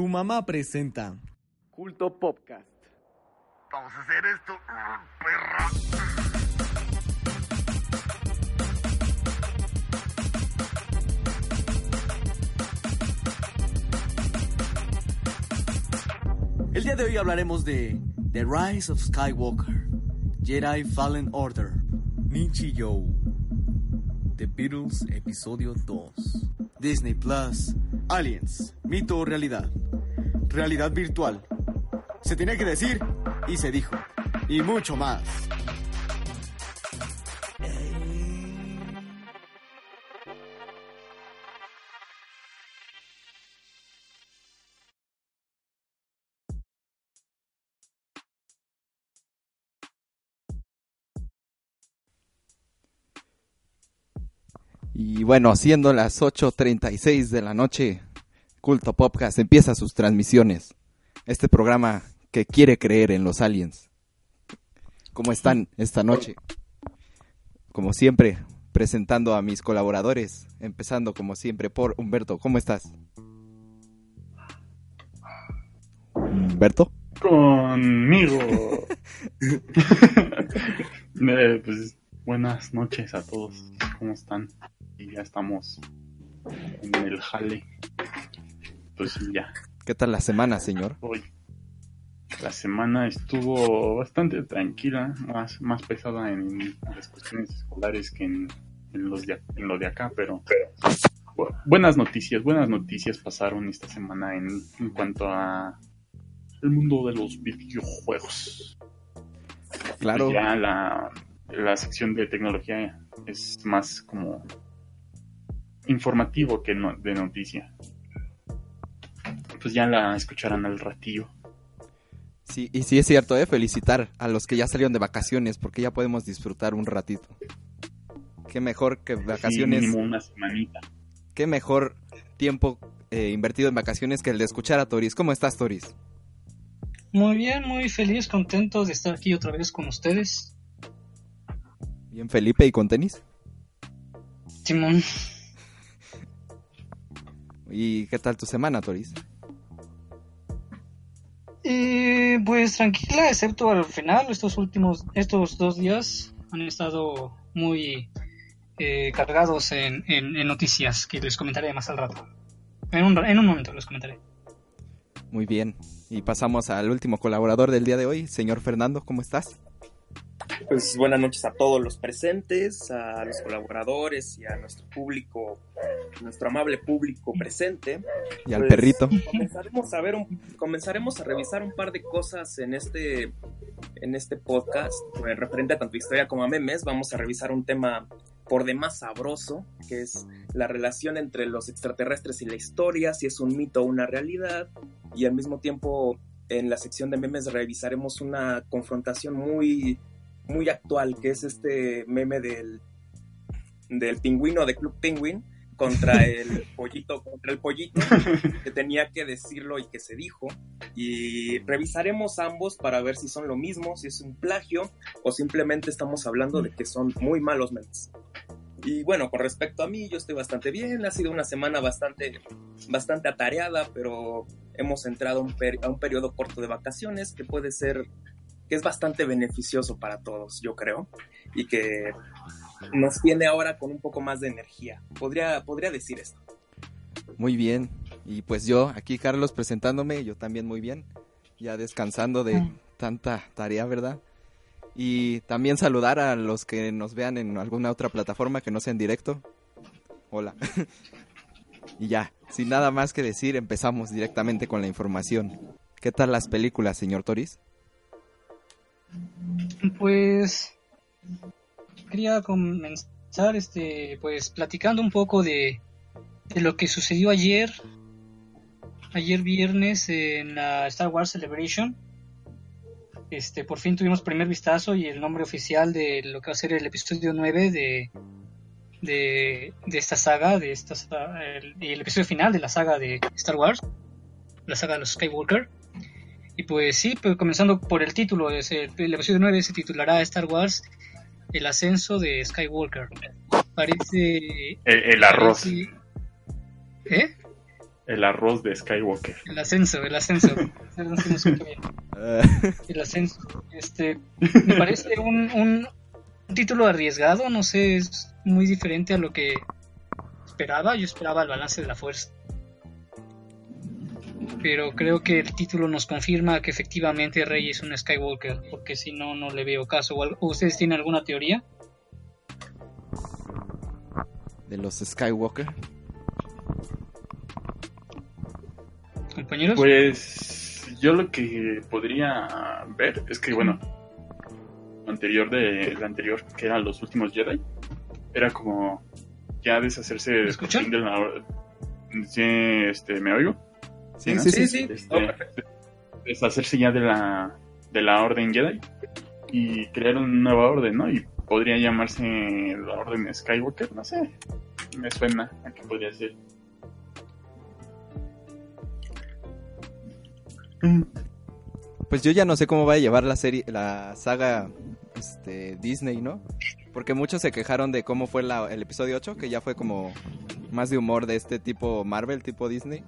Tu mamá presenta Culto Podcast. Vamos a hacer esto, perra. El día de hoy hablaremos de The Rise of Skywalker, Jedi Fallen Order, Ninchi Yo, The Beatles Episodio 2, Disney Plus, Aliens, mito o realidad, realidad virtual. Se tenía que decir y se dijo, y mucho más. Bueno, siendo las 8.36 de la noche, Culto Podcast empieza sus transmisiones. Este programa que quiere creer en los aliens. ¿Cómo están esta noche? Como siempre, presentando a mis colaboradores, empezando como siempre por Humberto. ¿Cómo estás? Humberto. Conmigo. Eh, pues buenas noches a todos. ¿Cómo están? Y ya estamos en el jale. Pues ya. ¿Qué tal la semana, señor? Hoy. La semana estuvo bastante tranquila, más, más pesada en las cuestiones escolares que en, en los de, en lo de acá, pero bu- buenas noticias, buenas noticias pasaron esta semana en, en cuanto a el mundo de los videojuegos. Claro. Ya la, la sección de tecnología es más como informativo que no- de noticia. Pues ya la escucharán al ratillo. Sí, y sí es cierto, ¿eh? Felicitar a los que ya salieron de vacaciones porque ya podemos disfrutar un ratito. Qué mejor que Sí, vacaciones, mínimo una semanita. qué mejor tiempo eh, invertido en vacaciones que el de escuchar a Toris. ¿Cómo estás, Toris? Muy bien, muy feliz, contento de estar aquí otra vez con ustedes. Bien, Felipe, ¿y con tenis? Simón, ¿Y qué tal tu semana, Toris? y pues tranquila, excepto al final, estos últimos, estos dos días han estado muy eh, cargados en, en- en noticias que les comentaré más al rato. En un, en un momento les comentaré. Muy bien. Y pasamos al último colaborador del día de hoy, señor Fernando, ¿cómo estás? Pues buenas noches a todos los presentes, a los colaboradores y a nuestro público, nuestro amable público presente. Y al Pues, perrito. Comenzaremos a ver, un- comenzaremos a revisar un par de cosas en este, en este podcast, pues, referente a tanto historia como a memes. Vamos a revisar un tema por demás sabroso, que es la relación entre los extraterrestres y la historia, si es un mito o una realidad, y al mismo tiempo en la sección de memes revisaremos una confrontación muy, muy actual, que es este meme del, del pingüino de Club Penguin contra el pollito, contra el pollito, que tenía que decirlo y que se dijo. Y revisaremos ambos para ver si son lo mismo, si es un plagio o simplemente estamos hablando de que son muy malos memes. Y bueno, con respecto a mí, yo estoy bastante bien. Ha sido una semana bastante, bastante atareada, pero hemos entrado a un, a un periodo corto de vacaciones que puede ser, que es bastante beneficioso para todos, yo creo, y que nos tiene ahora con un poco más de energía. Podría, podría decir esto. Muy bien. Y pues yo, aquí Carlos presentándome, yo también muy bien. Ya descansando de tanta tarea, ¿verdad? Y también saludar a los que nos vean en alguna otra plataforma que no sea en directo. Hola. y ya, sin nada más que decir, empezamos directamente con la información. ¿Qué tal las películas, señor Toris? Pues quería comenzar este pues platicando un poco de, lo que sucedió ayer ayer viernes en la Star Wars Celebration. Este por fin tuvimos primer vistazo y el nombre oficial de lo que va a ser el episodio 9 de de, esta saga de esta el, el episodio final de la saga de Star Wars la saga de los Skywalker y pues sí, pues comenzando por el título, es el, el episodio 9 se titulará Star Wars El ascenso de Skywalker. Parece... El, el arroz. parece- ¿Eh? el arroz de Skywalker. El ascenso, el ascenso. Ah, El ascenso. Este, me parece un, un, un título arriesgado, no sé, es muy diferente a lo que esperaba. Yo esperaba el balance de la fuerza. Pero creo que el título nos confirma que efectivamente Rey es un Skywalker, porque si no, no le veo caso. ¿O al- ¿Ustedes tienen alguna teoría? de los Skywalker. Compañeros, Pues yo lo que podría ver es que, bueno, lo anterior de lo anterior, que eran los últimos Jedi, era como ya deshacerse de la... Sí, este, ¿me oigo? Sí, ¿no? sí, sí. Sí, sí. Este, Oh, deshacerse ya de la, de la Orden Jedi y crear una nueva orden, ¿no? Y podría llamarse la Orden Skywalker, no sé, me suena a que podría ser. Pues yo ya no sé cómo va a llevar la serie, la saga este, Disney, ¿no? Porque muchos se quejaron de cómo fue la- el episodio 8, que ya fue como más de humor de este tipo Marvel, tipo Disney.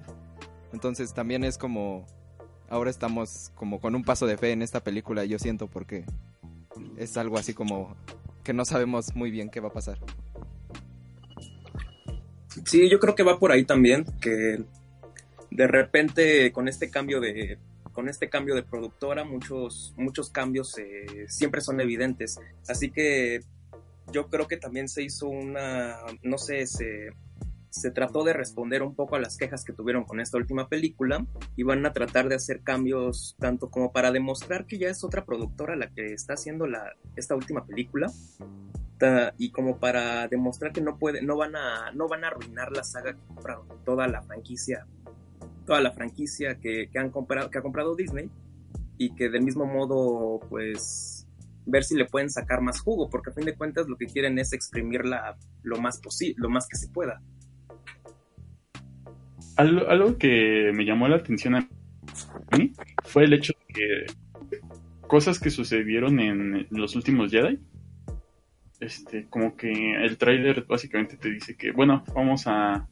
Entonces también es como, ahora estamos como con un paso de fe en esta película, yo siento, porque es algo así como que no sabemos muy bien qué va a pasar. Sí, yo creo que va por ahí también, que de repente con este cambio de con este cambio de productora muchos muchos cambios eh, siempre son evidentes, así que yo creo que también se hizo una no sé se se trató de responder un poco a las quejas que tuvieron con esta última película y van a tratar de hacer cambios tanto como para demostrar que ya es otra productora la que está haciendo la esta última película y como para demostrar que no puede, no van a, no van a arruinar la saga que compraron, toda la franquicia, toda la franquicia que, que han comprado, que ha comprado Disney, y que del mismo modo, pues, ver si le pueden sacar más jugo, porque a fin de cuentas lo que quieren es exprimirla lo más posible, lo más que se pueda. Algo, algo que me llamó la atención a mí fue el hecho de que cosas que sucedieron en los últimos Jedi, este, como que el tráiler básicamente te dice que, bueno, vamos a,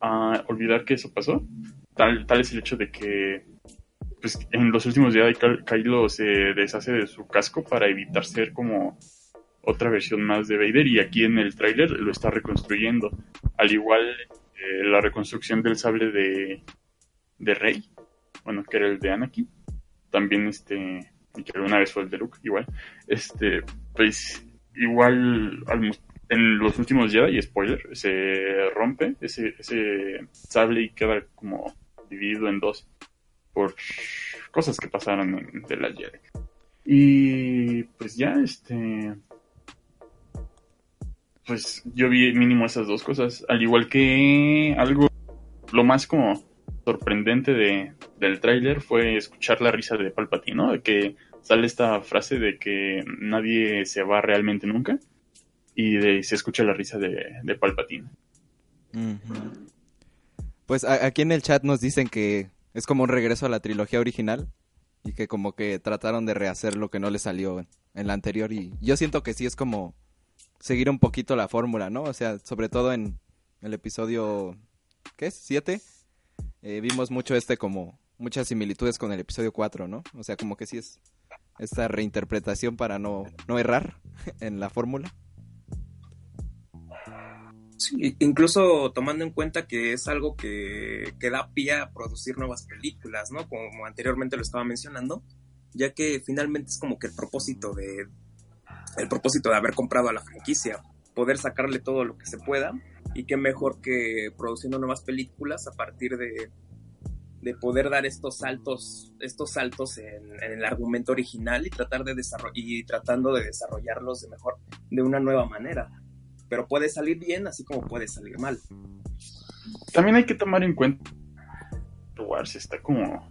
a olvidar que eso pasó. Tal, tal es el hecho de que pues, en los últimos Ky- Kylo se deshace de su casco para evitar ser como otra versión más de Vader y aquí en el tráiler lo está reconstruyendo. Al igual eh, la reconstrucción del sable de, de Rey, bueno, que era el de Anakin, también este, y que una vez fue el de Luke, igual, este, pues igual en los últimos Jedi, spoiler, se rompe ese, ese sable y queda como dividido en dos por cosas que pasaron en de la Jedi. Y pues ya, este, pues yo vi mínimo esas dos cosas, al igual que algo, lo más como sorprendente de, del tráiler fue escuchar la risa de Palpatine, ¿no? De que sale esta frase de que nadie se va realmente nunca y de, se escucha la risa de, de Palpatine. Pues aquí en el chat nos dicen que es como un regreso a la trilogía original y que como que trataron de rehacer lo que no le salió en la anterior y yo siento que sí es como seguir un poquito la fórmula, ¿no? O sea, sobre todo en el episodio, ¿qué es? ¿Siete? Eh, vimos mucho este como muchas similitudes con el episodio 4, ¿no? O sea, como que sí es esta reinterpretación para no, no errar en la fórmula. Sí, incluso tomando en cuenta que es algo que, que da pie a producir nuevas películas, ¿no? Como anteriormente lo estaba mencionando, ya que finalmente es como que el propósito de el propósito de haber comprado a la franquicia, poder sacarle todo lo que se pueda y qué mejor que produciendo nuevas películas a partir de, de poder dar estos saltos estos saltos en, el argumento original y tratar de y tratando de desarrollarlos de mejor de una nueva manera pero puede salir bien así como puede salir mal. También hay que tomar en cuenta Wars está como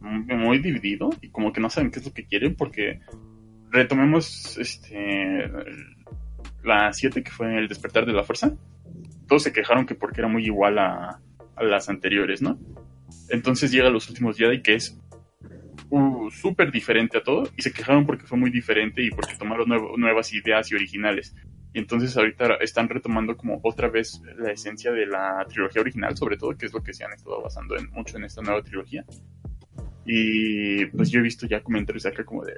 muy dividido y como que no saben qué es lo que quieren porque retomemos este la 7 que fue el despertar de la fuerza. Todos se quejaron que porque era muy igual a, las anteriores no entonces llega los últimos Jedi que es uh, súper diferente a todo y se quejaron porque fue muy diferente y porque tomaron nuevas ideas y originales. Y entonces ahorita están retomando como otra vez la esencia de la trilogía original, sobre todo, que es lo que se han estado basando en, mucho en esta nueva trilogía. Y pues yo he visto ya comentarios acá como de,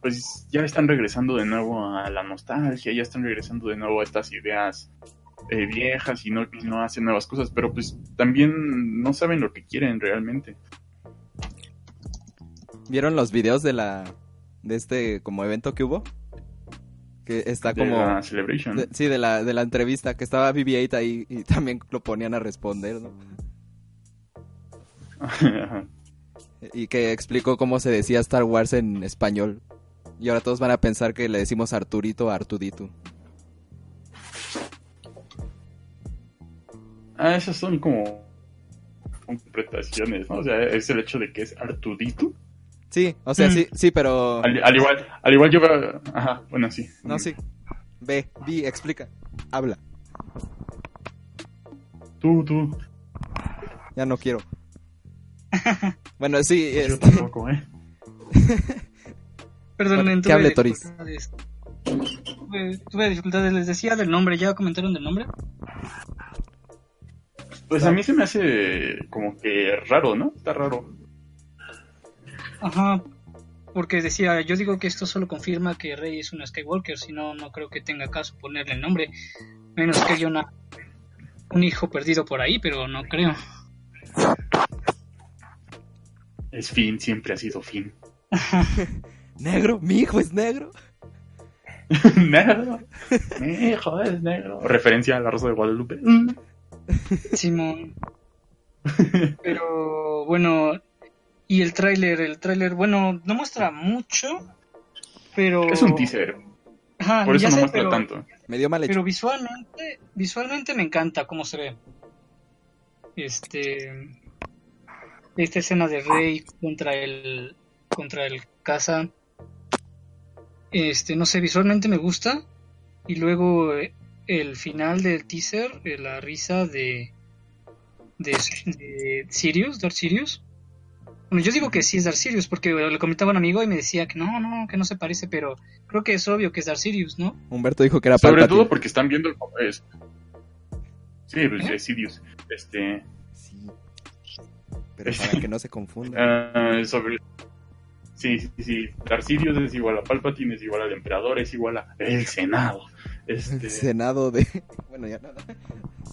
pues ya están regresando de nuevo a la nostalgia, ya están regresando de nuevo a estas ideas eh, viejas y no, y no hacen nuevas cosas, pero pues también no saben lo que quieren realmente. ¿Vieron los videos de la de este como evento que hubo? Que está De como la Celebration. de- sí, de la de la entrevista que estaba BB-8 ahí y también lo ponían a responder, ¿no? Y que explicó cómo se decía Star Wars en español. Y ahora todos van a pensar que le decimos Arturito a Artudito. ah, esas son como interpretaciones, ¿no? O sea, es el hecho de que es Artudito. Sí, o sea, Mm. sí, sí, pero Al, al igual, al igual yo veo... Ajá, bueno, sí. no, sí. Ve, vi, explica, habla. Tú, tú. Ya no quiero. bueno, sí, Yo este, tampoco, ¿eh? ¿Qué tuve hable, dificultades. Tuve, tuve dificultades, les decía del nombre, ¿ya comentaron del nombre? Pues a mí se me hace como que raro, ¿no? Está raro. Ajá, porque decía, yo digo que esto solo confirma que Rey es una Skywalker, si no, no creo que tenga caso ponerle el nombre, menos que haya una, un hijo perdido por ahí, pero no creo. Es Finn, siempre ha sido Finn. negro, mi hijo es negro. negro. Mi hijo es negro. Referencia a la Rosa de Guadalupe. Simón. Pero bueno, y el tráiler, el tráiler, bueno, no muestra mucho, pero... Es un teaser, Ajá, por eso ya no sé, muestra pero- tanto. Me dio mal hecho. Pero visualmente, visualmente me encanta cómo se ve. Este, esta escena de Rey contra el, contra el caza. Este, no sé, visualmente me gusta. Y luego eh, el final del teaser, eh, la risa de, de, de Sirius, Darth Sirius. Bueno, yo digo que sí es Darth Sirius porque le comentaba a un amigo y me decía que no, no, que no se parece, pero creo que es obvio que es Darth Sirius, ¿no? Humberto dijo que era Sobre Palpatine. todo porque están viendo el... es- Sí, pues ¿Eh? es Sidious. Este... Sí. Pero para que no se confunda. ah, sobre... Sí, sí, sí. Darth Sidious es igual a Palpatine, es igual al Emperador, es igual a el Senado. Este... El Senado de... Bueno, ya nada.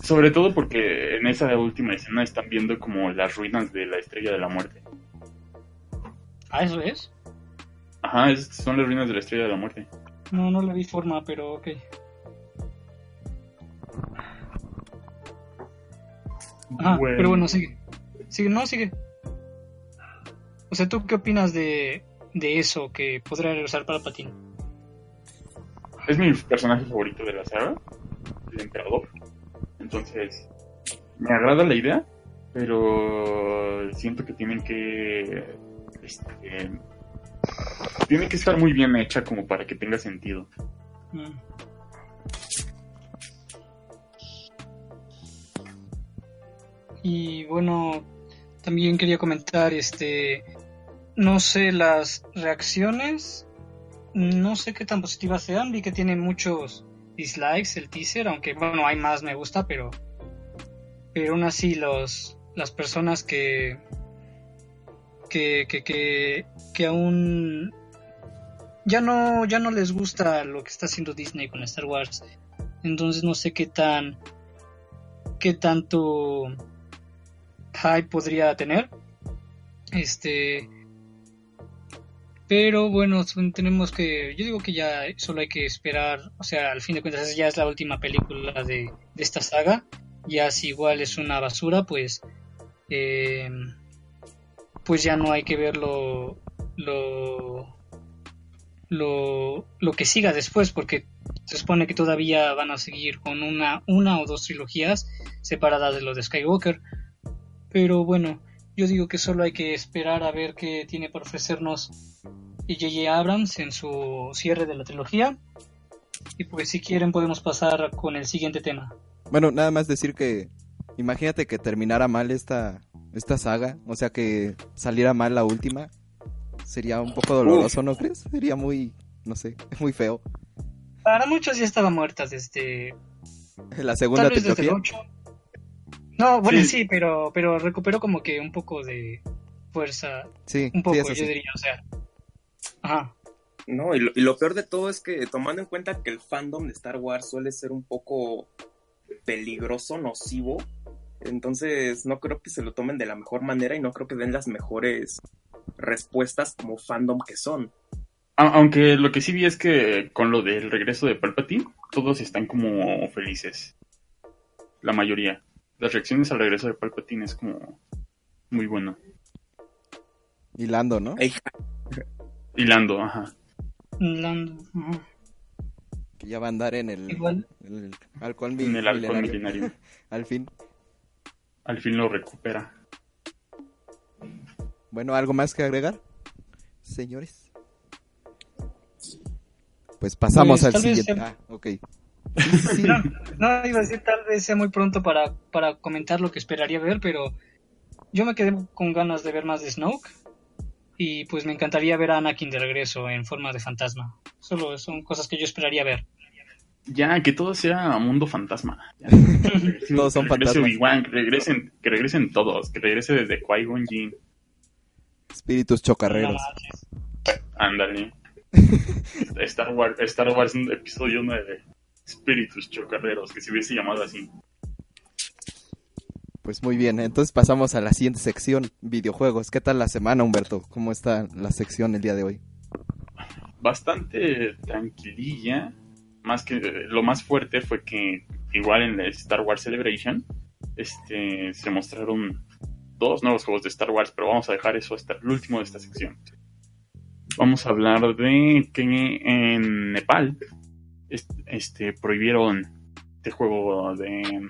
Sobre todo porque en esa última escena están viendo como las ruinas de la Estrella de la Muerte. Ah, eso es. Ajá, es- son las ruinas de la Estrella de la Muerte. No, no le vi forma, pero ok. Ajá, pero bueno, sigue. Sigue, no, sigue. O sea, ¿tú qué opinas de, de eso que podría regresar para Patín? Es mi personaje favorito de la saga, el Emperador. Entonces, me agrada la idea, pero siento que tienen que... Este, tiene que estar muy bien hecha como para que tenga sentido. Mm. Y bueno, también quería comentar, este, no sé las reacciones, no sé qué tan positivas sean, vi que tiene muchos dislikes el teaser, aunque bueno, hay más me gusta, pero, pero aún así los, las personas que, que, que, que, que aún ya no, ya no les gusta lo que está haciendo Disney con Star Wars. Entonces no sé qué tan qué tanto hype podría tener. Este pero bueno, tenemos que yo digo que ya solo hay que esperar, o sea, al fin de cuentas ya es la última película de, de esta saga. Ya si igual es una basura, pues eh, pues ya no hay que ver lo, lo lo, lo que siga después, porque se supone que todavía van a seguir con una, una o dos trilogías separadas de lo de Skywalker. Pero bueno, yo digo que solo hay que esperar a ver qué tiene para ofrecernos J.J. Abrams en su cierre de la trilogía. Y pues si quieren podemos pasar con el siguiente tema. Bueno, nada más decir que... Imagínate que terminara mal esta, esta saga. O sea, que saliera mal la última. Sería un poco doloroso, ¿no crees? Sería muy... No sé, muy feo. Para muchos ya estaba muerta desde La segunda tal vez desde el trilogía. 8. No, bueno, Sí. sí, pero, pero recuperó como que un poco de fuerza. Sí, Un poco, sí, eso yo sí. diría, o sea. Ajá. No, y lo, y lo peor de todo es que tomando en cuenta que el fandom de Star Wars suele ser un poco peligroso, nocivo, entonces no creo que se lo tomen de la mejor manera y no creo que den las mejores respuestas como fandom que son. Aunque lo que sí vi es que con lo del regreso de Palpatine, todos están como felices. La mayoría. Las reacciones al regreso de Palpatine es como muy bueno. Hilando, ¿no? Ey, Hilando, ajá. Lando, ajá. Que ya va a andar en el, Igual. el halcón mi- En el milenario. Al fin. Al fin lo recupera. Bueno, ¿algo más que agregar? Señores. Pues pasamos Pues, al siguiente. sea- Ah, ok. Sí. No, no, iba a decir tal vez sea muy pronto para, para comentar lo que esperaría ver, pero yo me quedé con ganas de ver más de Snoke. Y pues me encantaría ver a Anakin de regreso en forma de fantasma. Solo son cosas que yo esperaría ver. Ya, que todo sea mundo fantasma. Todos son fantasmas. Obi-Wan, que regresen, que regresen todos, que regrese desde Qui-Gon Jinn. Espíritus chocarreros. Ándale. Star Wars, Star Wars episodio 9. Espíritus chocarreros, que se hubiese llamado así. Pues muy bien, entonces pasamos a la siguiente sección, videojuegos. ¿Qué tal la semana, Humberto? ¿Cómo está la sección el día de hoy? Bastante tranquililla. Más que lo más fuerte fue que igual en la Star Wars Celebration este, se mostraron dos nuevos juegos de Star Wars, pero vamos a dejar eso hasta el último de esta sección. Vamos a hablar de que en Nepal este, prohibieron este juego de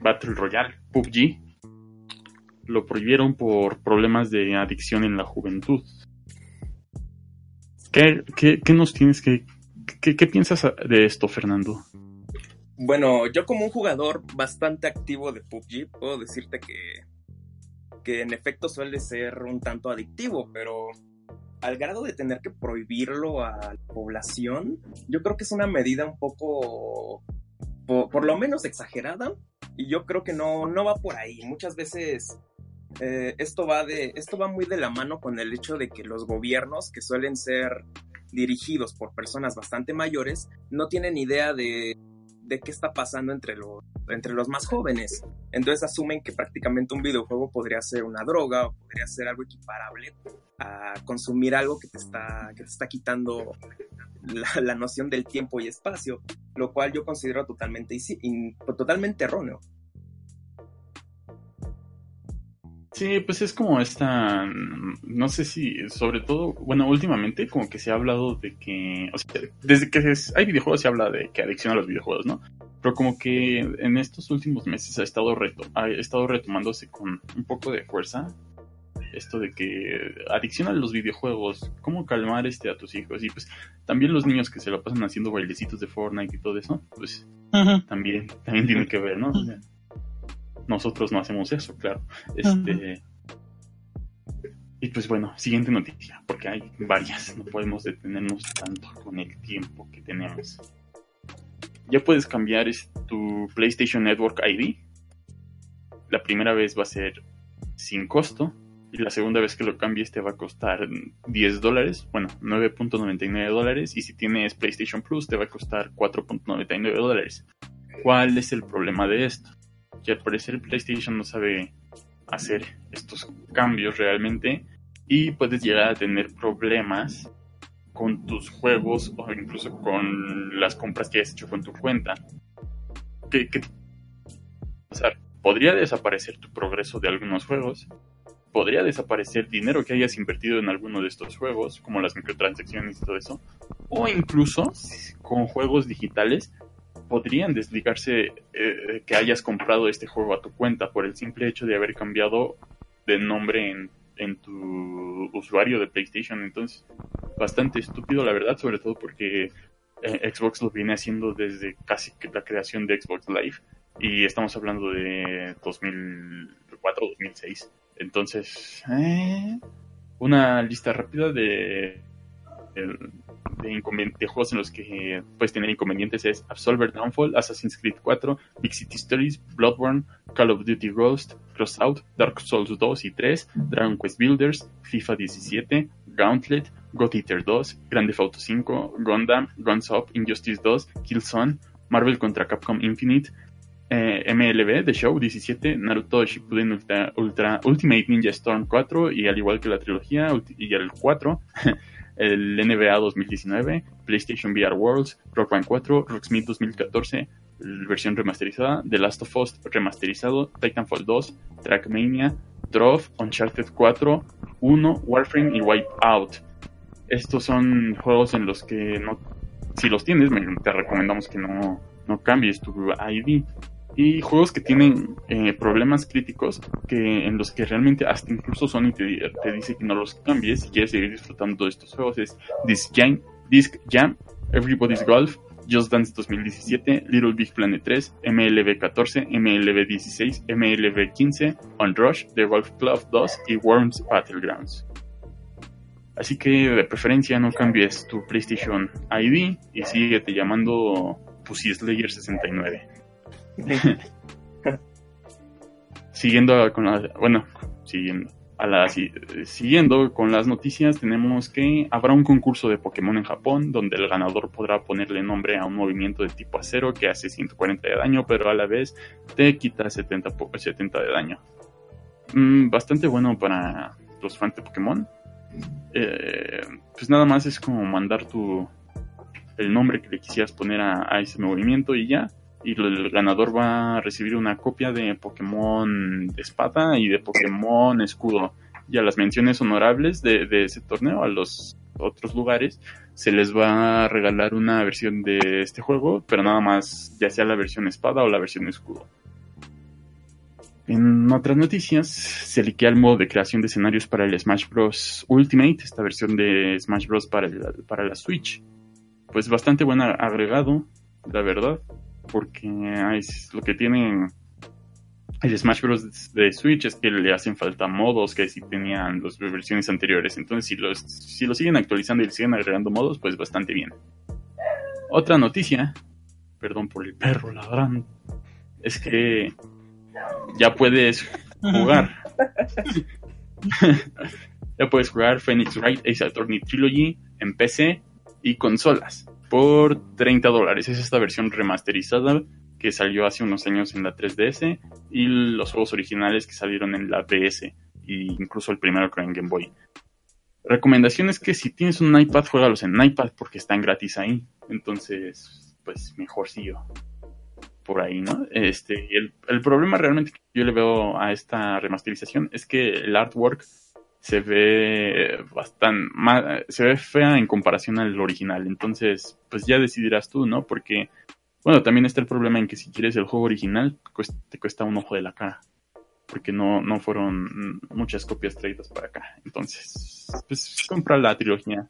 Battle Royale, PUBG. Lo prohibieron por problemas de adicción en la juventud. ¿Qué, qué, qué nos tienes que... ¿Qué, qué piensas de esto, Fernando? Bueno, yo como un jugador bastante activo de PUBG, puedo decirte que, que en efecto suele ser un tanto adictivo, pero al grado de tener que prohibirlo a la población, yo creo que es una medida un poco, por, lo menos exagerada, y yo creo que no, no va por ahí. Muchas veces eh, esto, va de, esto va muy de la mano con el hecho de que los gobiernos, que suelen ser dirigidos por personas bastante mayores, no tienen idea de de qué está pasando entre los, entre los más jóvenes. Entonces asumen que prácticamente un videojuego podría ser una droga o podría ser algo equiparable a consumir algo que te está, que te está quitando la, noción del tiempo y espacio, lo cual yo considero totalmente, in- totalmente erróneo. Sí, pues es como esta, no sé si, sobre todo, bueno, últimamente como que se ha hablado de que, o sea, desde que hay videojuegos se habla de que adicción a los videojuegos, ¿no? Pero como que en estos últimos meses ha estado, reto, ha estado retomándose con un poco de fuerza esto de que adicción a los videojuegos, cómo calmar este a tus hijos y pues también los niños que se lo pasan haciendo bailecitos de Fortnite y todo eso, pues también, también tiene que ver, ¿no? O sea, nosotros no hacemos eso, claro. Este. Y pues bueno, siguiente noticia, porque hay varias, no podemos detenernos tanto con el tiempo que tenemos. Ya puedes cambiar tu PlayStation Network ID. La primera vez va a ser sin costo. Y la segunda vez que lo cambies te va a costar 10 dólares, bueno, 9.99 dólares. Y si tienes PlayStation Plus te va a costar 4.99 dólares. ¿Cuál es el problema de esto? Que al parecer PlayStation no sabe hacer estos cambios realmente y puedes llegar a tener problemas con tus juegos o incluso con las compras que has hecho con tu cuenta. ¿Qué, sea, podría desaparecer tu progreso de algunos juegos, podría desaparecer dinero que hayas invertido en alguno de estos juegos, como las microtransacciones y todo eso, o incluso con juegos digitales podrían desligarse eh, que hayas comprado este juego a tu cuenta por el simple hecho de haber cambiado de nombre en, en tu usuario de PlayStation. Entonces, bastante estúpido, la verdad, sobre todo porque eh, Xbox lo viene haciendo desde casi la creación de Xbox Live. Y estamos hablando de 2004, 2006. Entonces, eh, una lista rápida de de, inconven- de juegos en los que puedes tener inconvenientes es Absolver Downfall, Assassin's Creed 4, Big City Stories, Bloodborne, Call of Duty Ghost, Crossout, Dark Souls 2 y 3, Dragon Quest Builders, FIFA 17, Gauntlet, God Eater 2, Grand Theft Auto 5, Gundam, Guns Up, Injustice 2, Killzone, Marvel contra Capcom Infinite, eh, MLB The Show 17, Naruto Shippuden Ultra, Ultra- Ultimate Ninja Storm 4 y al igual que la trilogía y el 4, el NBA 2019, PlayStation VR Worlds, Rock Band 4, Rocksmith 2014, l- versión remasterizada, The Last of Us remasterizado, Titanfall 2, Trackmania, Drove, Uncharted 4, 1, Warframe y Wipeout. Estos son juegos en los que no, si los tienes, te recomendamos que no, no cambies tu ID. Y juegos que tienen eh, problemas críticos, que en los que realmente hasta incluso Sony te, dice que no los cambies si quieres seguir disfrutando de estos juegos es Disc Jam, Disc Jam Everybody's Golf, Just Dance 2017, Little Big Planet 3, MLB 14, MLB 16, MLB 15, On Rush, The Golf Club 2 y Worms Battlegrounds. Así que de preferencia no cambies tu PlayStation ID y síguete llamando Pussy Slayer 69. siguiendo con la, bueno, siguiendo a la si- siguiendo con las noticias tenemos que habrá un concurso de Pokémon en Japón donde el ganador podrá ponerle nombre a un movimiento de tipo acero que hace 140 de daño pero a la vez te quita 70, po- 70 de daño. Mm, bastante bueno para los fans de Pokémon. Eh, pues nada más es como mandar tu el nombre que le quisieras poner a ese movimiento y ya y el ganador va a recibir una copia de Pokémon espada y de Pokémon escudo. Y a las menciones honorables de, de ese torneo, a los otros lugares, se les va a regalar una versión de este juego, pero nada más, ya sea la versión espada o la versión escudo. En otras noticias, se liquea el modo de creación de escenarios para el Smash Bros. Ultimate, esta versión de Smash Bros. para, el- para la Switch. Pues bastante buen agregado, la verdad porque lo que tienen el Smash Bros. de Switch es que le hacen falta modos que sí tenían las versiones anteriores. Entonces, si los, si lo siguen actualizando y le siguen agregando modos, pues bastante bien. Otra noticia, perdón por el perro ladrando, es que ya puedes jugar. ya puedes jugar Phoenix Wright Ace Attorney Trilogy en PC y consolas por 30 dólares. Es esta versión remasterizada que salió hace unos años en la 3DS y los juegos originales que salieron en la DS e incluso el primero creo en Game Boy. Recomendación es que si tienes un iPad, juegalos en iPad porque están gratis ahí. Entonces, pues mejor sí yo. Por ahí, ¿no? Este, el, el problema realmente que yo le veo a esta remasterización es que el artwork se ve bastante más, se ve fea en comparación al original. Entonces, pues ya decidirás tú, ¿no? Porque, bueno, también está el problema en que si quieres el juego original, cuesta- te cuesta un ojo de la cara. Porque no, no fueron muchas copias traídas para acá. Entonces, pues compra la trilogía.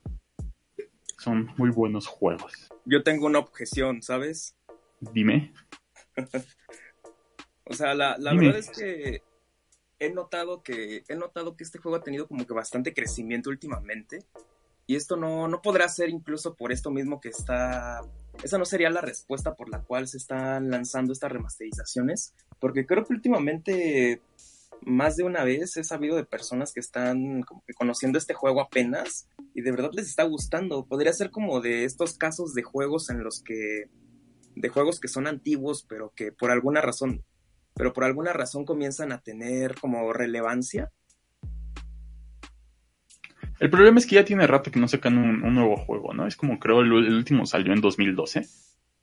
Son muy buenos juegos. Yo tengo una objeción, ¿sabes? Dime. O sea, la, la verdad es que he notado que he notado que este juego ha tenido como que bastante crecimiento últimamente. Y esto no no podrá ser incluso por esto mismo que está esa no sería la respuesta por la cual se están lanzando estas remasterizaciones. Porque creo que últimamente más de una vez he sabido de personas que están conociendo este juego apenas y de verdad les está gustando. Podría ser como de estos casos de juegos en los que de juegos que son antiguos pero que por alguna razón pero por alguna razón comienzan a tener como relevancia. El problema es que ya tiene rato que no sacan un, un nuevo juego, ¿no? Es como creo el, el último salió en 2012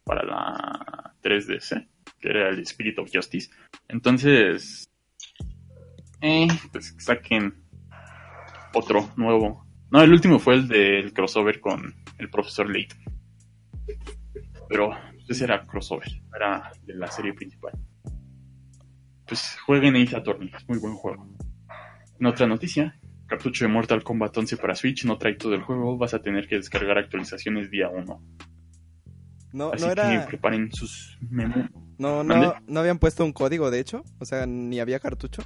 para la 3DS, que era el Spirit of Justice. Entonces, eh, pues saquen otro nuevo. No, el último fue el del crossover con el profesor Layton. Pero ese era crossover, era de la serie principal. Pues jueguen Ace Attorney, es muy buen juego. En otra noticia, cartucho de Mortal Kombat 11 para Switch no trae todo el juego, vas a tener que descargar actualizaciones día 1. No, Así no que era. preparen sus memo. No, ¿Mande? no, no habían puesto un código, de hecho. O sea, ni había cartucho.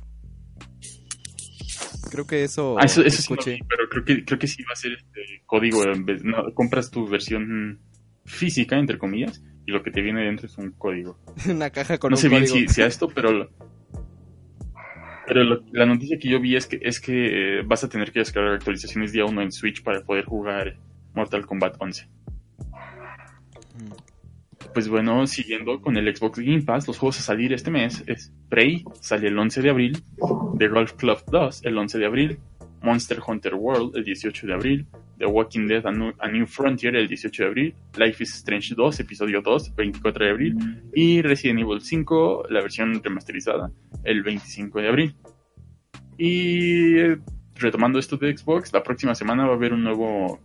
Creo que eso, Ah, eso, eso sí escuché. vi, pero creo que, creo que sí va a ser este código. En vez, no, compras tu versión física, entre comillas, y lo que te viene dentro es un código. Una caja con no un sé bien código. si, si a esto, pero lo- pero lo- la noticia que yo vi es que es que eh, vas a tener que descargar actualizaciones día 1 en Switch para poder jugar Mortal Kombat 11. Mm. Pues bueno, siguiendo con el Xbox Game Pass, los juegos a salir este mes es Prey, sale el 11 de abril, The Golf Club 2 el 11 de abril, Monster Hunter World el 18 de abril, The Walking Dead A New, Frontier el 18 de abril, Life is Strange 2 episodio 2 24 de abril y Resident Evil 5 la versión remasterizada el 25 de abril. Y eh, retomando esto de Xbox, la próxima semana va a haber un nuevo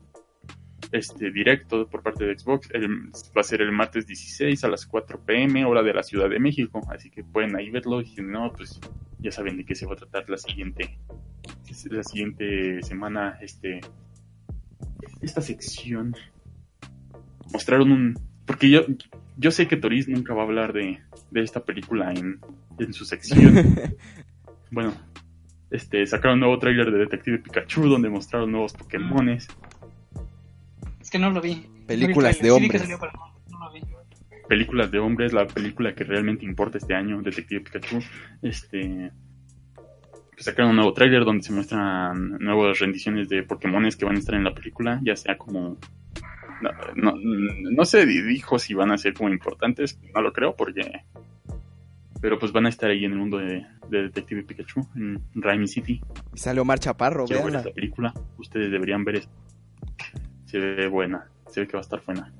este directo por parte de Xbox. El- va a ser el martes 16 a las 4 pm, hora de la Ciudad de México. Así que pueden ahí verlo. Y si no, pues ya saben de qué se va a tratar la siguiente, la siguiente semana. Este, esta sección mostraron un. Porque yo, yo sé que Toriz nunca va a hablar de, de esta película en, en su sección. bueno, este, sacaron un nuevo tráiler de Detective Pikachu donde mostraron nuevos Pokémones. Que no lo vi. Películas No vi de hombres. no, no lo vi. películas de hombres, la película que realmente importa este año, Detective Pikachu, este pues sacaron un nuevo tráiler donde se muestran nuevas rendiciones de Pokémones que van a estar en la película, ya sea como no, no, no se dijo si van a ser como importantes, no lo creo porque pero pues van a estar ahí en el mundo de, de Detective Pikachu, en Raimi City. Y sale Omar Chaparro, Quiero ver esta película. Ustedes deberían ver esto. Se ve buena. Se ve que va a estar buena.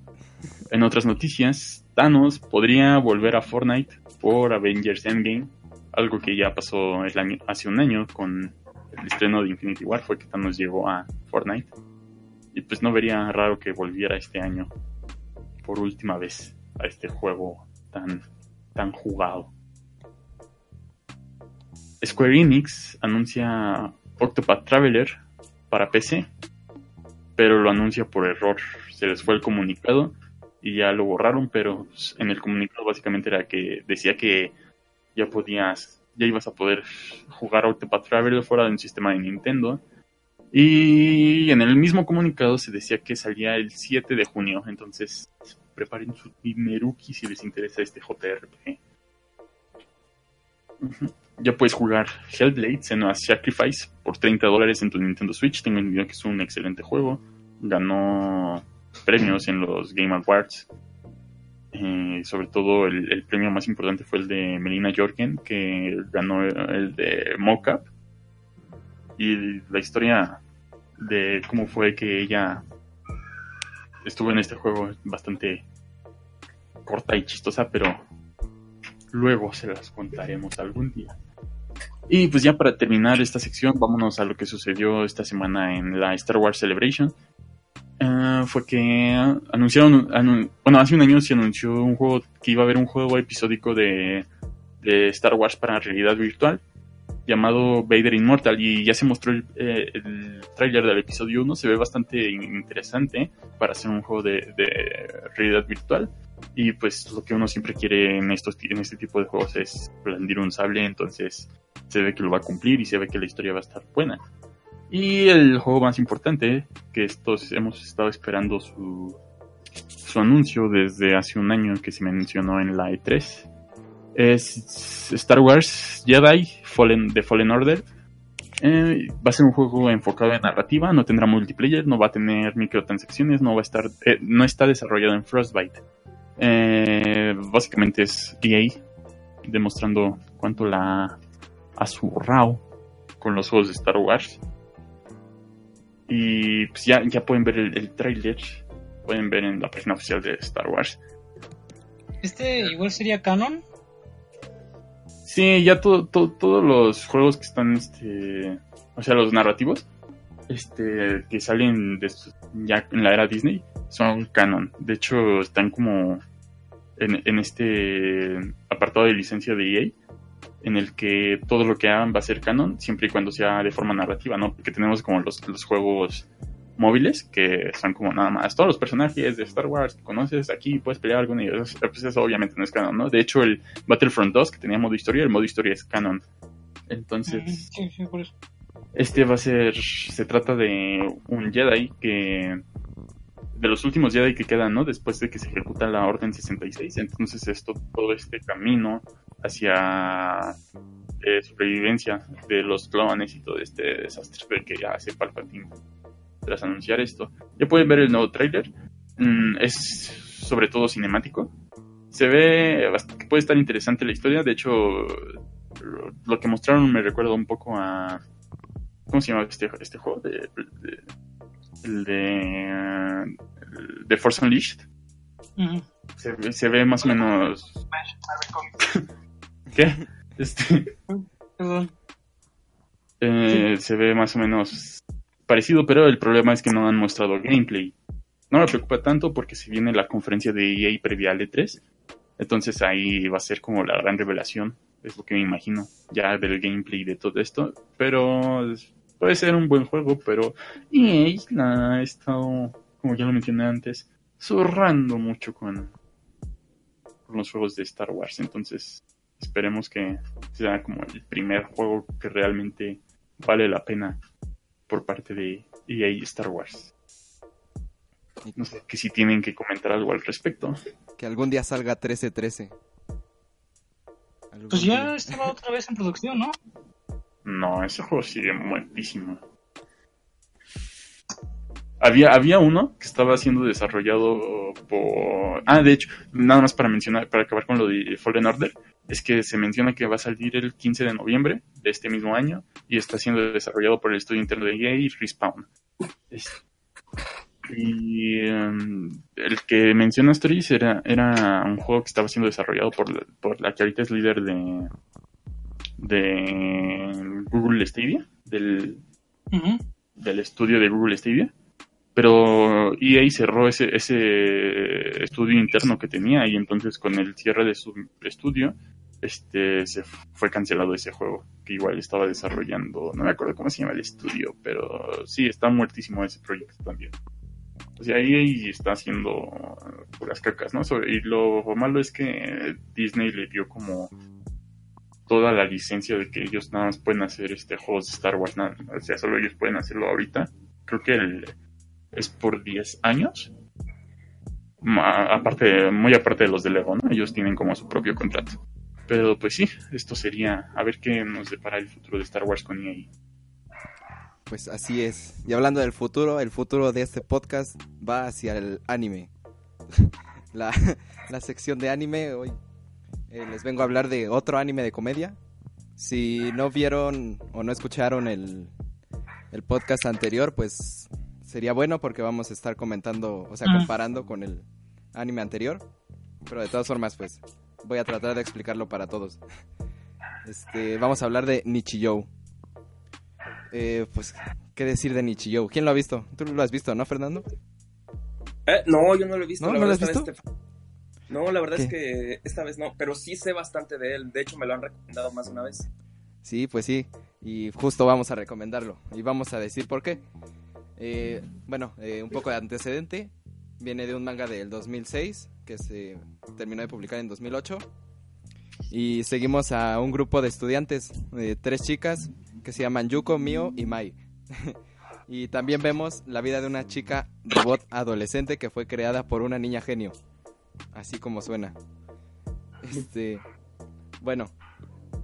En otras noticias, Thanos podría volver a Fortnite por Avengers Endgame. Algo que ya pasó hace un año con el estreno de Infinity War. Fue que Thanos llegó a Fortnite. Y pues no vería raro que volviera este año por última vez a este juego tan, tan jugado. Square Enix anuncia Octopath Traveler para PC, pero lo anuncia por error. Se les fue el comunicado y ya lo borraron, pero en el comunicado básicamente era que decía que ya podías, ya ibas a poder jugar Octopath Traveler fuera de un sistema de Nintendo. Y en el mismo comunicado se decía que salía el 7 de junio, entonces preparen su Timeruki si les interesa este JRPG. Ya puedes jugar Hellblade, Senua's Sacrifice por 30 dólares en tu Nintendo Switch. Tengo entendido que es un excelente juego. Ganó premios en los Game Awards. Eh, sobre todo el, el premio más importante fue el de Melina Jorgen, que ganó el de Mocap. Y la historia de cómo fue que ella estuvo en este juego es bastante corta y chistosa, pero luego se las contaremos algún día. Y pues ya para terminar esta sección, vámonos a lo que sucedió esta semana en la Star Wars Celebration. Eh, fue que anunciaron, anu- bueno, hace un año se anunció un juego, que iba a haber un juego episódico de Star Wars para realidad virtual llamado Vader Immortal y ya se mostró el, eh, el tráiler del episodio 1, se ve bastante interesante para hacer un juego de, de realidad virtual y pues lo que uno siempre quiere en estos en este tipo de juegos es blandir un sable, entonces se ve que lo va a cumplir y se ve que la historia va a estar buena. Y el juego más importante, que estos hemos estado esperando su, su anuncio desde hace un año que se mencionó en la E3, es Star Wars Jedi Fallen, The Fallen Order. Eh, va a ser un juego enfocado en narrativa, no tendrá multiplayer, no va a tener microtransacciones, no va a estar, eh, no está desarrollado en Frostbite. Eh, básicamente es EA demostrando cuánto la ha zurrado con los juegos de Star Wars. Y pues ya, ya pueden ver el, el tráiler, pueden ver en la página oficial de Star Wars. Este igual sería canon. Sí, ya todo, todo- todos los juegos que están, este, o sea, los narrativos, este, que salen de ya en la era Disney, son canon. De hecho, están como en, en este apartado de licencia de EA, en el que todo lo que hagan va a ser canon, siempre y cuando sea de forma narrativa, ¿no? Porque tenemos como los, los juegos móviles, que son como nada más todos los personajes de Star Wars que conoces aquí, puedes pelear con ellos. Pues eso obviamente no es canon, ¿no? De hecho, el Battlefront 2, que tenía modo historia, el modo historia es canon. Entonces, Sí, sí, por eso. Este va a ser, se trata de un Jedi que, de los últimos Jedi que quedan, ¿no? Después de que se ejecuta la Orden 66. Entonces esto, todo este camino hacia eh, sobrevivencia de los clones y todo este desastre que ya hace Palpatine tras anunciar esto. Ya pueden ver el nuevo trailer. Mm, es sobre todo cinemático. Se ve, bast- puede estar interesante la historia. De hecho, lo, que mostraron me recuerda un poco a. ¿Cómo se llama este, este juego? De, de- el de. el de Force Unleashed. Se, ve- se ve más o menos. ¿Qué? Este. Perdón. Eh, se ve más o menos parecido, pero el problema es que no han mostrado gameplay. No me preocupa tanto porque si viene la conferencia de EA previa al E3, entonces ahí va a ser como la gran revelación, es lo que me imagino, ya del gameplay de todo esto. Pero puede ser un buen juego, pero EA ha estado, como ya lo mencioné antes, zurrando mucho con los juegos de Star Wars, entonces esperemos que sea como el primer juego que realmente vale la pena por parte de EA Star Wars. No sé, que si tienen que comentar algo al respecto. Que algún día salga 13-13. Algún Pues ya día. estaba otra vez en producción, ¿no? No, ese juego sigue muertísimo. Había, había uno que estaba siendo desarrollado por... Ah, de hecho, nada más para mencionar, para acabar con lo de Fallen Order, es que se menciona que va a salir el 15 de noviembre de este mismo año y está siendo desarrollado por el estudio interno de EA y Respawn. Es- Y em, el que menciona Stories era, era un juego que estaba siendo desarrollado por, la- por la que ahorita es líder de, de Google Stadia, del estudio de Google Stadia. Pero EA cerró ese, ese estudio interno que tenía y entonces con el cierre de su estudio este se fue cancelado ese juego que igual estaba desarrollando. No me acuerdo cómo se llama el estudio, pero sí, está muertísimo ese proyecto también. O sea, EA está haciendo puras cacas, ¿no? Y lo malo es que Disney le dio como toda la licencia de que ellos nada más pueden hacer este juegos de Star Wars, nada, o sea, solo ellos pueden hacerlo ahorita. Creo que es por 10 años. Aparte, muy aparte de los de Lego, ¿no? Ellos tienen como su propio contrato. Pero pues sí, esto sería a ver qué nos depara el futuro de Star Wars con EA. Pues así es. Y hablando del futuro, el futuro de este podcast va hacia el anime. la, la sección de anime, hoy eh, les vengo a hablar de otro anime de comedia. Si no vieron o no escucharon el, el podcast anterior, pues sería bueno porque vamos a estar comentando, o sea, Ah. comparando con el anime anterior. Pero de todas formas, pues voy a tratar de explicarlo para todos. Este, vamos a hablar de Nichijou. Eh, pues, ¿qué decir de Nichijou? ¿Quién lo ha visto? Tú lo has visto, ¿no, Fernando? Eh, no, yo no lo he visto. ¿No? la ¿No lo verdad, has esta vez te- No, la verdad ¿Qué? es que esta vez no, pero sí sé bastante de él. De hecho, me lo han recomendado más de una vez. Sí, pues sí. Y justo vamos a recomendarlo. Y vamos a decir por qué. Eh, bueno, eh, un poco de antecedente. Viene de un manga del 2006 que se terminó de publicar en 2008. Y seguimos a un grupo de estudiantes, eh, tres chicas que se llaman Yuko, Mio y Mai. y también vemos la vida de una chica robot adolescente que fue creada por una niña genio. Así como suena. Este, bueno,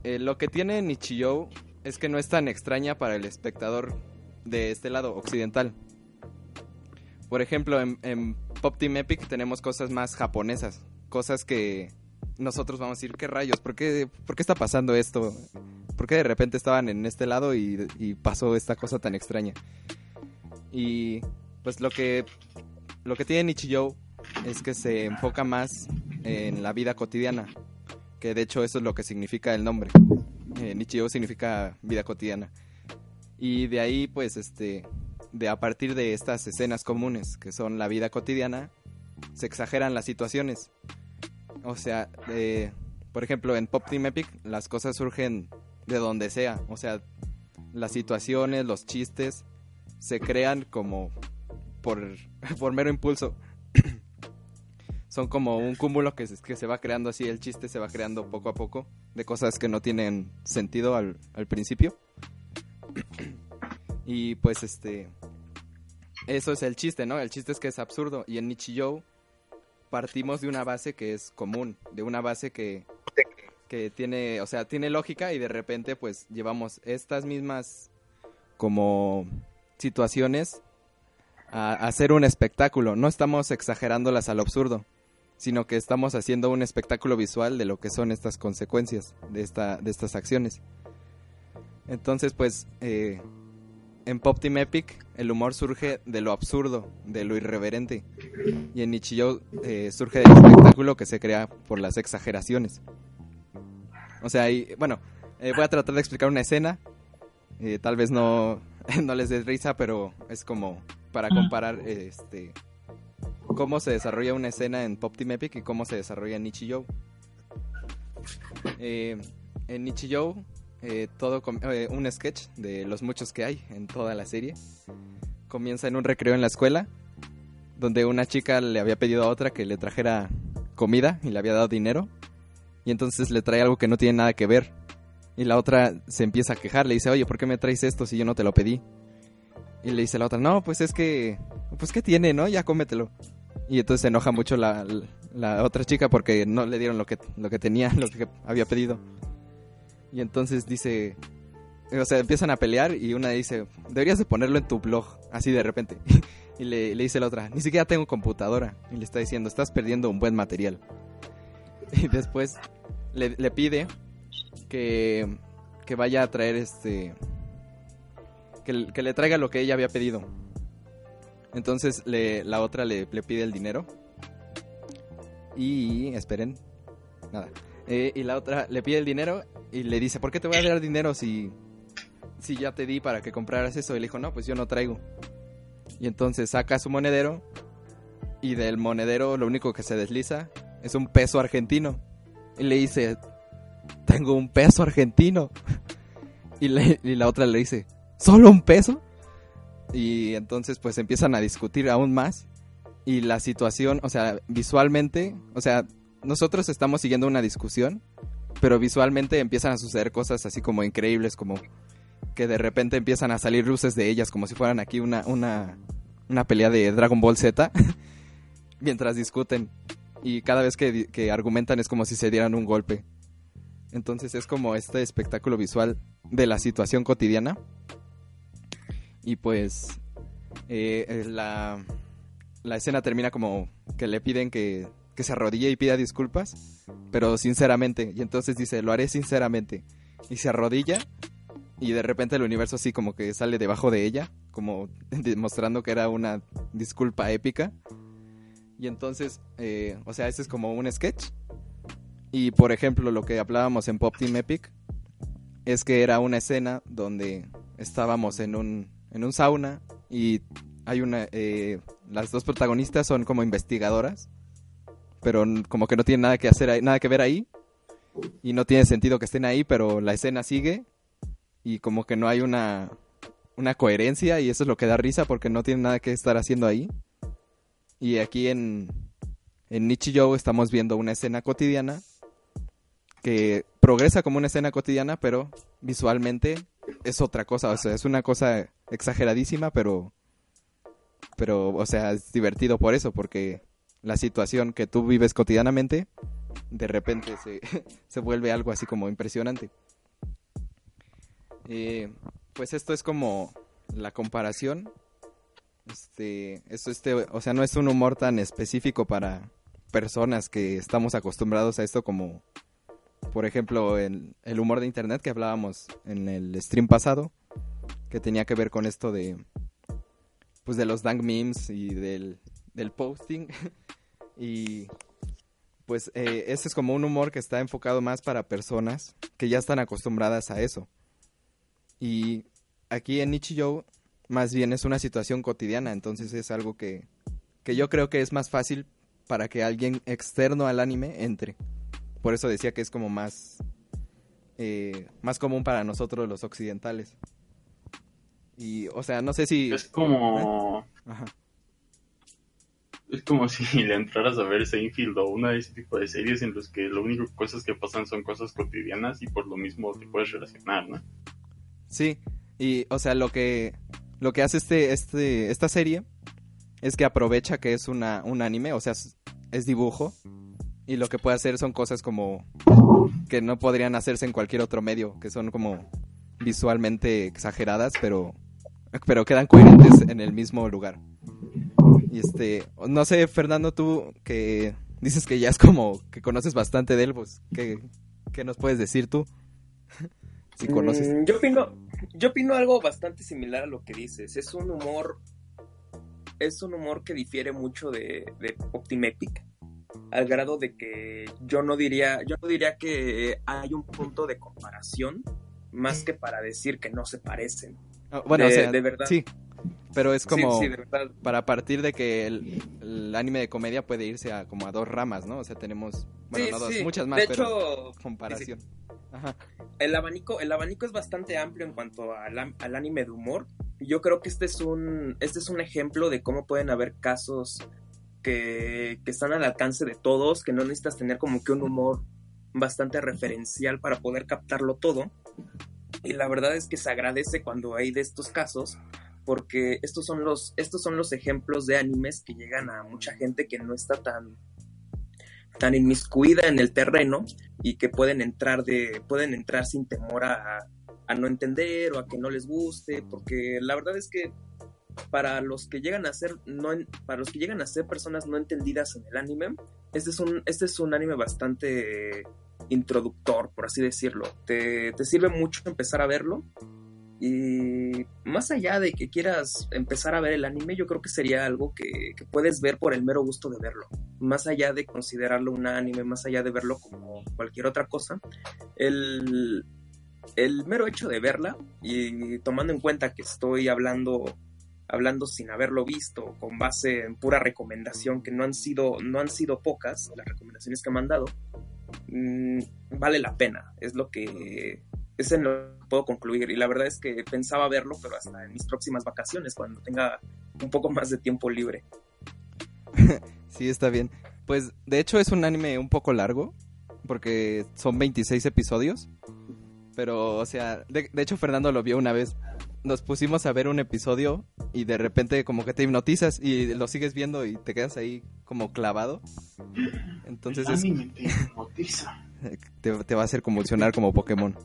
eh, lo que tiene Nichijou es que no es tan extraña para el espectador de este lado occidental. Por ejemplo, en, Pop Team Epic tenemos cosas más japonesas, cosas que nosotros vamos a decir, ¿qué rayos? ¿Por qué, por qué está pasando esto? ¿Por qué de repente estaban en este lado y, y pasó esta cosa tan extraña? Y pues lo que, lo que tiene Nichijou es que se enfoca más en la vida cotidiana, que de hecho eso es lo que significa el nombre. Eh, Nichijou significa vida cotidiana. Y de ahí, pues, este, de a partir de estas escenas comunes, que son la vida cotidiana, se exageran las situaciones. O sea, eh, por ejemplo, en Pop Team Epic las cosas surgen de donde sea. O sea, las situaciones, los chistes, se crean como por, mero impulso. Son como un cúmulo que se, que se va creando así, el chiste se va creando poco a poco de cosas que no tienen sentido al, al principio. Y pues este... Eso es el chiste, ¿no? El chiste es que es absurdo. Y en Nichijou partimos de una base que es común, de una base que, que tiene, o sea, tiene lógica y de repente pues llevamos estas mismas como situaciones a, hacer un espectáculo. No estamos exagerándolas al absurdo, sino que estamos haciendo un espectáculo visual de lo que son estas consecuencias de, esta, de estas acciones. Entonces, pues, eh, en Pop Team Epic el humor surge de lo absurdo, de lo irreverente. Y en Nichijou eh, surge del espectáculo que se crea por las exageraciones. O sea, y, bueno, eh, voy a tratar de explicar una escena. Eh, tal vez no, no les dé risa, pero es como para comparar este cómo se desarrolla una escena en Pop Team Epic y cómo se desarrolla en Nichijou. Eh, en Nichijou, eh, todo eh, un sketch de los muchos que hay en toda la serie comienza en un recreo en la escuela donde una chica le había pedido a otra que le trajera comida y le había dado dinero y entonces le trae algo que no tiene nada que ver y la otra se empieza a quejar, le dice, oye, ¿por qué me traes esto si yo no te lo pedí? Y le dice la otra, no, pues es que, pues ¿qué tiene, no? Ya cómetelo. Y entonces se enoja mucho la, la otra chica porque no le dieron lo que, lo que tenía, lo que había pedido. Y entonces dice, o sea, empiezan a pelear y una dice, deberías de ponerlo en tu blog, así de repente. y le, le dice la otra, ni siquiera tengo computadora. Y le está diciendo, estás perdiendo un buen material. Y después le, le pide que, que vaya a traer este... Que, que le traiga lo que ella había pedido. Entonces le, la otra le, le pide el dinero. Y esperen. Nada. Eh, y la otra le pide el dinero y le dice, ¿por qué te voy a dar dinero si, si ya te di para que compraras eso? Y le dijo, no, pues yo no traigo. Y entonces saca su monedero y del monedero lo único que se desliza es un peso argentino. Y le dice, tengo un peso argentino. Y, le- y la otra le dice, ¿solo un peso? Y entonces pues empiezan a discutir aún más. Y la situación, o sea, visualmente, o sea, nosotros estamos siguiendo una discusión, pero visualmente empiezan a suceder cosas así como increíbles, como que de repente empiezan a salir luces de ellas, como si fueran aquí una, una, una pelea de Dragon Ball Z, mientras discuten. Y cada vez que, que argumentan es como si se dieran un golpe. Entonces es como este espectáculo visual de la situación cotidiana. Y pues eh, eh, la, la escena termina como que le piden que, que se arrodille y pida disculpas, pero sinceramente. Y entonces dice, lo haré sinceramente. Y se arrodilla y de repente el universo así como que sale debajo de ella, como demostrando que era una disculpa épica. Y entonces, eh, o sea, ese es como un sketch. Y por ejemplo, lo que hablábamos en Pop Team Epic es que era una escena donde estábamos en un, en un sauna y hay una. eh, las dos protagonistas son como investigadoras, pero como que no tienen nada que hacer ahí- nada que ver ahí. Y no tiene sentido que estén ahí, pero la escena sigue y como que no hay una, una coherencia y eso es lo que da risa porque no tienen nada que estar haciendo ahí. Y aquí en, en Nichijou estamos viendo una escena cotidiana que progresa como una escena cotidiana, pero visualmente es otra cosa. O sea, es una cosa exageradísima, pero, pero, o sea, es divertido por eso, porque la situación que tú vives cotidianamente, de repente se, se vuelve algo así como impresionante. Eh, pues esto es como la comparación. Este, esto este, o sea, no es un humor tan específico para personas que estamos acostumbrados a esto como, por ejemplo, el, el humor de internet que hablábamos en el stream pasado, que tenía que ver con esto de, pues de los dank memes y del, del posting. y pues eh, este es como un humor que está enfocado más para personas que ya están acostumbradas a eso. Y aquí en Nichijou más bien es una situación cotidiana, entonces es algo que, que yo creo que es más fácil para que alguien externo al anime entre. Por eso decía que es como más, eh, más común para nosotros los occidentales. Y, o sea, no sé si... Es como. Ajá. Es como si le entraras a ver Seinfeld o una de ese tipo de series en los que lo único cosas que pasan son cosas cotidianas y por lo mismo te puedes relacionar, ¿no? Sí, y o sea, lo que lo que hace este, este, esta serie es que aprovecha que es una, un anime, o sea, es, es dibujo, y lo que puede hacer son cosas como que no podrían hacerse en cualquier otro medio, que son como visualmente exageradas, pero, pero quedan coherentes en el mismo lugar. Y este, no sé, Fernando, tú que dices que ya es como que conoces bastante de él, pues, ¿qué, qué nos puedes decir tú? si conoces. Mm, yo opino, yo opino algo bastante similar a lo que dices. Es un humor, es un humor que difiere mucho de, de Optimepic, al grado de que yo no diría, yo no diría que hay un punto de comparación más que para decir que no se parecen. Ah, bueno, de, o sea, de verdad. sí, pero es como Sí, sí, de verdad. para partir de que el, el anime de comedia puede irse a como a dos ramas, ¿no? O sea, tenemos, bueno, Sí, no dos, sí. muchas más, De pero hecho, comparación. Ajá. el abanico, el abanico es bastante amplio en cuanto al, al anime de humor. Yo creo que este es un, este es un ejemplo de cómo pueden haber casos que, que están al alcance de todos, que no necesitas tener como que un humor bastante referencial para poder captarlo todo. Y la verdad es que se agradece cuando hay de estos casos, porque estos son los, estos son los ejemplos de animes que llegan a mucha gente que no está tan, tan inmiscuida en el terreno y que pueden entrar de, pueden entrar sin temor a, a no entender o a que no les guste, porque la verdad es que para los que llegan a ser no para los que llegan a ser personas no entendidas en el anime, este es un, este es un anime bastante introductor, por así decirlo. Te, te sirve mucho empezar a verlo. Y más allá de que quieras empezar a ver el anime, yo creo que sería algo que, que puedes ver por el mero gusto de verlo. Más allá de considerarlo un anime, más allá de verlo como cualquier otra cosa, el, el mero hecho de verla y tomando en cuenta que estoy hablando hablando sin haberlo visto, con base en pura recomendación, que no han sido, no han sido pocas las recomendaciones que me han dado, mm, vale la pena. Es lo que es en lo que puedo concluir. Y la verdad es que pensaba verlo, pero hasta en mis próximas vacaciones, cuando tenga un poco más de tiempo libre. Sí, está bien. Pues de hecho es un anime un poco largo, porque son 26 episodios. Pero, o sea, de, de hecho Fernando lo vio una vez. Nos pusimos a ver un episodio y de repente como que te hipnotizas y lo sigues viendo y te quedas ahí como clavado. Entonces el es, anime te hipnotiza. te, te va a hacer convulsionar como Pokémon.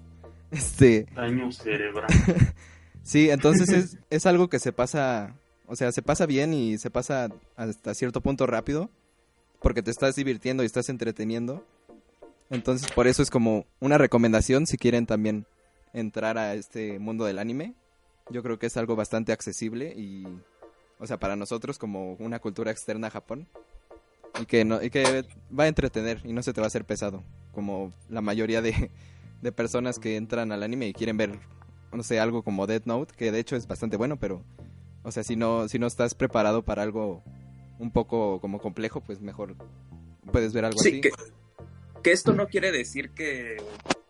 Este, Daño cerebral. sí, entonces es, es algo que se pasa, o sea, se pasa bien y se pasa hasta cierto punto rápido, porque te estás divirtiendo y estás entreteniendo. Entonces por eso es como una recomendación si quieren también entrar a este mundo del anime. Yo creo que es algo bastante accesible y, o sea, para nosotros como una cultura externa a Japón. Y que, no, y que va a entretener y no se te va a hacer pesado, como la mayoría de, de personas que entran al anime y quieren ver, no sé, algo como Death Note, que de hecho es bastante bueno, pero, o sea, si no, si no estás preparado para algo un poco como complejo, pues mejor puedes ver algo Sí, así. que, que esto no quiere decir que,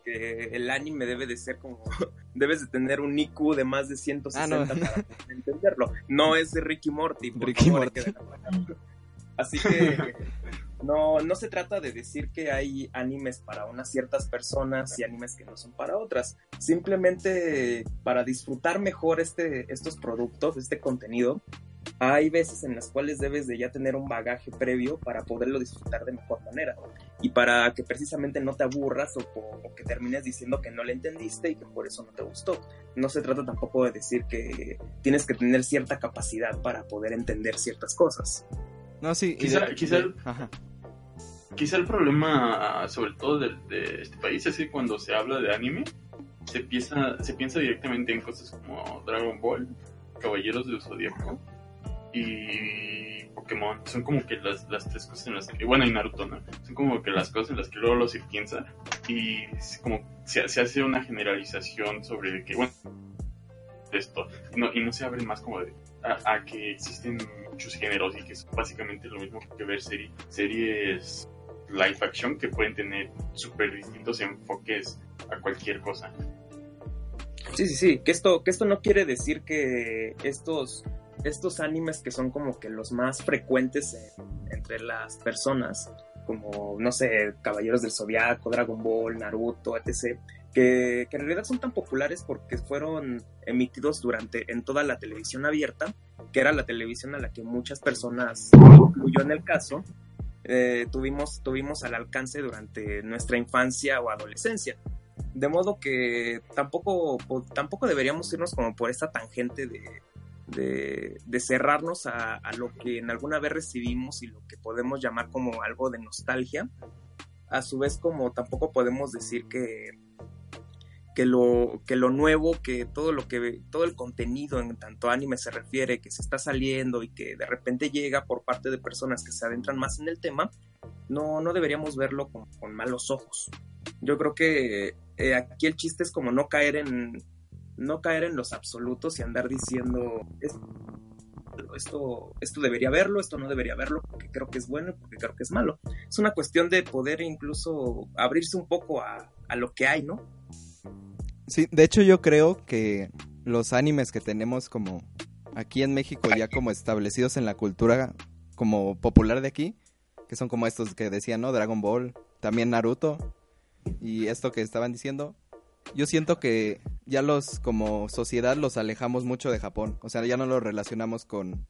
que el anime debe de ser como debes de tener un IQ de más de 160 Ah, no. para entenderlo. No es de Ricky Morty, por Ricky favor, Morty. que. Así que no, no se trata de decir que hay animes para unas ciertas personas y animes que no son para otras. Simplemente para disfrutar mejor este, estos productos, este contenido, hay veces en las cuales debes de ya tener un bagaje previo para poderlo disfrutar de mejor manera y para que precisamente no te aburras o, o que termines diciendo que no le entendiste y que por eso no te gustó. No se trata tampoco de decir que tienes que tener cierta capacidad para poder entender ciertas cosas. No, sí. Quizá- de- quizá- de- ajá. Quizá el problema, sobre todo de, de este país, es que cuando se habla de anime, se piensa, se piensa directamente en cosas como Dragon Ball, Caballeros del Zodíaco y Pokémon. Son como que las, las tres cosas en las que, bueno, y Naruto, ¿no? Son como que las cosas en las que luego se piensa y es como se, se hace una generalización sobre que, bueno, esto, y no, y no se abre más como de, a, a que existen muchos géneros y que es básicamente lo mismo que ver serie- series live action que pueden tener súper distintos enfoques a cualquier cosa. Sí, sí, sí, que esto, que esto no quiere decir que estos, estos animes que son como que los más frecuentes en- entre las personas, como, no sé, Caballeros del Zodiaco, Dragon Ball, Naruto, etc., que, que, en realidad son tan populares porque fueron emitidos durante en toda la televisión abierta, que era la televisión a la que muchas personas, incluyó en el caso, eh, tuvimos, tuvimos al alcance durante nuestra infancia o adolescencia. De modo que tampoco, tampoco deberíamos irnos como por esta tangente de, de, de cerrarnos a, a, lo que en alguna vez recibimos y lo que podemos llamar como algo de nostalgia. A su vez, como tampoco podemos decir que, que lo, que lo nuevo, que todo lo que todo el contenido en tanto anime se refiere, que se está saliendo y que de repente llega por parte de personas que se adentran más en el tema, no, no deberíamos verlo con, malos ojos. Yo creo que eh, aquí el chiste es como no caer en no caer en los absolutos y andar diciendo esto, esto debería verlo, esto no debería verlo, porque creo que es bueno y porque creo que es malo. Es una cuestión de poder incluso abrirse un poco a, a lo que hay, ¿no? Sí, de hecho yo creo que los animes que tenemos como aquí en México ya como establecidos en la cultura como popular de aquí, que son como estos que decían, ¿no? Dragon Ball, también Naruto y esto que estaban diciendo, yo siento que ya los como sociedad los alejamos mucho de Japón, o sea, ya no los relacionamos con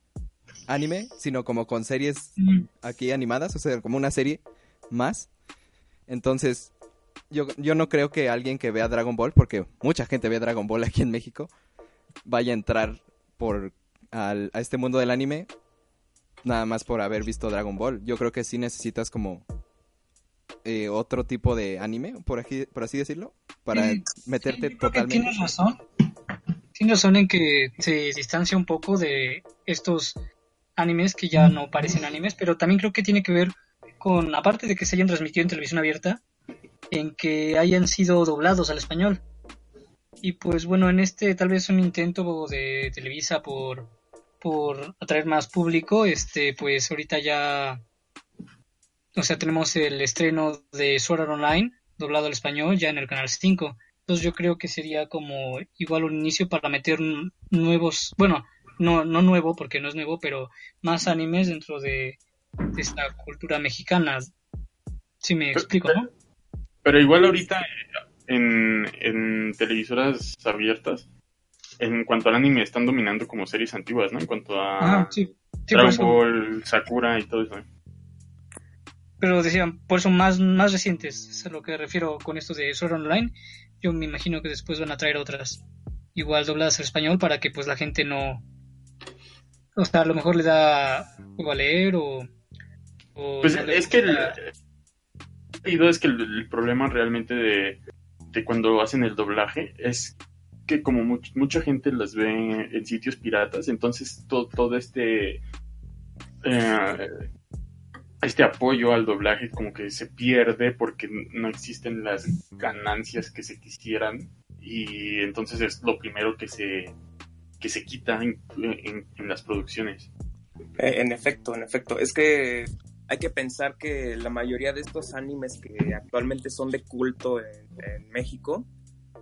anime, sino como con series aquí animadas, o sea, como una serie más. Entonces, yo, yo no creo que alguien que vea Dragon Ball, porque mucha gente ve Dragon Ball aquí en México, vaya a entrar por al, a este mundo del anime nada más por haber visto Dragon Ball. Yo creo que sí necesitas como eh, otro tipo de anime, por, aquí, por así decirlo, para Sí, meterte sí, totalmente. Tienes razón. Tienes razón en que se distancia un poco de estos animes que ya no parecen animes, pero también creo que tiene que ver con, aparte de que se hayan transmitido en televisión abierta, en que hayan sido doblados al español. Y pues bueno, en este tal vez un intento de Televisa por, por atraer más público, este pues ahorita ya, o sea, tenemos el estreno de Sword Art Online, doblado al español, ya en el canal 5. Entonces yo creo que sería como igual un inicio para meter nuevos, bueno, no, no nuevo porque no es nuevo, pero más animes dentro de, de esta cultura mexicana. Si me explico, ¿no? Pero igual ahorita en, en televisoras abiertas, en cuanto al anime, están dominando como series antiguas, ¿no? En cuanto a Ajá, sí. Sí, Dragon Ball, Sakura y todo eso. pero decían, por eso más, más recientes, es a lo que refiero con esto de Sword Online. Yo me imagino que después van a traer otras igual dobladas al español para que pues la gente no, o sea, a lo mejor le da juego a leer o, o Pues no es que el, oído es que el, problema realmente de, de cuando hacen el doblaje es que como much- mucha gente las ve en sitios piratas, entonces todo, todo este eh, este apoyo al doblaje como que se pierde porque no existen las ganancias que se quisieran y entonces es lo primero que se que se quita en, en- en las producciones. Eh, en efecto, en efecto. Es que hay que pensar que la mayoría de estos animes que actualmente son de culto en, México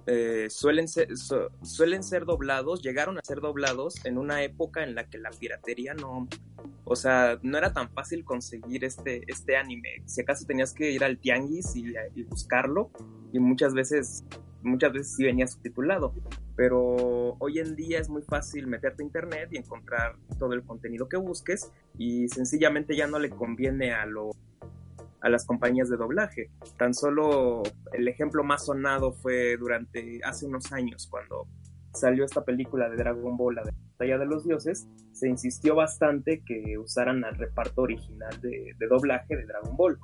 eh, suelen, ser, su- suelen ser doblados, llegaron a ser doblados en una época en la que la piratería no, o sea, no era tan fácil conseguir este, este anime. Si acaso tenías que ir al tianguis y, y buscarlo y muchas veces, muchas veces sí venía subtitulado pero hoy en día es muy fácil meterte a internet y encontrar todo el contenido que busques y sencillamente ya no le conviene a lo a las compañías de doblaje. Tan solo el ejemplo más sonado fue durante hace unos años cuando salió esta película de Dragon Ball, la de Batalla de los Dioses, se insistió bastante que usaran al reparto original de, de doblaje de Dragon Ball.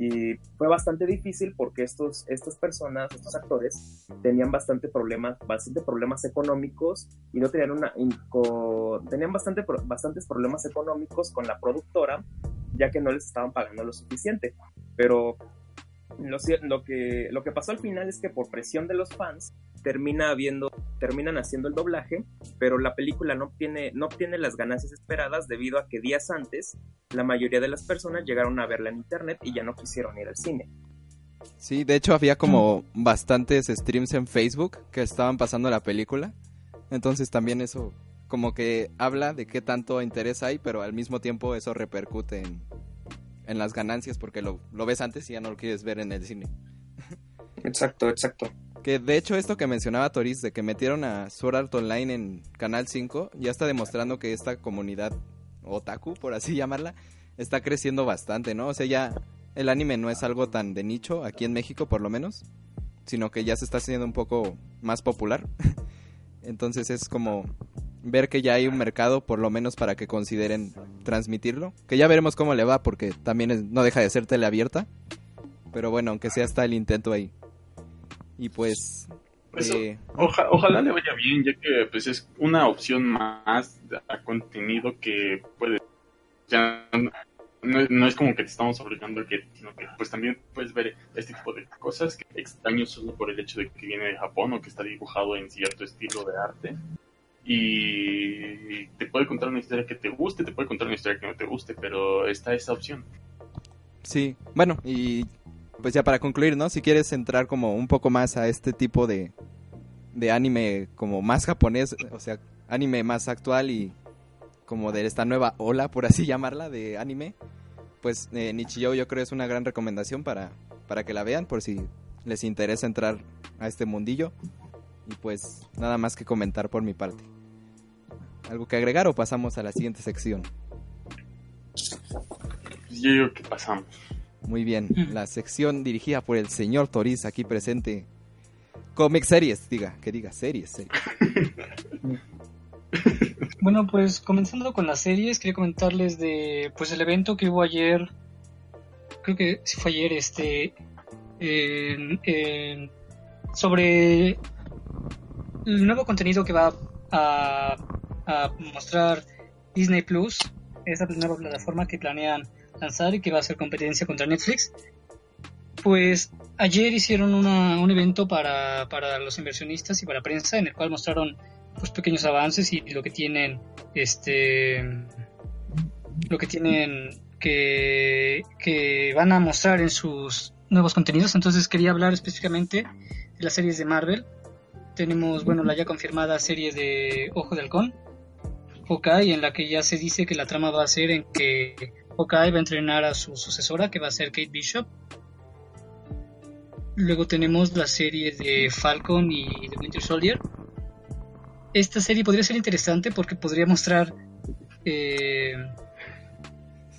Y fue bastante difícil porque estos, estas personas, estos actores, tenían bastante problemas, bastante problemas económicos y no tenían una, tenían bastante, bastantes problemas económicos con la productora, ya que no les estaban pagando lo suficiente. Pero lo, lo que, lo que pasó al final es que por presión de los fans termina habiendo, terminan haciendo el doblaje, pero la película no obtiene, no obtiene las ganancias esperadas debido a que días antes la mayoría de las personas llegaron a verla en internet y ya no quisieron ir al cine. Sí, de hecho había como bastantes streams en Facebook que estaban pasando la película. Entonces también eso como que habla de qué tanto interés hay, pero al mismo tiempo eso repercute en, en las ganancias porque lo, lo ves antes y ya no lo quieres ver en el cine. Exacto, exacto. Que de hecho esto que mencionaba Toris, de que metieron a Sword Art Online en Canal 5, ya está demostrando que esta comunidad otaku, por así llamarla, está creciendo bastante, ¿no? O sea, ya el anime no es algo tan de nicho, aquí en México por lo menos, sino que ya se está haciendo un poco más popular. Entonces es como ver que ya hay un mercado, por lo menos para que consideren transmitirlo. Que ya veremos cómo le va, porque también no deja de ser teleabierta. Pero bueno, aunque sea está el intento ahí. Y pues... Eso- eh, Oja- ojalá le vaya bien, ya que pues es una opción más a contenido que puede... Ya no, no es como que te estamos obligando a que, sino que pues también puedes ver este tipo de cosas que extraño solo por el hecho de que viene de Japón o que está dibujado en cierto estilo de arte. Y te puede contar una historia que te guste, te puede contar una historia que no te guste, pero está esa opción. Sí, bueno, y pues ya para concluir, ¿no? Si quieres entrar como un poco más a este tipo de, de anime como más japonés, o sea, anime más actual y como de esta nueva ola, por así llamarla, de anime, pues eh, yo creo es una gran recomendación para, para que la vean por si les interesa entrar a este mundillo. Y pues nada más que comentar por mi parte. ¿Algo que agregar o pasamos a la siguiente sección? Yo digo que pasamos. Muy bien, la sección dirigida por el señor Toriz aquí presente. Comic series, diga, que diga series, series. Bueno, pues comenzando con las series, quería comentarles de pues el evento que hubo ayer, creo que fue ayer, este, en- en- sobre el nuevo contenido que va a, a mostrar Disney Plus, esa nueva plataforma que planean lanzar y que va a hacer competencia contra Netflix. Pues ayer hicieron una- un evento para, para los inversionistas y para prensa en el cual mostraron pues pequeños avances y lo que tienen este lo que tienen que, que van a mostrar en sus nuevos contenidos entonces quería hablar específicamente de las series de Marvel tenemos bueno la ya confirmada serie de Ojo de Halcón Hawkeye en la que ya se dice que la trama va a ser en que Hawkeye va a entrenar a su sucesora que va a ser Kate Bishop. Luego tenemos la serie de Falcon y de Winter Soldier. Esta serie podría ser interesante porque podría mostrar eh,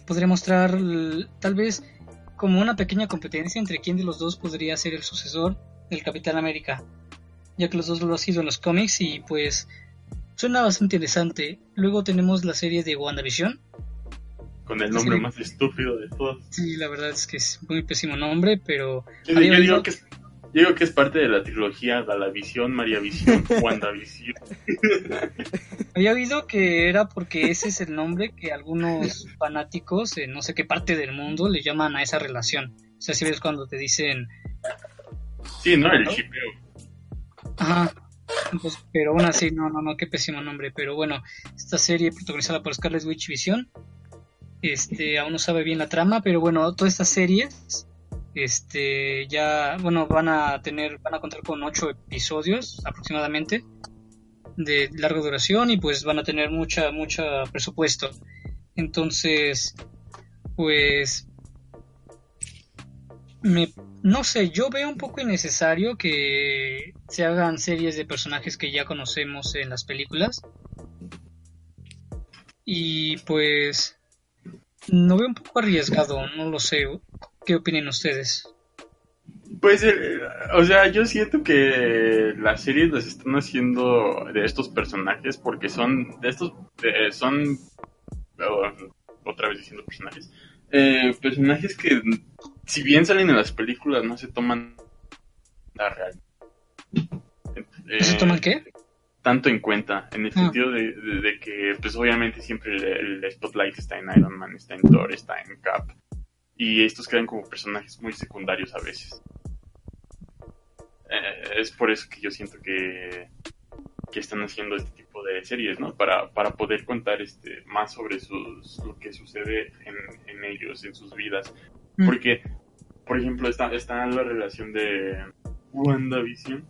podría mostrar tal vez como una pequeña competencia entre quién de los dos podría ser el sucesor del Capitán América ya que los dos lo han sido en los cómics y pues suena bastante interesante. Luego tenemos la serie de WandaVision Con el nombre Sí. más estúpido de todos. sí la verdad es que es muy pésimo nombre pero Yo, yo digo que es, yo digo que es parte de la trilogía Galavisión, María Visión, WandaVision. Había oído que era porque ese es el nombre que algunos fanáticos en no sé qué parte del mundo le llaman a esa relación. O sea, si ves cuando te dicen, Sí, ¿no? El shipeo. ajá, pues, pero aún así, no, no, no, qué pésimo nombre. Pero bueno, esta serie protagonizada por Scarlet Witch Vision, este, aún no sabe bien la trama, pero bueno, todas estas series, este, ya, bueno, van a tener, van a contar con ocho episodios aproximadamente de larga duración y pues van a tener mucha, mucha presupuesto. Entonces, pues, me, no sé, yo veo un poco innecesario que se hagan series de personajes que ya conocemos en las películas. Y pues, no veo un poco arriesgado, no lo sé. ¿Qué opinan ustedes? Pues, eh, o sea, yo siento que las series las están haciendo de estos personajes porque son de estos, eh, son, oh, otra vez diciendo personajes, eh, personajes que si bien salen en las películas no se toman la real. ¿No se toman qué? Tanto en cuenta, en el Ah. sentido de, de- de que, pues obviamente siempre el, el spotlight está en Iron Man, está en Thor, está en Cap, y estos quedan como personajes muy secundarios a veces. Eh, es por eso que yo siento que, que están haciendo este tipo de series, ¿no? Para, para poder contar este más sobre sus, lo que sucede en, en ellos, en sus vidas. Mm. Porque, por ejemplo, está, está la relación de WandaVision,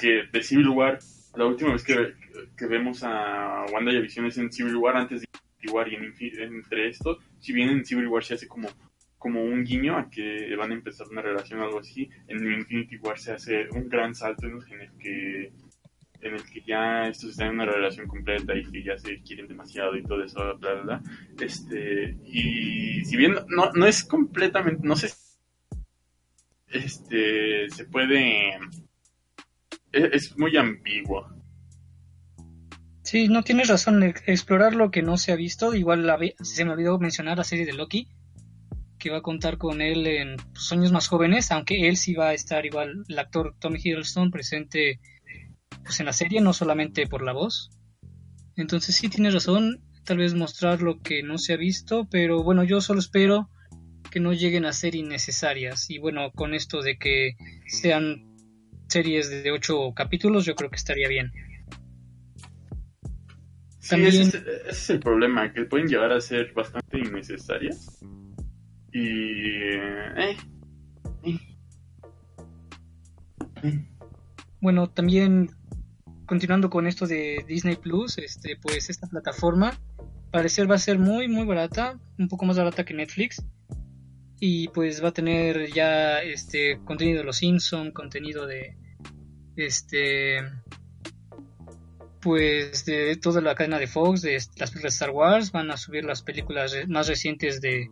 que de Civil War, la última vez que, que vemos a Wanda y Vision es en Civil War, antes de Civil War y en, entre esto, si bien en Civil War se hace como como un guiño a que van a empezar una relación o algo así. En Infinity War se hace un gran salto en el que en el que ya estos están en una relación completa y que ya se quieren demasiado y todo eso, bla, bla, bla. Este, y si bien no, no es completamente, no sé, este, se puede, es, muy ambiguo. Sí, no tienes razón. e- Explorar lo que no se ha visto. Igual se me olvidó mencionar la serie de Loki, que va a contar con él en sus años más jóvenes, aunque él sí va a estar igual, el actor Tommy Hiddleston presente pues, en la serie, no solamente por la voz. Entonces sí tienes razón, tal vez mostrar lo que no se ha visto, pero bueno, yo solo espero que no lleguen a ser innecesarias. Y bueno, con esto de que sean series de ocho capítulos, yo creo que estaría bien. Sí, También- ese, es, ese es el problema, que pueden llegar a ser bastante innecesarias. Y... eh, eh, eh. Bueno, también continuando con esto de Disney Plus, este, pues esta plataforma parecer va a ser muy muy barata, un poco más barata que Netflix y pues va a tener ya este contenido de los Simpson, contenido de este pues de toda la cadena de Fox, de las películas de Star Wars, van a subir las películas más recientes de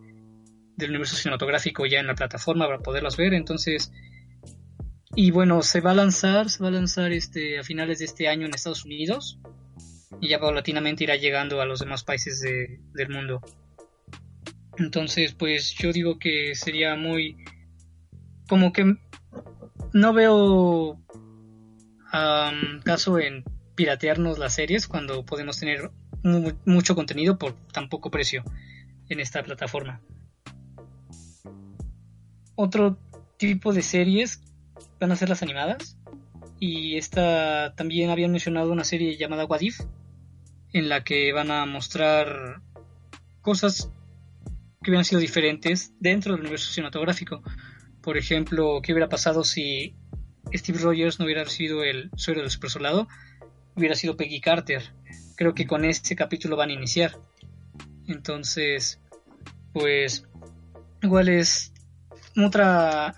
del universo cinematográfico ya en la plataforma para poderlas ver, entonces y bueno, se va a lanzar, se va a lanzar este a finales de este año en Estados Unidos y ya paulatinamente irá llegando a los demás países de- del mundo. Entonces, pues yo digo que sería muy como que no veo caso en piratearnos las series cuando podemos tener mu- mucho contenido por tan poco precio en esta plataforma. Otro tipo de series van a ser las animadas. Y esta también habían mencionado una serie llamada What If, en la que van a mostrar cosas que hubieran sido diferentes dentro del universo cinematográfico. Por ejemplo, ¿qué hubiera pasado si Steve Rogers no hubiera sido el suero del super soldado? Hubiera sido Peggy Carter. Creo que con este capítulo van a iniciar. Entonces, pues, igual es otra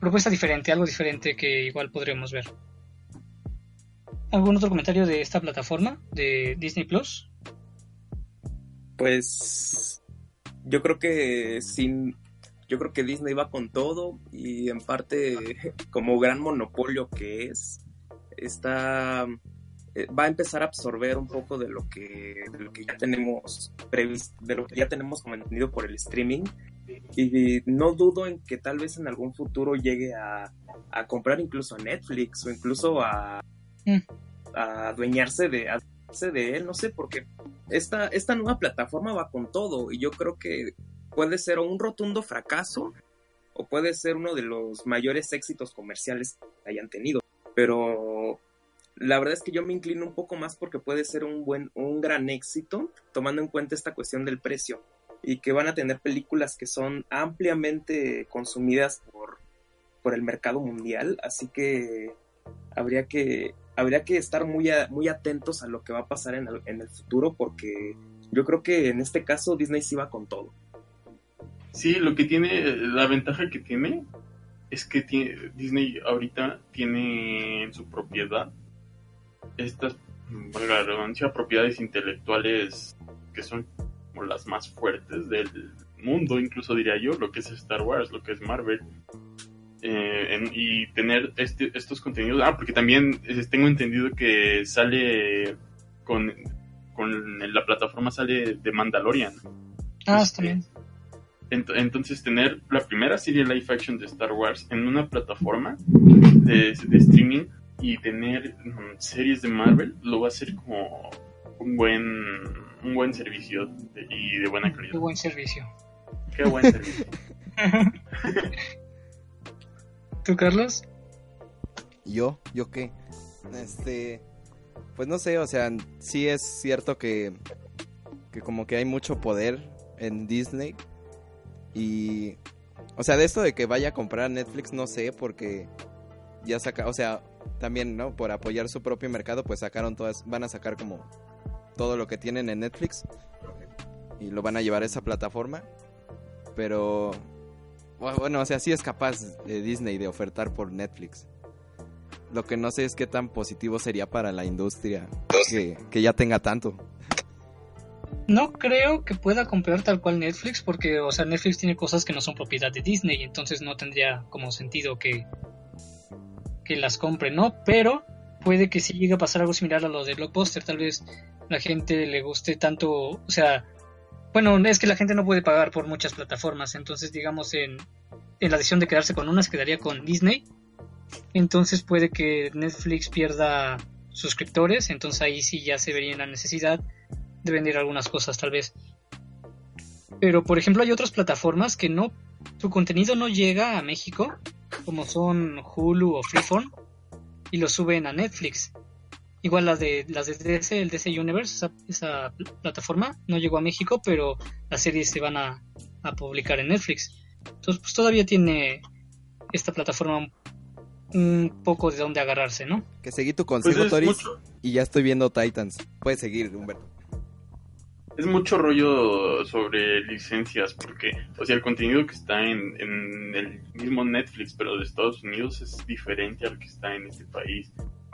propuesta diferente, algo diferente que igual podremos ver. ¿Algún otro comentario de esta plataforma de Disney Plus? Pues yo creo que sin yo creo que Disney va con todo y en parte como gran monopolio que es está eh, va a empezar a absorber un poco de lo que de lo que ya tenemos previsto de lo que ya tenemos como entendido por el streaming y no dudo en que tal vez en algún futuro llegue a, a comprar incluso a Netflix o incluso a, Mm. a adueñarse de a de él no sé porque esta, esta nueva plataforma va con todo y yo creo que puede ser un rotundo fracaso o puede ser uno de los mayores éxitos comerciales que hayan tenido. Pero la verdad es que yo me inclino un poco más porque puede ser un buen, un gran éxito, tomando en cuenta esta cuestión del precio y que van a tener películas que son ampliamente consumidas por, por el mercado mundial, así que habría que habría que estar muy, a- muy atentos a lo que va a pasar en el, en el futuro porque yo creo que en este caso Disney sí va con todo. Sí, lo que tiene, la ventaja que tiene es que tiene, Disney ahorita tiene en su propiedad estas, valga la redundancia, propiedades intelectuales que son como las más fuertes del mundo, incluso diría yo, lo que es Star Wars, lo que es Marvel. Eh, en- y tener este, estos contenidos, ah, porque también eh, tengo entendido que sale con, con la plataforma sale de Mandalorian. Ah, Este, está bien. Ent- Entonces, tener la primera serie live action de Star Wars en una plataforma de, de streaming y tener mm, series de Marvel lo va a hacer como un buen un buen servicio de- y de buena Qué calidad. buen servicio. Qué buen servicio. ¿Tú, Carlos? ¿Yo? ¿Yo qué? Este, pues no sé, o sea, sí es cierto que, que como que hay mucho poder en Disney y, o sea, de esto de que vaya a comprar Netflix no sé porque ya saca, o sea, también, ¿no? Por apoyar su propio mercado, pues sacaron todas, van a sacar como todo lo que tienen en Netflix y lo van a llevar a esa plataforma. Pero bueno, o sea, sí es capaz de Disney de ofertar por Netflix. Lo que no sé es qué tan positivo sería para la industria que, que ya tenga tanto. No creo que pueda comprar tal cual Netflix porque, o sea, Netflix tiene cosas que no son propiedad de Disney, entonces no tendría como sentido que, que las compre, ¿no? Pero puede que si llegue a pasar algo similar a lo de Blockbuster, tal vez la gente le guste tanto, o sea, bueno, es que la gente no puede pagar por muchas plataformas, entonces digamos en, en la decisión de quedarse con una se quedaría con Disney, entonces puede que Netflix pierda suscriptores, entonces ahí sí ya se vería la necesidad de vender algunas cosas tal vez. Pero por ejemplo hay otras plataformas que no, su contenido no llega a México, como son Hulu o Freeform, y lo suben a Netflix. Igual las de las de DC, el DC Universe, esa, esa plataforma no llegó a México, pero las series se van a, a publicar en Netflix. Entonces pues todavía tiene esta plataforma un poco de dónde agarrarse, ¿no? Que seguí tu consejo, Pues es Toris, mucho. y ya estoy viendo Titans. Puedes seguir, Humberto. Es mucho rollo sobre licencias, porque, o sea, el contenido que está en, en el mismo Netflix, pero de Estados Unidos, es diferente al que está en este país.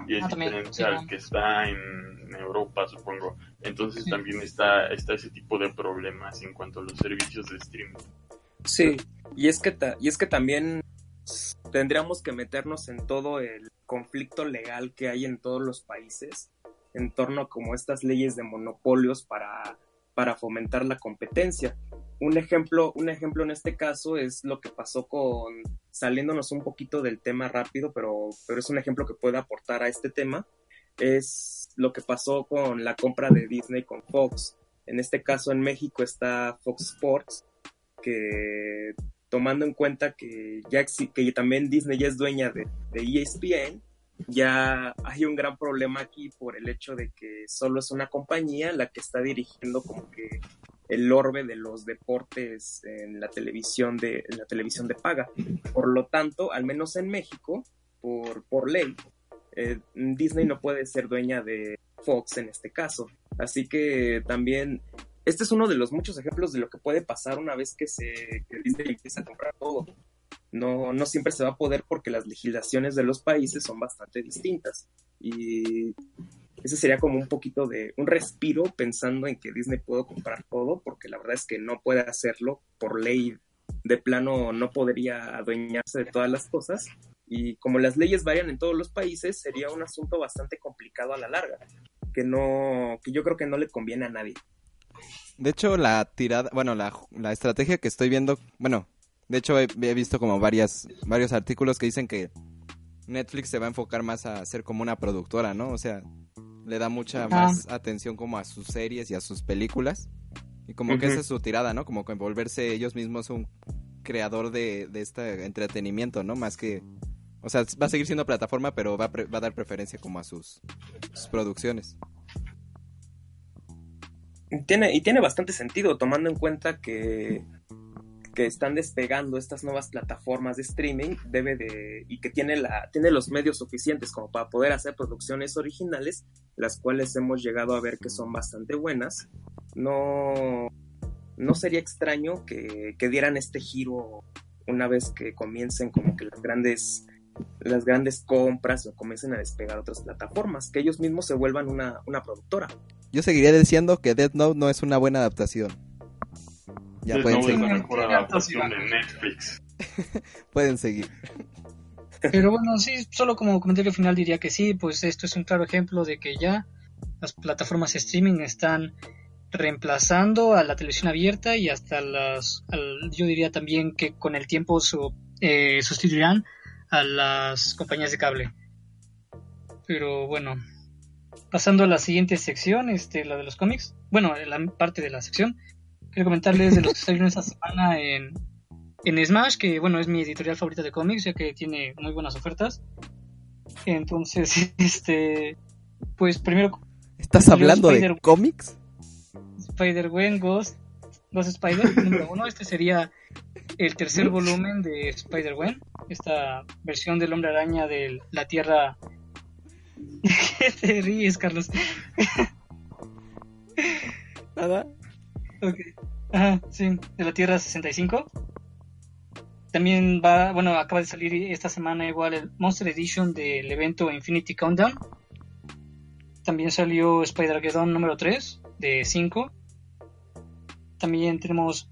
Y es Ah, también, diferente sí, al que está en Europa, supongo. Entonces Sí. también está, está ese tipo de problemas en cuanto a los servicios de streaming. Sí, y es que, ta- y es que también tendríamos que meternos en todo el conflicto legal que hay en todos los países en torno a como estas leyes de monopolios para, para fomentar la competencia. Un ejemplo, un ejemplo en este caso es lo que pasó con, saliéndonos un poquito del tema rápido, pero, pero es un ejemplo que puede aportar a este tema, es lo que pasó con la compra de Disney con Fox. En este caso en México está Fox Sports, que tomando en cuenta que ya que también Disney ya es dueña de, ESPN, ya hay un gran problema aquí por el hecho de que solo es una compañía la que está dirigiendo como que el orbe de los deportes en la televisión de la televisión de paga. Por lo tanto, al menos en México, por, por ley, eh, Disney no puede ser dueña de Fox en este caso. Así que también este es uno de los muchos ejemplos de lo que puede pasar una vez que se que Disney empieza a comprar todo. No, no siempre se va a poder porque las legislaciones de los países son bastante distintas. Y ese sería como un poquito de un respiro pensando en que Disney puede comprar todo, porque la verdad es que no puede hacerlo por ley. De plano no podría adueñarse de todas las cosas. Y como las leyes varían en todos los países, sería un asunto bastante complicado a la larga, que no, que yo creo que no le conviene a nadie. De hecho, la tirada, bueno, la, la estrategia que estoy viendo, bueno, de hecho he, he visto como varias, varios artículos que dicen que Netflix se va a enfocar más a ser como una productora, ¿no? O sea, le da mucha más atención como a sus series y a sus películas. Y como que esa es su tirada, ¿no? Como que volverse ellos mismos un creador de, de este entretenimiento, ¿no? Más que... O sea, va a seguir siendo plataforma, pero va a, pre- va a dar preferencia como a sus, sus producciones. Tiene, y tiene bastante sentido, tomando en cuenta que, que están despegando estas nuevas plataformas de streaming, debe de, y que tiene la, tiene los medios suficientes como para poder hacer producciones originales, las cuales hemos llegado a ver que son bastante buenas. No, no sería extraño que, que dieran este giro una vez que comiencen como que las grandes las grandes compras o comiencen a despegar otras plataformas, que ellos mismos se vuelvan una, una productora. Yo seguiría diciendo que Death Note no es una buena adaptación. Ya pueden seguir. la mejor adaptación de Netflix. Pueden seguir. Pero bueno, sí, solo como comentario final diría que sí, pues esto es un claro ejemplo de que ya las plataformas de streaming están reemplazando a la televisión abierta y hasta las, al- yo diría también que con el tiempo su- eh, sustituirán a las compañías de cable. Pero bueno, pasando a la siguiente sección, este, la de los cómics, bueno, la parte de la sección, quiero comentarles de los que salieron esta semana en, en Smash, que bueno, es mi editorial favorita de cómics, ya que tiene muy buenas ofertas. Entonces, este, pues primero ¿Estás hablando de Spider- cómics? Spider-Gwen, Ghost, Ghost Spider, número uno. Este sería el tercer volumen de Spider-Gwen, esta versión del hombre araña de la Tierra. ¿Qué te ríes, Carlos? Nada. Ok. Sí, de la Tierra 65. También va, bueno, acaba de salir esta semana igual el Monster Edition del evento Infinity Countdown. También salió Spider-Geddon número 3 de 5. También tenemos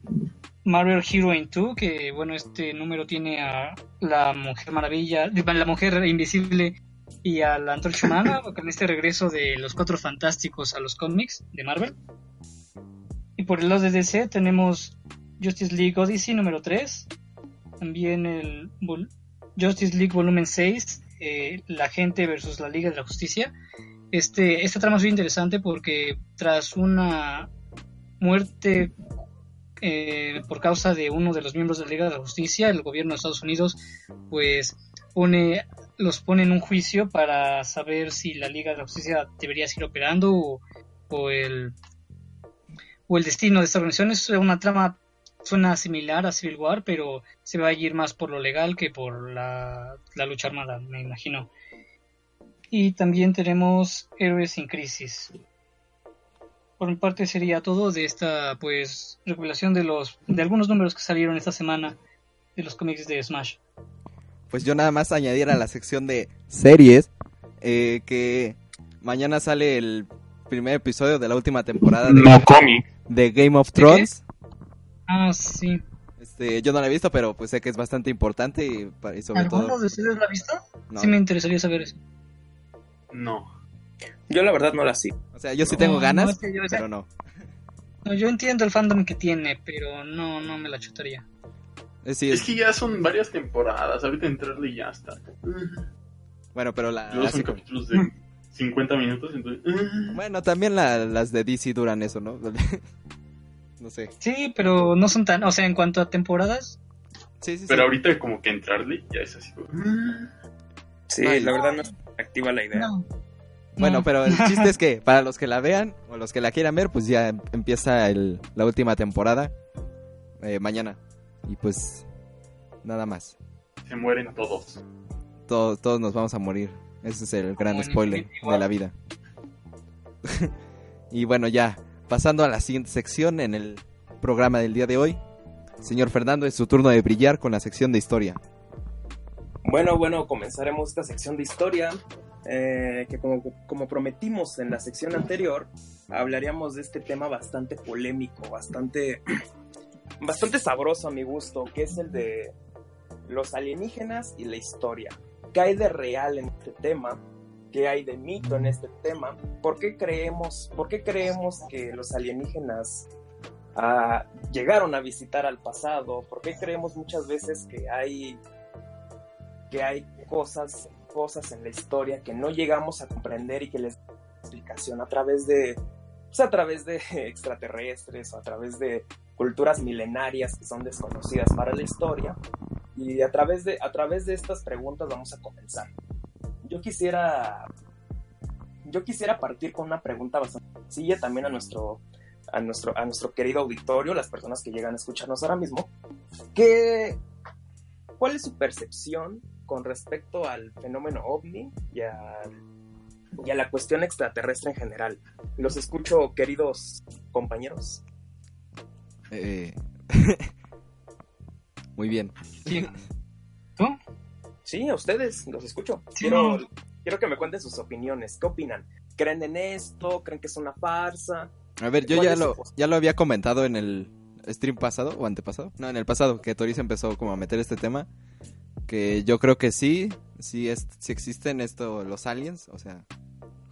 Marvel Heroine 2, que bueno, este número tiene a la Mujer Maravilla, la Mujer Invisible y a la Antorcha Humana, con este regreso de los Cuatro Fantásticos a los cómics de Marvel. Y por el lado de DC tenemos Justice League Odyssey número 3, también el Justice League volumen 6, eh, La gente versus la Liga de la Justicia. Este, esta trama es muy interesante porque tras una muerte eh, por causa de uno de los miembros de la Liga de la Justicia, el gobierno de Estados Unidos pues pone los pone en un juicio para saber si la Liga de la Justicia debería seguir operando o el o el destino de esta organización es una trama suena similar a Civil War pero se va a ir más por lo legal que por la, la lucha armada me imagino y también tenemos Héroes sin Crisis por mi parte sería todo de esta pues recopilación de los de algunos números que salieron esta semana de los cómics de Smash. Pues yo nada más añadir a la sección de series eh, que mañana sale el primer episodio de la última temporada de, No cómic. De Game of qué? Thrones. Ah, sí. Este, yo no la he visto, pero pues sé que es bastante importante y, y sobre ¿Alguno todo... de ustedes lo ha visto? no. Sí me interesaría saber eso. No. Yo la verdad no la sigo. O sea, yo sí No, tengo no, ganas, es que yo- pero no. No, yo entiendo el fandom que tiene, pero no, no me la chutaría. Sí, Es es- que ya son varias temporadas. Ahorita entrarle y ya está. Bueno, pero la... Son la- capítulos de 50 minutos. Entonces. Bueno, también la- las de DC duran eso, ¿no? no sé. Sí, pero no son tan, o sea, en cuanto a temporadas, Sí, sí, sí. Pero ahorita como que entrarle ya es así. Sí, Ay, la no. verdad no es activa la idea. no. Bueno, No. pero el chiste es que para los que la vean o los que la quieran ver, pues ya em- empieza el- la última temporada eh, mañana. Y pues nada más. Se mueren todos. Todos, todos nos vamos a morir. Ese es el gran spoiler Infinity de la vida. y bueno, ya pasando a la siguiente sección en el programa del día de hoy. Señor Fernando, es su turno de brillar con la sección de historia. Bueno, bueno, comenzaremos esta sección de historia, eh, que como, como prometimos en la sección anterior, hablaríamos de este tema bastante polémico, bastante, bastante sabroso a mi gusto, que es el de los alienígenas y la historia. ¿Qué hay de real en este tema? ¿Qué hay de mito en este tema? ¿Por qué creemos, por qué creemos que los alienígenas ah, llegaron a visitar al pasado? ¿Por qué creemos muchas veces que hay que hay cosas, cosas en la historia que no llegamos a comprender y que les explicación a través de, pues a través de extraterrestres o a través de culturas milenarias que son desconocidas para la historia. Y a través de, a través de estas preguntas vamos a comenzar. Yo quisiera, yo quisiera partir con una pregunta bastante sencilla también a nuestro, a nuestro, a nuestro querido auditorio, las personas que llegan a escucharnos ahora mismo. ¿Qué, ¿Cuál es su percepción con respecto al fenómeno ovni y, al- y a la cuestión extraterrestre en general? Los escucho, queridos compañeros. Eh, Muy bien. ¿quién? ¿Tú? Sí, a ustedes, los escucho. Sí. Quiero, quiero que me cuenten sus opiniones. ¿Qué opinan? ¿Creen en esto? ¿Creen que es una farsa? A ver, yo ¿Cuál ya lo, ya lo había comentado en el stream pasado o antepasado. No, en el pasado, que Toriz empezó como a meter este tema. Que yo creo que sí, sí, es, sí existen esto, los aliens, o sea,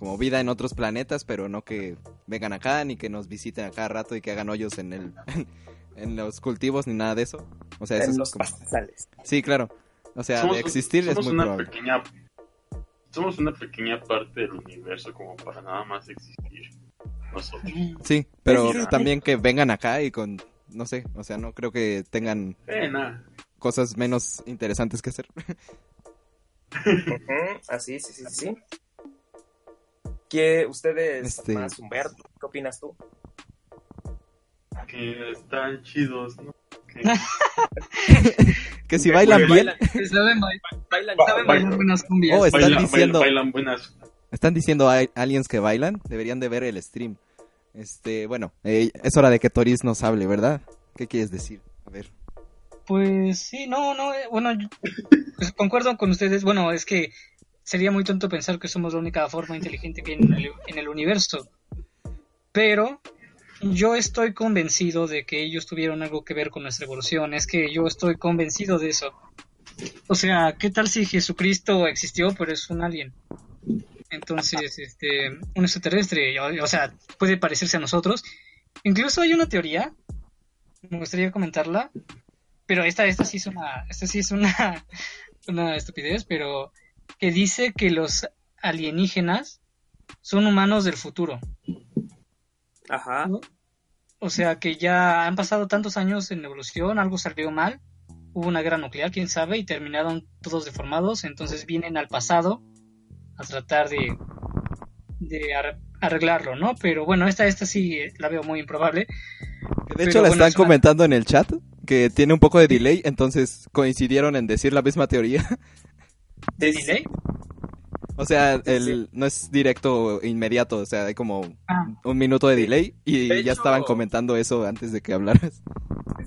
como vida en otros planetas, pero no que vengan acá ni que nos visiten a cada rato y que hagan hoyos en el en los cultivos ni nada de eso. O sea, eso en es los como- pastizales. Sí, claro. O sea, Somos de existir es somos muy una probable. pequeña somos una pequeña parte del universo como para nada más existir nosotros. Sí, pero Sí, también que vengan acá y con no sé, o sea, no creo que tengan Eh, nada. cosas menos interesantes que hacer. Así, sí, sí, sí, sí. ¿Qué ustedes, Este- más Humberto, qué opinas tú? Que están chidos, ¿no? Que- Que si bailan bien, Bailan, ¿Saben, ba- bailan, saben Bailan. bailar buenas cumbias? Oh, están bailan, diciendo- bailan, bailan buenas. están diciendo a- aliens que bailan, deberían de ver el stream. Este, bueno, eh, es hora de que Toris nos hable, ¿verdad? ¿Qué quieres decir? A ver. Pues sí, no, no, eh, bueno, yo- pues concuerdo con ustedes. Bueno, es que sería muy tonto pensar que somos la única forma inteligente que hay en el, en el universo. Pero yo estoy convencido de que ellos tuvieron algo que ver con nuestra evolución. Es que yo estoy convencido de eso. O sea, ¿qué tal si Jesucristo existió, pero es un alien? Entonces, este, un extraterrestre, o, o sea, puede parecerse a nosotros. Incluso hay una teoría, me gustaría comentarla, pero esta, esta sí es una, esta sí es una, una estupidez, pero que dice que los alienígenas son humanos del futuro. Ajá. O sea que ya han pasado tantos años en evolución, algo salió mal, hubo una guerra nuclear, quién sabe, y terminaron todos deformados, entonces vienen al pasado a tratar de, de ar- arreglarlo, ¿no? Pero bueno, esta, esta sí eh, la veo muy improbable. De Pero hecho, la bueno, están es una- comentando en el chat que tiene un poco de delay, entonces coincidieron en decir la misma teoría. ¿De delay? O sea, el, sí. no es directo inmediato, o sea, hay como Ah. un minuto de delay y De ya hecho- estaban comentando eso antes de que hablaras.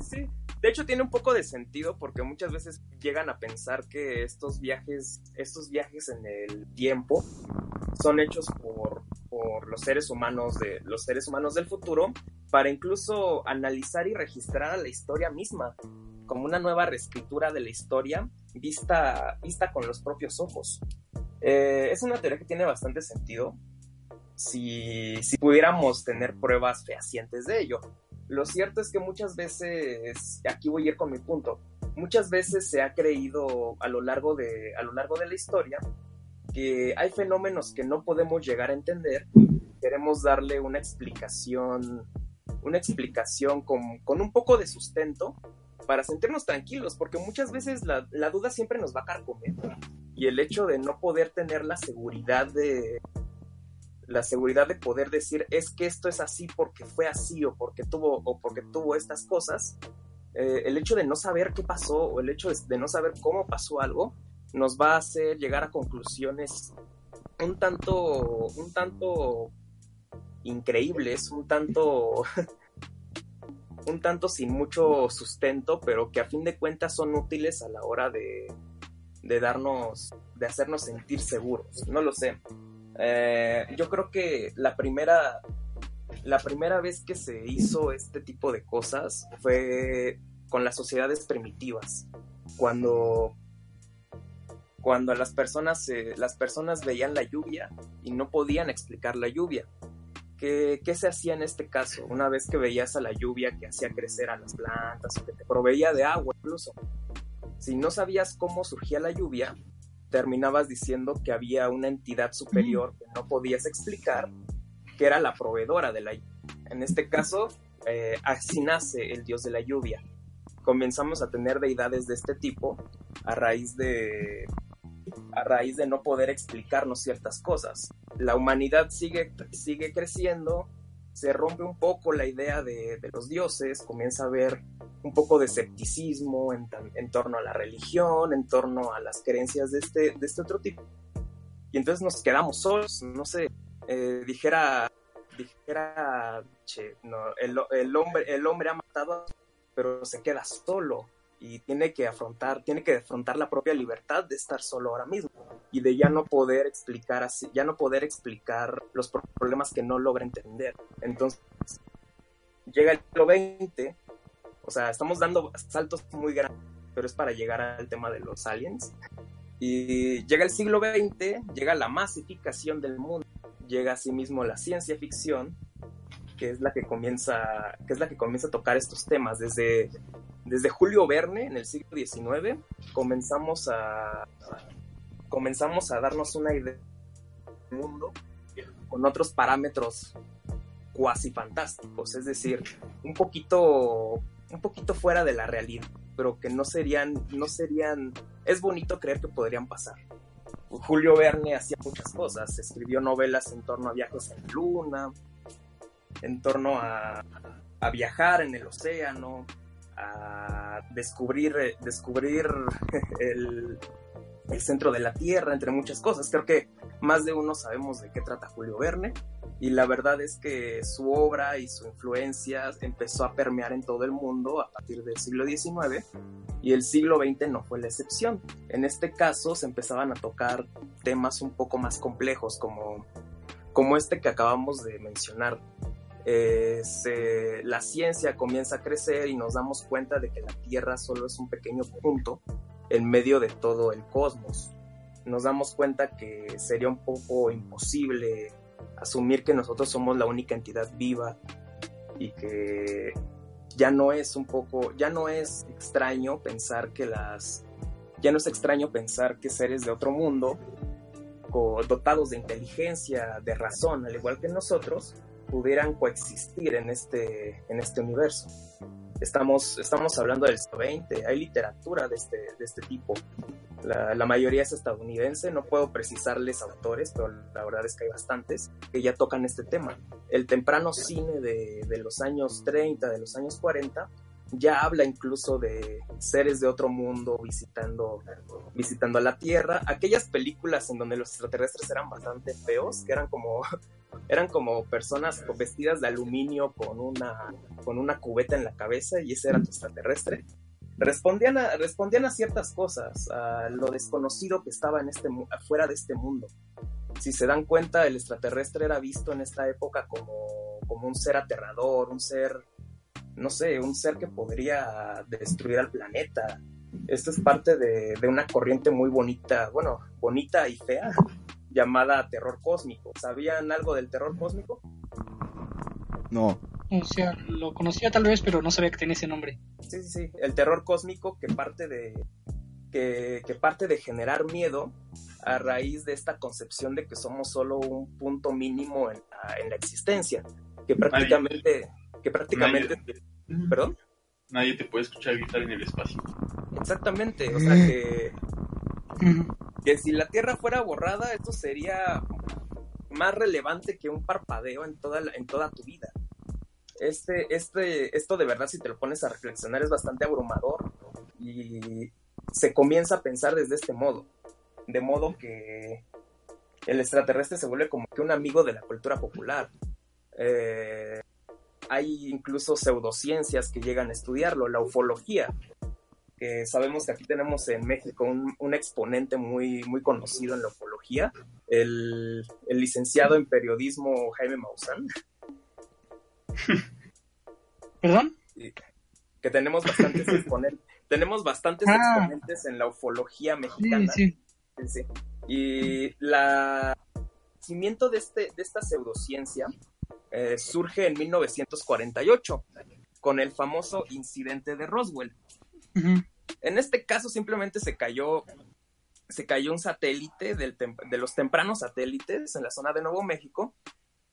Sí. De hecho tiene un poco de sentido porque muchas veces llegan a pensar que estos viajes, estos viajes en el tiempo son hechos por, por los seres humanos de los seres humanos del futuro para incluso analizar y registrar a la historia misma como una nueva reescritura de la historia vista, vista con los propios ojos. Eh, es una teoría que tiene bastante sentido si, si pudiéramos tener pruebas fehacientes de ello. Lo cierto es que muchas veces, aquí voy a ir con mi punto, muchas veces se ha creído a lo largo de, a lo largo de la historia que hay fenómenos que no podemos llegar a entender, queremos darle una explicación, una explicación con, con un poco de sustento para sentirnos tranquilos, porque muchas veces la, la duda siempre nos va a carcomer. Y el hecho de no poder tener la seguridad de, la seguridad de poder decir es que esto es así porque fue así o porque tuvo o porque tuvo estas cosas eh, el hecho de no saber qué pasó o el hecho de, de no saber cómo pasó algo nos va a hacer llegar a conclusiones un tanto un tanto increíbles un tanto un tanto sin mucho sustento pero que a fin de cuentas son útiles a la hora de de darnos de hacernos sentir seguros. No lo sé. Eh, yo creo que la primera, la primera vez que se hizo este tipo de cosas fue con las sociedades primitivas, cuando, cuando las personas, las personas veían la lluvia y no podían explicar la lluvia. ¿Qué, ¿Qué se hacía en este caso? Una vez que veías a la lluvia que hacía crecer a las plantas o que te proveía de agua incluso. Si no sabías cómo surgía la lluvia, terminabas diciendo que había una entidad superior que no podías explicar, que era la proveedora de la lluvia. En este caso, eh, así nace el dios de la lluvia. Comenzamos a tener deidades de este tipo a raíz de a raíz de no poder explicarnos ciertas cosas. La humanidad sigue, sigue creciendo, se rompe un poco la idea de, de los dioses, comienza a haber un poco de escepticismo en, en torno a la religión, en torno a las creencias de este, de este otro tipo. Y entonces nos quedamos solos, no sé, eh, dijera, dijera, el, el hombre, el hombre ha matado, pero se queda solo y tiene que afrontar, tiene que afrontar la propia libertad de estar solo ahora mismo y de ya no poder explicar así, ya no poder explicar los pro- problemas que no logra entender. Entonces, llega el siglo XX, o sea, estamos dando saltos muy grandes, pero es para llegar al tema de los aliens. Y llega el siglo XX, llega la masificación del mundo, llega asimismo la ciencia ficción, que es la que comienza, que es la que comienza a tocar estos temas. Desde, desde Julio Verne, en el siglo XIX, comenzamos a, comenzamos a darnos una idea del mundo con otros parámetros cuasi fantásticos, es decir, un poquito, un poquito fuera de la realidad, pero que no serían, no serían, es bonito creer que podrían pasar. Julio Verne hacía muchas cosas, escribió novelas en torno a viajes en la luna, en torno a, a viajar en el océano, a descubrir, eh, descubrir el, el centro de la Tierra, entre muchas cosas. Creo que más de uno sabemos de qué trata Julio Verne. y la verdad es que su obra y su influencia empezó a permear en todo el mundo a partir del siglo XIX y el siglo XX no fue la excepción. En este caso se empezaban a tocar temas un poco más complejos como, como este que acabamos de mencionar. Eh, la ciencia comienza a crecer y nos damos cuenta de que la Tierra solo es un pequeño punto en medio de todo el cosmos. Nos damos cuenta que sería un poco imposible asumir que nosotros somos la única entidad viva y que ya no es un poco, ya no es extraño pensar que las, ya no es extraño pensar que seres de otro mundo, dotados de inteligencia, de razón, al igual que nosotros, pudieran coexistir en este, en este universo. Estamos, estamos hablando del siglo XX, hay literatura de este, de este tipo. La, mayoría es estadounidense, no puedo precisarles autores, pero la verdad es que hay bastantes que ya tocan este tema. El temprano cine de, de los años 30, de los años 40, ya habla incluso de seres de otro mundo visitando, visitando la Tierra. Aquellas películas en donde los extraterrestres eran bastante feos, que eran como, eran como personas vestidas de aluminio con una, con una cubeta en la cabeza y ese era tu extraterrestre. Respondían a, respondían a ciertas cosas, a lo desconocido que estaba en este, afuera de este mundo. Si se dan cuenta, el extraterrestre era visto en esta época como, como un ser aterrador, un ser no sé, un ser que podría destruir al planeta. Esto es parte de, una corriente muy bonita, bueno, bonita y fea, llamada terror cósmico. ¿Sabían algo del terror cósmico? No. O sea, lo conocía tal vez, pero no sabía que tenía ese nombre. Sí, sí, sí. El terror cósmico que parte de. que, parte de generar miedo a raíz de esta concepción de que somos solo un punto mínimo en la, existencia. Que prácticamente. que prácticamente. ¿Perdón? Nadie te puede escuchar gritar en el espacio. Exactamente, o sea que, que si la Tierra fuera borrada, esto sería más relevante que un parpadeo en toda, en toda tu vida. Este, este, esto de verdad, si te lo pones a reflexionar, es bastante abrumador y se comienza a pensar desde este modo. De modo que el extraterrestre se vuelve como que un amigo de la cultura popular. Eh, hay incluso pseudociencias que llegan a estudiarlo, la ufología, que sabemos que aquí tenemos en México un, exponente muy, muy conocido en la ufología, el, licenciado en periodismo Jaime Maussan. ¿Perdón? Que tenemos bastantes exponentes, tenemos bastantes ah. exponentes en la ufología mexicana. Sí, sí. Y la cimiento de, este, de esta pseudociencia eh, surge en 1948 con el famoso incidente de Roswell. En este caso simplemente se cayó, se cayó un satélite de los tempranos satélites en la zona de Nuevo México,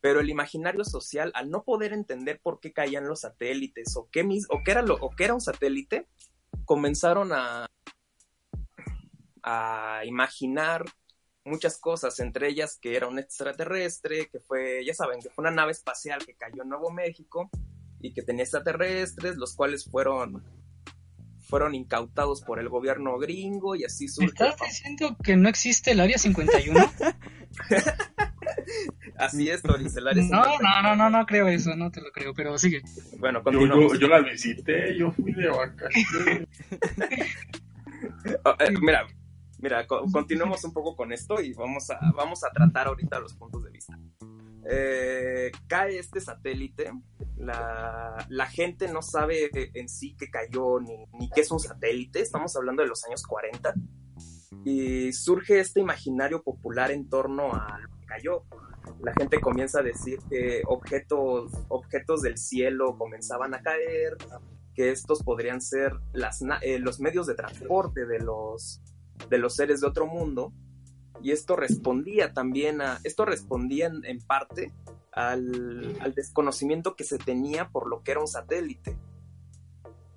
pero el imaginario social, al no poder entender por qué caían los satélites o qué, o qué, era, lo, o era un satélite, comenzaron a, a imaginar muchas cosas, entre ellas que era un extraterrestre, que fue, ya saben, que fue una nave espacial que cayó en Nuevo México y que tenía extraterrestres, los cuales fueron fueron incautados por el gobierno gringo y así surge. ¿Estás diciendo que no existe el Área 51? así es, Doris, el Área no, 51. No, no, no, no creo eso, no te lo creo, pero sigue. Bueno, yo, yo, la visité, yo fui de vacaciones. Oh, eh, mira, Mira, continuemos un poco con esto y vamos a, vamos a tratar ahorita los puntos de vista. Eh, cae este satélite, la, gente no sabe en sí qué cayó ni, ni qué es un satélite, estamos hablando de los años 40, y surge este imaginario popular en torno a lo que cayó. La gente comienza a decir que objetos, objetos del cielo comenzaban a caer, que estos podrían ser las, eh, los medios de transporte de los, de los seres de otro mundo y esto respondía también a, esto respondía en, parte al, desconocimiento que se tenía por lo que era un satélite.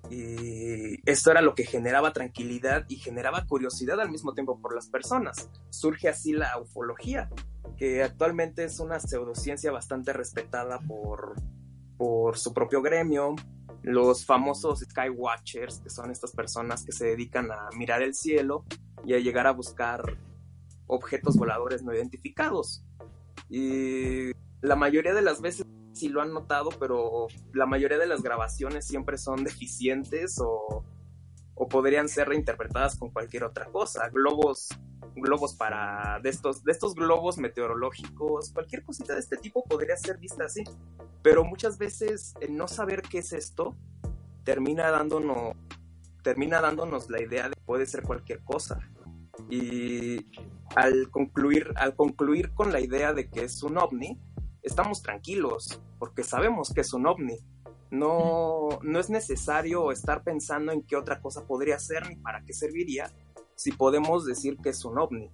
Y esto era lo que generaba tranquilidad y generaba curiosidad al mismo tiempo por las personas. Surge así la ufología, que actualmente es una pseudociencia bastante respetada por, por su propio gremio, los famosos Skywatchers, que son estas personas que se dedican a mirar el cielo y a llegar a buscar objetos voladores no identificados. Y la mayoría de las veces sí lo han notado, pero la mayoría de las grabaciones siempre son deficientes o, o podrían ser reinterpretadas con cualquier otra cosa. Globos, globos para, de estos, de estos globos meteorológicos, cualquier cosita de este tipo podría ser vista así. Pero muchas veces el no saber qué es esto termina dándonos, termina dándonos la idea de que puede ser cualquier cosa. Y al concluir, al concluir con la idea de que es un ovni, estamos tranquilos, porque sabemos que es un ovni. No, no es necesario estar pensando en qué otra cosa podría ser ni para qué serviría si podemos decir que es un ovni.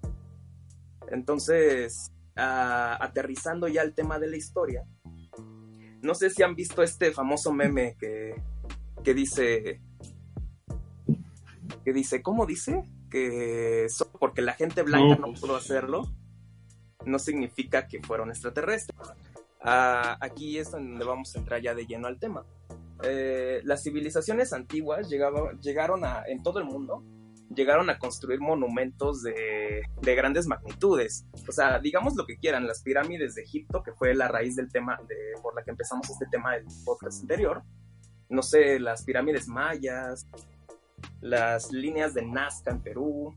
Entonces, aterrizando ya el tema de la historia, no sé si han visto este famoso meme que, que dice, que dice, ¿cómo dice? Que porque la gente blanca no pudo hacerlo, no significa que fueron extraterrestres. Ah, aquí es donde vamos a entrar ya de lleno al tema. Eh, las civilizaciones antiguas llegaban, llegaron a, en todo el mundo, llegaron a construir monumentos de, de, grandes magnitudes. O sea, digamos lo que quieran, las pirámides de Egipto, que fue la raíz del tema de, por la que empezamos este tema del podcast anterior. No sé, las pirámides mayas, las líneas de Nazca en Perú,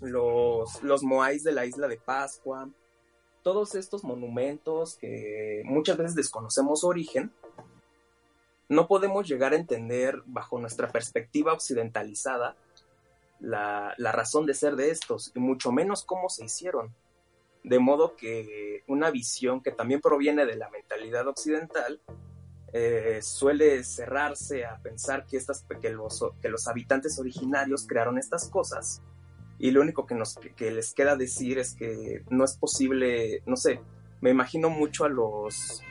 los, los moais de la isla de Pascua, todos estos monumentos que muchas veces desconocemos su origen, no podemos llegar a entender bajo nuestra perspectiva occidentalizada la, la, razón de ser de estos, y mucho menos cómo se hicieron. De modo que una visión que también proviene de la mentalidad occidental eh, suele cerrarse a pensar que, estas, que, los, que los habitantes originarios crearon estas cosas y lo único que, nos, que les queda decir es que no es posible, no sé, me imagino mucho a los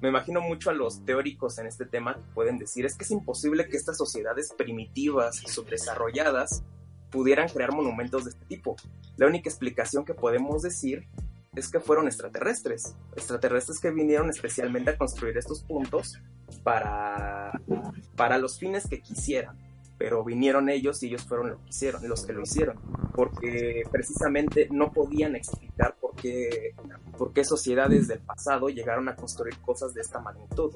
me imagino mucho a los teóricos en este tema que pueden decir es que es imposible que estas sociedades primitivas y subdesarrolladas pudieran crear monumentos de este tipo. La única explicación que podemos decir es que fueron extraterrestres, extraterrestres que vinieron especialmente a construir estos puntos para, para los fines que quisieran pero vinieron ellos y ellos fueron los que hicieron, los que lo hicieron, porque precisamente no podían explicar por qué, por qué sociedades del pasado llegaron a construir cosas de esta magnitud.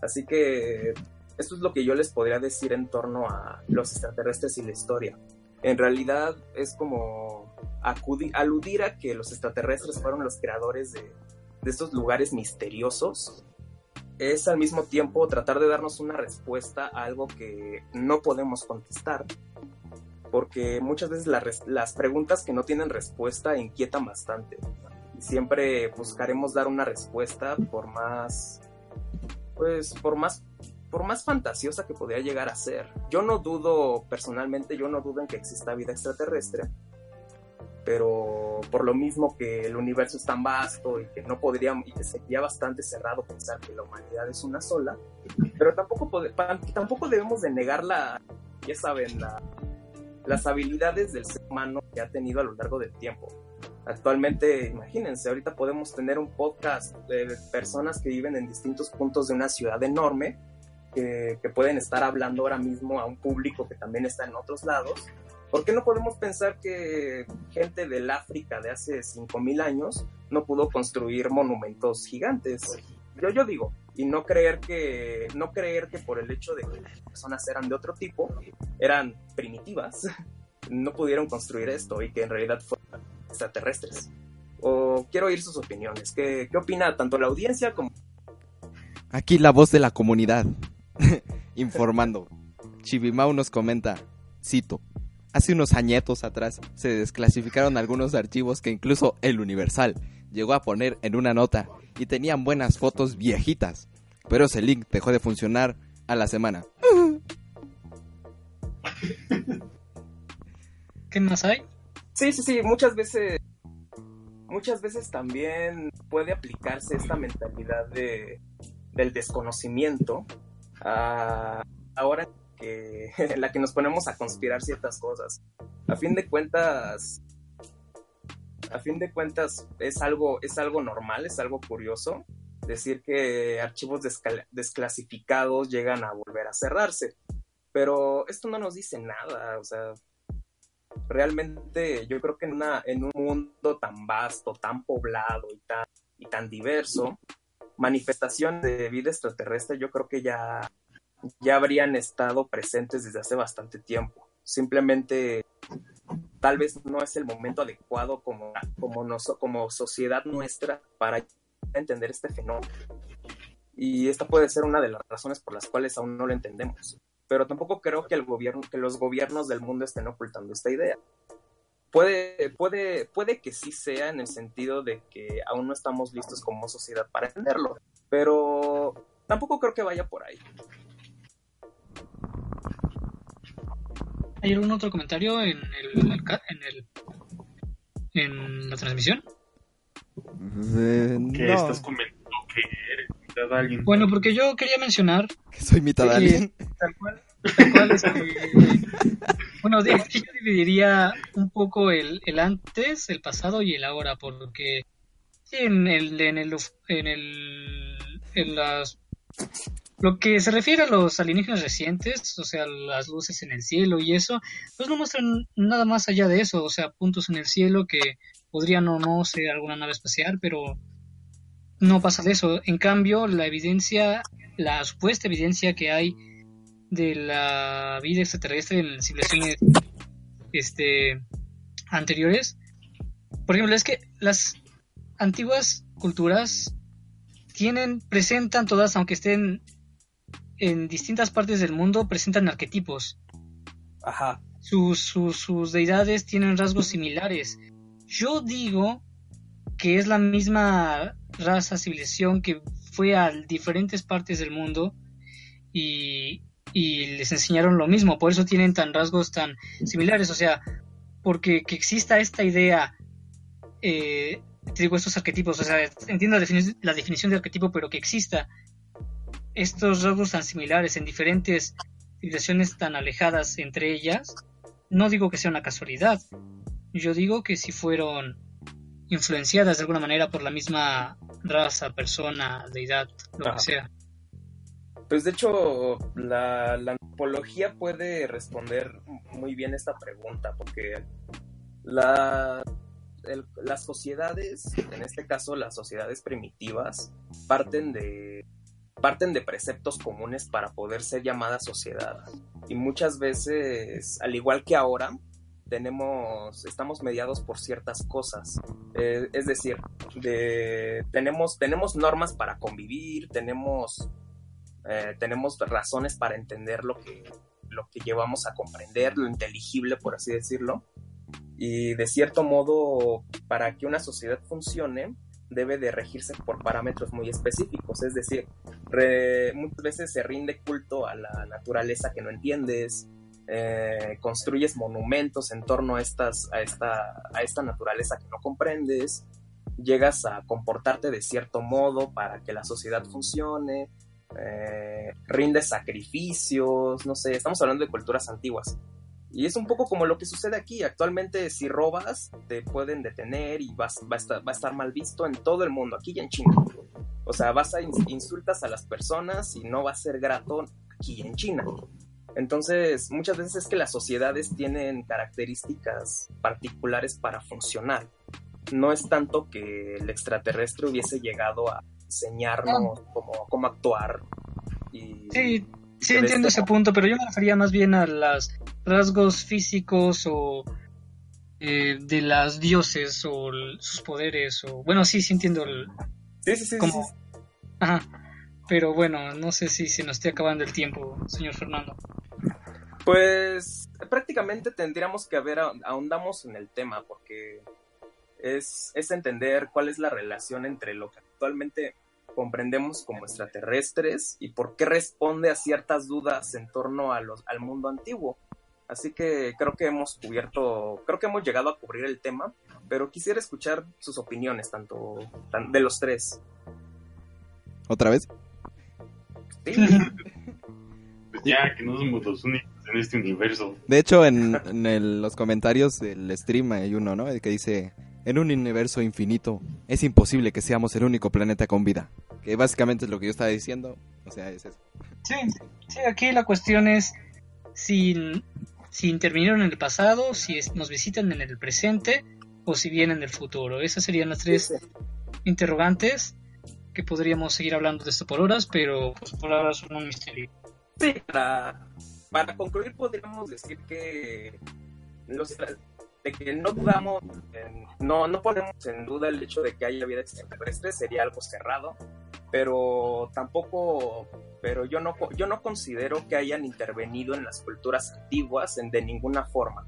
Así que esto es lo que yo les podría decir en torno a los extraterrestres y la historia. En realidad es como aludir a que los extraterrestres fueron los creadores de, de estos lugares misteriosos es al mismo tiempo tratar de darnos una respuesta a algo que no podemos contestar. Porque muchas veces las preguntas que no tienen respuesta inquietan bastante. Siempre buscaremos dar una respuesta por más, pues, por más, por más fantasiosa que podría llegar a ser. Yo no dudo, personalmente, yo no dudo en que exista vida extraterrestre pero por lo mismo que el universo es tan vasto y que no podríamos, y que sería bastante cerrado pensar que la humanidad es una sola, pero tampoco, tampoco debemos de negar la, ya saben, la, las habilidades del ser humano que ha tenido a lo largo del tiempo. Actualmente, imagínense, ahorita podemos tener un podcast de personas que viven en distintos puntos de una ciudad enorme, que, que pueden estar hablando ahora mismo a un público que también está en otros lados, ¿Por qué no podemos pensar que gente del África de hace 5.000 años no pudo construir monumentos gigantes? Yo, yo digo, y no creer que no creer que por el hecho de que las personas eran de otro tipo, eran primitivas, no pudieron construir esto y que en realidad fueron extraterrestres. O quiero oír sus opiniones. ¿Qué, qué opina tanto la audiencia como... Aquí la voz de la comunidad, informando. Chivimau nos comenta, cito, Hace unos añetos atrás se desclasificaron algunos archivos que incluso el Universal llegó a poner en una nota y tenían buenas fotos viejitas, pero ese link dejó de funcionar a la semana. ¿Qué más hay? Sí, sí, sí, muchas veces muchas veces también puede aplicarse esta mentalidad de, del desconocimiento a, ahora en la que nos ponemos a conspirar ciertas cosas. A fin de cuentas, a fin de cuentas es algo, es algo normal, es algo curioso decir que archivos desclasificados llegan a volver a cerrarse. Pero esto no nos dice nada, o sea, realmente yo creo que en, una, en un mundo tan vasto, tan poblado y tan, y tan diverso, manifestaciones de vida extraterrestre yo creo que ya, ya habrían estado presentes desde hace bastante tiempo. Simplemente tal vez no es el momento adecuado como, como, como sociedad nuestra para entender este fenómeno. Y esta puede ser una de las razones por las cuales aún no lo entendemos. Pero tampoco creo que, el gobierno, que los gobiernos del mundo estén ocultando esta idea. Puede, puede, puede que sí sea en el sentido de que aún no estamos listos como sociedad para entenderlo, pero tampoco creo que vaya por ahí. ¿Hay algún otro comentario en el, en el en la transmisión? Eh, ¿Qué estás comentando que eres mitad alguien? Bueno, porque yo quería mencionar que soy mitad alguien. Tal cual, tal cual es bueno, yo dividiría un poco el, el antes, el pasado y el ahora, porque en el en el en el en las lo que se refiere a los alienígenas recientes, o sea, las luces en el cielo y eso, pues no muestran nada más allá de eso, o sea, puntos en el cielo que podrían o no ser alguna nave espacial, pero no pasa de eso. En cambio, la evidencia, la supuesta evidencia que hay de la vida extraterrestre en civilizaciones este, anteriores, por ejemplo, es que las antiguas culturas tienen, presentan todas, aunque estén en distintas partes del mundo presentan arquetipos. Ajá. Sus, sus, deidades tienen rasgos similares. Yo digo que es la misma raza, civilización que fue a diferentes partes del mundo y, y les enseñaron lo mismo. Por eso tienen tan rasgos tan similares. O sea, porque que exista esta idea, eh, te digo estos arquetipos, o sea, entiendo la, la definición de arquetipo, pero que exista estos rasgos tan similares en diferentes civilizaciones tan alejadas entre ellas, no digo que sea una casualidad. Yo digo que si fueron influenciadas de alguna manera por la misma raza, persona, deidad, lo que sea. Pues de hecho, la, la, antropología puede responder muy bien esta pregunta, porque la, las sociedades, en este caso las sociedades primitivas, parten de parten de preceptos comunes para poder ser llamada sociedad. Y muchas veces, al igual que ahora, tenemos, estamos mediados por ciertas cosas. Eh, es decir, de, tenemos, tenemos normas para convivir, tenemos, eh, tenemos razones para entender lo que, lo que llevamos a comprender, lo inteligible, por así decirlo. Y de cierto modo, para que una sociedad funcione, debe de regirse por parámetros muy específicos, es decir, muchas veces se rinde culto a la naturaleza que no entiendes, eh, construyes monumentos en torno a, a, esta, a esta naturaleza que no comprendes, llegas a comportarte de cierto modo para que la sociedad funcione, eh, rindes sacrificios, no sé, estamos hablando de culturas antiguas. Y es un poco como lo que sucede aquí. Actualmente, si robas, te pueden detener y vas, va, a estar, va a estar mal visto en todo el mundo, aquí y en China. O sea, vas a insultas a las personas y no va a ser grato aquí y en China. Entonces, muchas veces es que las sociedades tienen características particulares para funcionar. No es tanto que el extraterrestre hubiese llegado a enseñarnos cómo, cómo actuar. Y sí, Sí, entiendo ese punto, pero yo me refería más bien a los rasgos físicos o eh, de las dioses o sus poderes o bueno, sí, sí entiendo el Sí, sí, sí. Como... Ajá. Pero bueno, no sé si se nos esté acabando el tiempo, señor Fernando. Pues prácticamente tendríamos que haber ahondamos en el tema porque es, es entender cuál es la relación entre lo que actualmente comprendemos como extraterrestres y por qué responde a ciertas dudas en torno a los, al mundo antiguo. Así que creo que hemos cubierto, creo que hemos llegado a cubrir el tema, pero quisiera escuchar sus opiniones, tanto de los tres. ¿Otra vez? Sí. pues ya, que no somos los únicos en este universo. De hecho, en, en los comentarios del stream hay uno, ¿no? El que dice, en un universo infinito es imposible que seamos el único planeta con vida. Que básicamente es lo que yo estaba diciendo. O sea, es eso. Sí, sí aquí la cuestión es si, si intervinieron en el pasado, si nos visitan en el presente o si vienen del futuro. Esas serían las tres interrogantes que podríamos seguir hablando de esto por horas, pero pues, por ahora son un misterio. Sí, para, para concluir podríamos decir que los, de que no dudamos, en- no, no ponemos en duda el hecho de que haya vida extraterrestre, sería algo cerrado, pero tampoco, pero yo no, yo no considero que hayan intervenido en las culturas antiguas en, de ninguna forma,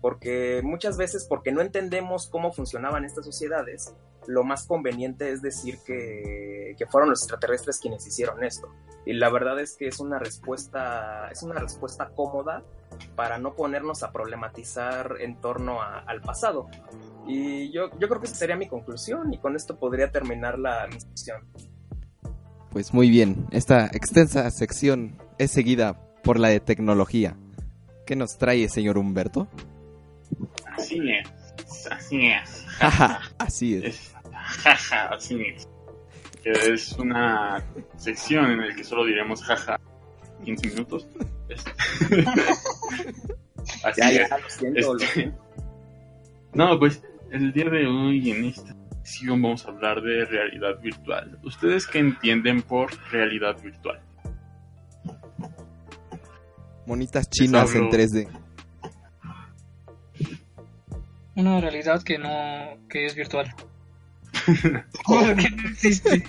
porque muchas veces, porque no entendemos cómo funcionaban estas sociedades, lo más conveniente es decir que, que fueron los extraterrestres quienes hicieron esto. Y la verdad es que es una respuesta, es una respuesta cómoda para no ponernos a problematizar en torno a- al pasado. Y yo, yo creo que esa sería mi conclusión y con esto podría terminar la mi sección. Pues muy bien, esta extensa sección es seguida por la de tecnología. ¿Qué nos trae, señor Humberto? Así es, así es. Jaja, así es. Es, jaja, así es. Que es una sección en la que solo diremos jaja 15 minutos. Así Ya, es. ya, lo siento. lo- Este- No, pues el día de hoy en esta sección vamos a hablar de realidad virtual. ¿Ustedes qué entienden por realidad virtual? Monitas chinas en hablo. 3D. Una realidad que no, que es virtual. Porque no existe.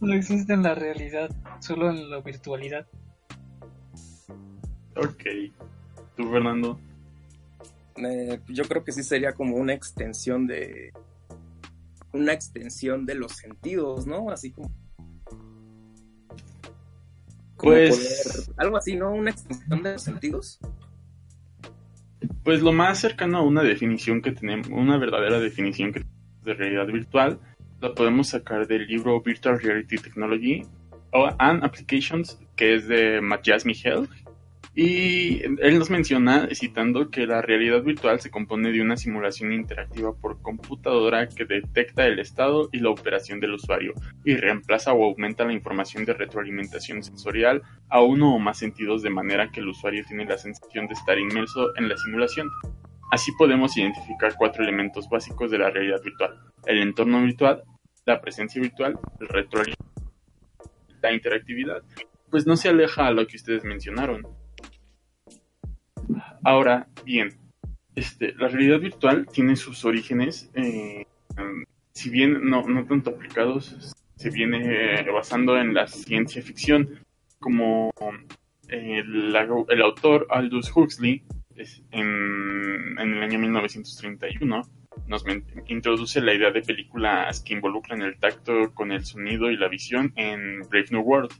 No existe en la realidad, solo en la virtualidad. Ok. ¿Tú, Fernando? Eh, yo creo que sí sería como una extensión de una extensión de los sentidos, ¿no? Así como, como Pues- poder- algo así, ¿no? Una extensión de los sentidos. Pues lo más cercano a una definición que tenemos, una verdadera definición que tenemos de realidad virtual, la podemos sacar del libro Virtual Reality Technology and Applications, que es de Matthias Michel. Y él nos menciona, citando, que la realidad virtual se compone de una simulación interactiva por computadora que detecta el estado y la operación del usuario y reemplaza o aumenta la información de retroalimentación sensorial a uno o más sentidos de manera que el usuario tiene la sensación de estar inmerso en la simulación. Así podemos identificar cuatro elementos básicos de la realidad virtual. El entorno virtual, la presencia virtual, el retroalimentación, la interactividad. Pues no se aleja a lo que ustedes mencionaron. Ahora, bien, este, la realidad virtual tiene sus orígenes, eh, em, si bien no, no tanto aplicados, se viene eh, basando en la ciencia ficción, como eh, la- el autor Aldous Huxley en, en el año 1931 nos introduce la idea de películas que involucran el tacto con el sonido y la visión en Brave New World.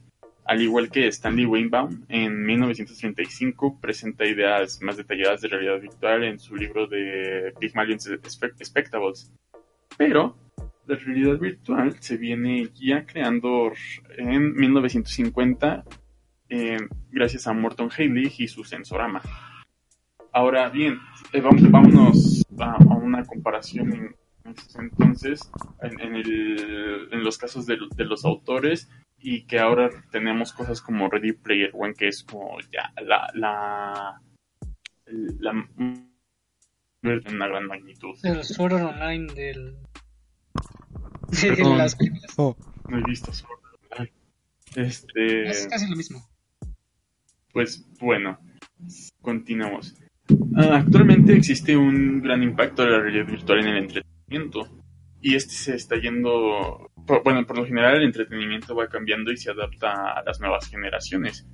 Al igual que Stanley Weinbaum, en 1935 presenta ideas más detalladas de realidad virtual en su libro de Pygmalion Spect- Spectables. Pero la realidad virtual se viene ya creando en 1950 eh, gracias a Morton Haley y su sensorama. Ahora bien, eh, vamos, vámonos a, una comparación en, en entonces, en, el- en los casos de los autores, y que ahora tenemos cosas como Ready Player One, que es como ya la, la, la, de una gran magnitud. El Sword Online del. de Perdón. las películas. Oh, No he visto Sword Online. Este, Es casi lo mismo. Pues bueno, continuamos. Ah, actualmente existe un gran impacto de la realidad virtual en el entretenimiento. Y este se está yendo. bueno, por lo general el entretenimiento va cambiando y se adapta a las nuevas generaciones.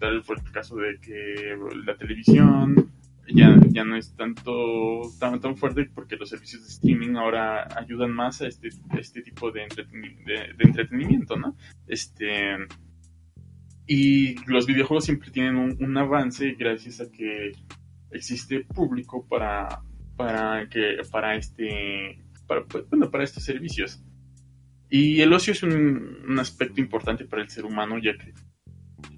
Tal fue el caso de que la televisión ya, ya no es tanto tan, tan fuerte porque los servicios de streaming ahora ayudan más a este, este tipo de entretenimiento, ¿no? Este. Y los videojuegos siempre tienen un, un avance gracias a que existe público para, para que, para este, para, pues, bueno, para estos servicios. Y el ocio es un, un aspecto importante para el ser humano, ya que,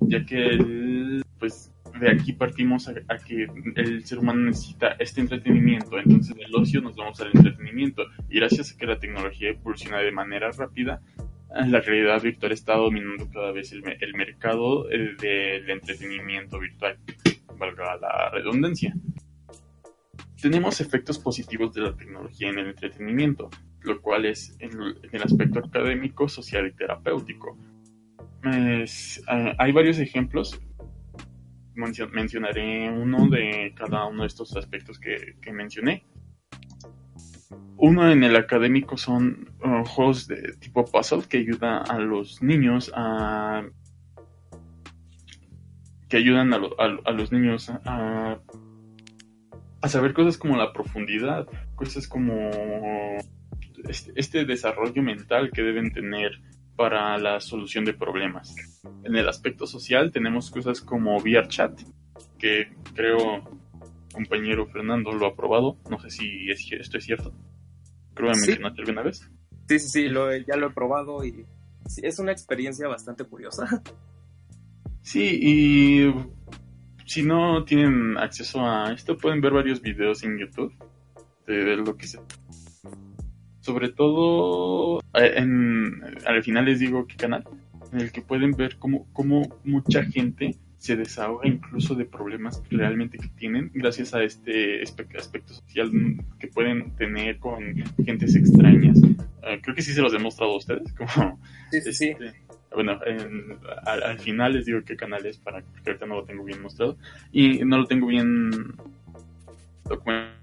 ya que el- pues de aquí partimos a, a que el ser humano necesita este entretenimiento, entonces del ocio nos vamos al entretenimiento. Y gracias a que la tecnología evoluciona de manera rápida, la realidad virtual está dominando cada vez el, el mercado eh, del entretenimiento virtual, valga la redundancia. Tenemos efectos positivos de la tecnología en el entretenimiento. lo cual es en, el aspecto académico, social y terapéutico. Eh, hay varios ejemplos. Mencio- mencionaré uno de cada uno de estos aspectos que, mencioné. Uno en el académico son uh, juegos de tipo puzzle que ayuda a los niños a que ayudan a los niños a, a saber cosas como la profundidad, cosas como este, este desarrollo mental que deben tener para la solución de problemas. En el aspecto social tenemos cosas como VRChat, que creo compañero Fernando lo ha probado, no sé si es- esto es cierto. Creo que Sí. mencionaste alguna vez. Sí, sí, sí, lo, he- ya lo he probado y sí, es una experiencia bastante curiosa. Sí, y si no tienen acceso a esto, pueden ver varios videos en YouTube de, lo que se... Sobre todo, eh, en, al final les digo qué canal, en el que pueden ver cómo, cómo mucha gente se desahoga incluso de problemas realmente que tienen gracias a este aspecto social que pueden tener con gentes extrañas. Eh, creo que sí se los he mostrado a ustedes, como Sí, sí, sí. Bueno, en- al, al final les digo qué canal es para porque ahorita no lo tengo bien mostrado y no lo tengo bien documentado.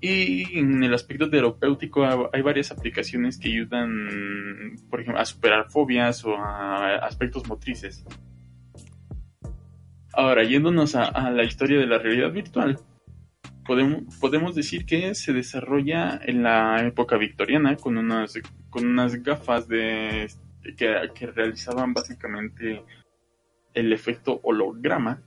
Y en el aspecto terapéutico ha- hay varias aplicaciones que ayudan, por ejemplo, a superar fobias o a aspectos motrices. Ahora, yéndonos a, a la historia de la realidad virtual, podemos, podemos decir que se desarrolla en la época victoriana con unas, con unas gafas de que, realizaban básicamente el efecto holograma.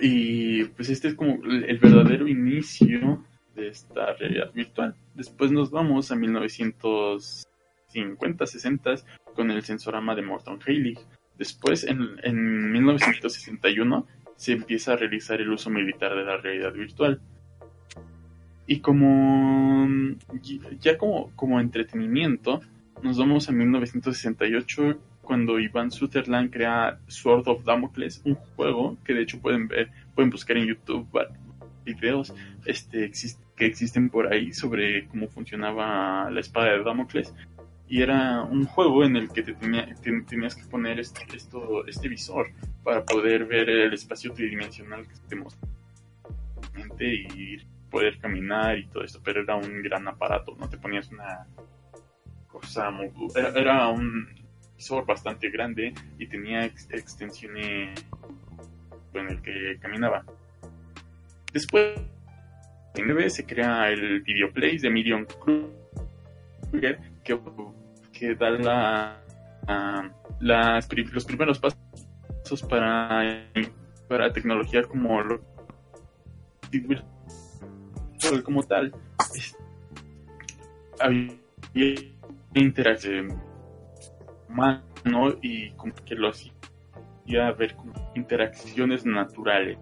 Y pues este es como el verdadero inicio de esta realidad virtual. Después nos vamos a 1950, 60 con el sensorama de Morton Haley. Después, en, en 1961, se empieza a realizar el uso militar de la realidad virtual. Y como ya como, como entretenimiento, nos vamos a 1968 cuando Ivan Sutherland crea Sword of Damocles, un juego que de hecho pueden ver, pueden buscar en YouTube videos este, que existen por ahí sobre cómo funcionaba la espada de Damocles. Y era un juego en el que te tenía- te- tenías que poner este, esto, este visor para poder ver el espacio tridimensional que te mostraba y poder caminar y todo esto, pero era un gran aparato, no te ponías una muy- era, un visor bastante grande y tenía ex- extensiones en el que caminaba. Después en 9 se crea el Videoplays de Miriam Kruger que, da la, a- las pri- los primeros pasos para, para tecnología como como tal había interacción humano y como que lo hacía ver como interacciones naturales.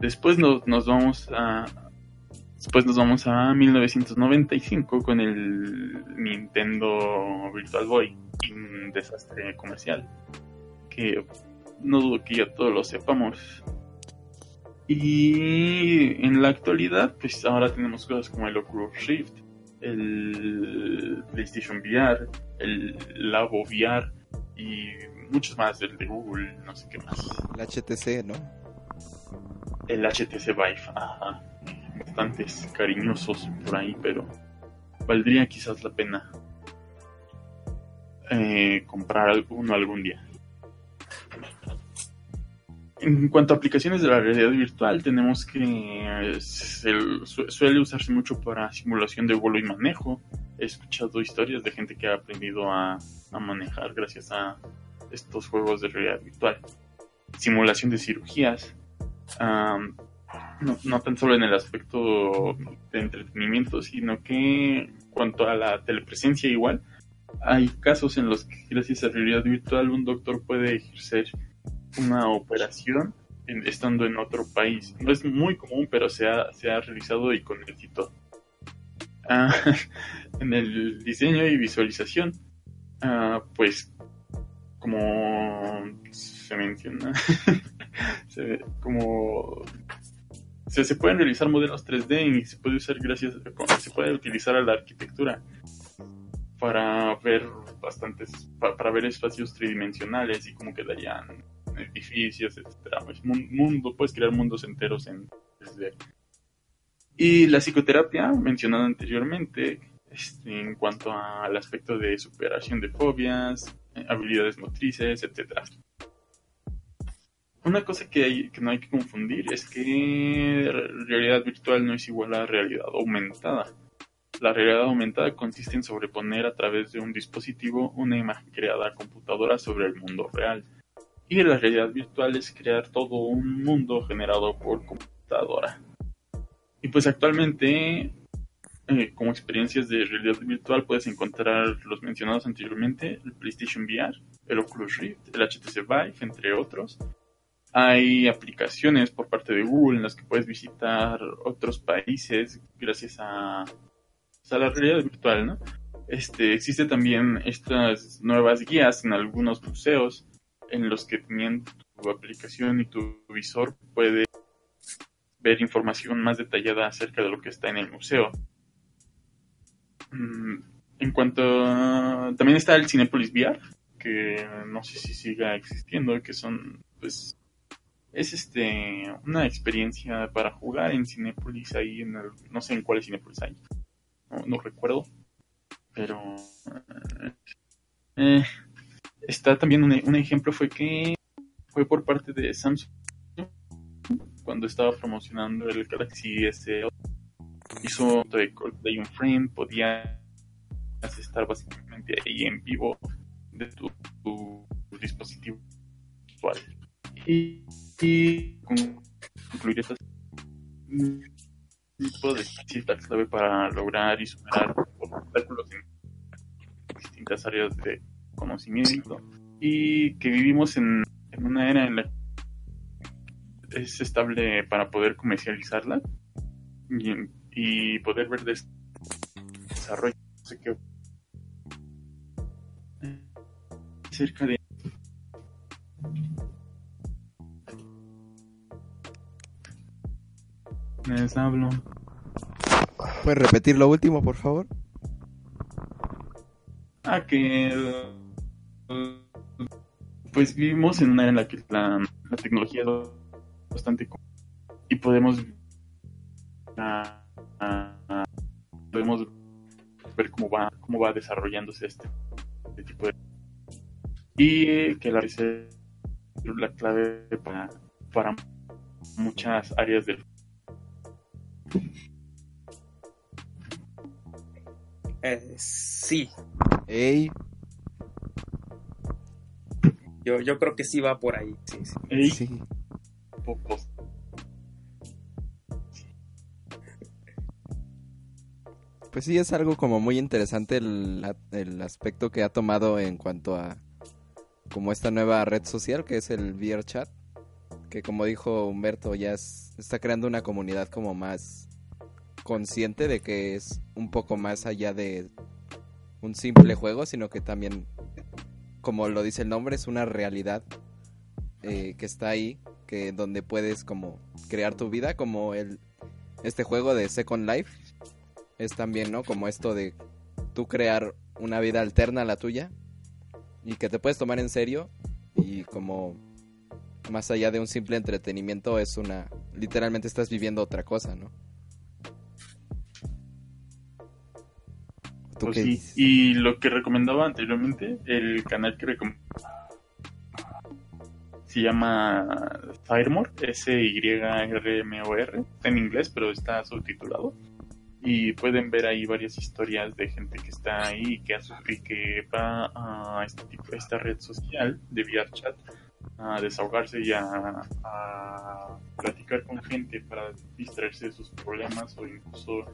Después nos, nos vamos a después nos vamos a 1995 con el Nintendo Virtual Boy un desastre comercial que no dudo que ya todos lo sepamos. Y en la actualidad, pues ahora tenemos cosas como el Oculus Rift, el PlayStation VR, el Labo VR y muchos más, el de Google, no sé qué más. El HTC, ¿no? El HTC Vive, ajá. Bastantes cariñosos por ahí, pero valdría quizás la pena eh, comprar uno algún día. En cuanto a aplicaciones de la realidad virtual, tenemos que eh, suele usarse mucho para simulación de vuelo y manejo. He escuchado historias de gente que ha aprendido a, manejar gracias a estos juegos de realidad virtual. Simulación de cirugías. Am, no, no tan solo en el aspecto de entretenimiento, sino que en cuanto a la telepresencia igual, hay casos en los que gracias a realidad virtual un doctor puede ejercer una operación en- estando en otro país. No es muy común, pero se ha, se ha realizado y con éxito. Ah, en el diseño y visualización, ah, pues como se menciona, se como se, se pueden realizar modelos 3D y se puede usar gracias se puede utilizar a la arquitectura para ver bastantes pa- para ver espacios tridimensionales y cómo quedarían edificios etcétera Pues, mun- mundo puedes crear mundos enteros en 3D y la psicoterapia mencionada anteriormente este, en cuanto al aspecto de superación de fobias eh, habilidades motrices etcétera una cosa que, hay- que no hay que confundir es que realidad virtual no es igual a realidad aumentada. La realidad aumentada consiste en sobreponer a través de un dispositivo una imagen creada a computadora sobre el mundo real. Y la realidad virtual es crear todo un mundo generado por computadora. Y pues actualmente, eh, como experiencias de realidad virtual, puedes encontrar los mencionados anteriormente, el PlayStation VR, el Oculus Rift, el HTC Vive, entre otros. Hay aplicaciones por parte de Google en las que puedes visitar otros países gracias a, a la realidad virtual, ¿no? Este, existe también estas nuevas guías en algunos museos en los que teniendo tu aplicación y tu visor puedes ver información más detallada acerca de lo que está en el museo. Mm, En cuanto a- también está el Cinepolis VR, que no sé si siga existiendo, que son pues es este una experiencia para jugar en Cinepolis ahí en el, no sé en cuál Cinepolis hay no, no recuerdo pero eh, está también un, ejemplo fue que fue por parte de Samsung cuando estaba promocionando el Galaxy S hizo de Coldplay un frame podías estar básicamente ahí en vivo de tu, tu dispositivo y, y con- concluir estas tipo de cita clave para lograr y superar obstáculos en distintas áreas de conocimiento y que vivimos en, en una era en la que es estable para poder comercializarla y, y poder ver des- desarrollo no sé qué cerca de les hablo ¿Puedes repetir lo último, por favor? Ah, que pues vivimos en una era en la que la, la tecnología es bastante y podemos podemos ver cómo va cómo va desarrollándose este, este tipo de y que la es la clave para, para muchas áreas del Eh, sí, Ey, yo, yo creo que sí va por ahí. Sí, sí. Ey, sí. pocos Pues sí, es algo como muy interesante el, el aspecto que ha tomado en cuanto a como esta nueva red social que es el VRChat, que como dijo Humberto ya es- está creando una comunidad como más consciente de que es un poco más allá de un simple juego, sino que también, como lo dice el nombre, es una realidad eh, que está ahí, que donde puedes como crear tu vida, como el este juego de Second Life es también, ¿no? Como esto de tú crear una vida alterna a la tuya y que te puedes tomar en serio y como más allá de un simple entretenimiento es una literalmente estás viviendo otra cosa, ¿no? ¿Tú Pues qué sí, dices? y lo que recomendaba anteriormente, el canal que recom- se llama Firemore, S-Y-R-M-O-R, está en inglés, pero está subtitulado. Y pueden ver ahí varias historias de gente que está ahí y que, y que va a este tipo, a esta red social de VRChat a desahogarse y a, a platicar con gente para distraerse de sus problemas o incluso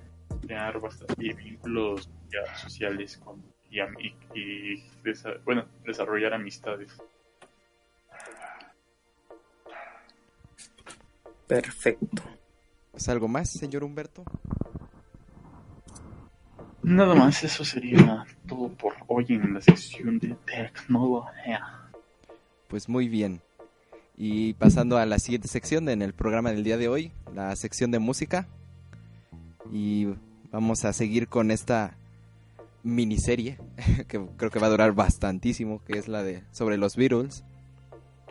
crear bastante vínculos ya sociales con y, am- y- y desa- bueno desarrollar amistades Perfecto. ¿Es algo más, señor Humberto? nada más eso sería todo por hoy en la sección de tecnología Pues muy bien. Y pasando a la siguiente sección en el programa del día de hoy, la sección de música. Y vamos a seguir con esta miniserie que creo que va a durar bastantísimo, que es la de sobre los Beatles.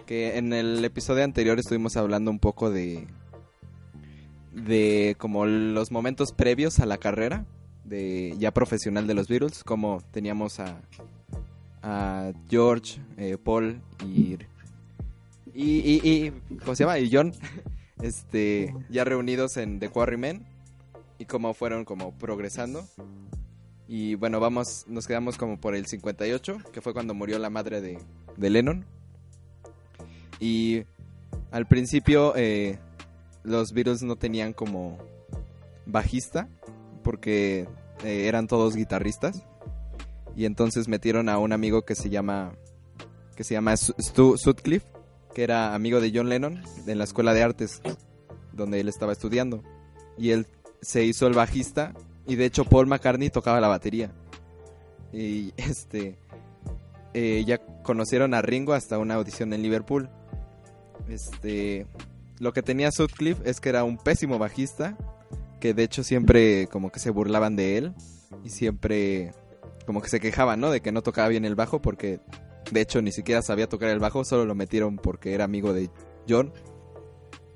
Que en el episodio anterior estuvimos hablando un poco de de como los momentos previos a la carrera de ya profesional de los Beatles, como teníamos a a George, eh, Paul y y, y, ¿cómo se llama? Y John, este, ya reunidos en The Quarrymen y cómo fueron como progresando. Y bueno, vamos, nos quedamos como por el 58, que fue cuando murió la madre de, de Lennon. Y al principio eh, los Beatles no tenían como bajista, porque eh, eran todos guitarristas. Y entonces metieron a un amigo que se llama que se llama Stu Sutcliffe, que era amigo de John Lennon en la escuela de artes donde él estaba estudiando. Y él se hizo el bajista y de hecho Paul McCartney tocaba la batería. Y este eh, ya conocieron a Ringo hasta una audición en Liverpool. Este lo que tenía Sutcliffe es que era un pésimo bajista, que de hecho siempre como que se burlaban de él y siempre como que se quejaban, ¿no? De que no tocaba bien el bajo porque de hecho ni siquiera sabía tocar el bajo, solo lo metieron porque era amigo de John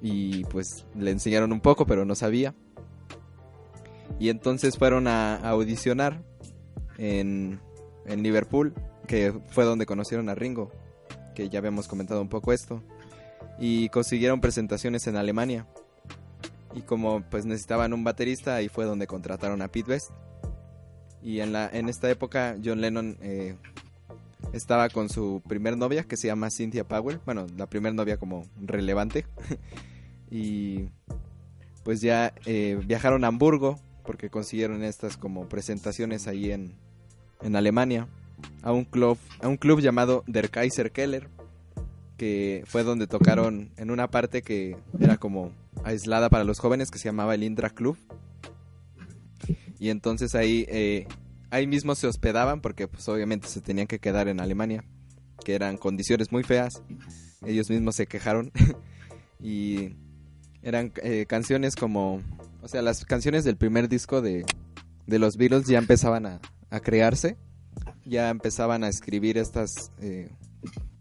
y pues le enseñaron un poco, pero no sabía. Y entonces fueron a, audicionar en, en Liverpool, que fue donde conocieron a Ringo, que ya habíamos comentado un poco esto. Y consiguieron presentaciones en Alemania. Y como pues necesitaban un baterista, ahí fue donde contrataron a Pete Best. Y en, la, en esta época John Lennon eh, estaba con su primer novia, que se llama Cynthia Powell. Bueno, la primer novia como relevante. y pues ya eh, viajaron a Hamburgo porque consiguieron estas como presentaciones ahí en, en Alemania a un club a un club llamado Der Kaiser Keller que fue donde tocaron en una parte que era como aislada para los jóvenes que se llamaba el Indra Club. Y entonces ahí eh, ahí mismo se hospedaban porque pues obviamente se tenían que quedar en Alemania que eran condiciones muy feas. Ellos mismos se quejaron. Y eran eh, canciones como o sea, las canciones del primer disco de, los Beatles ya empezaban a, crearse, ya empezaban a escribir estas eh,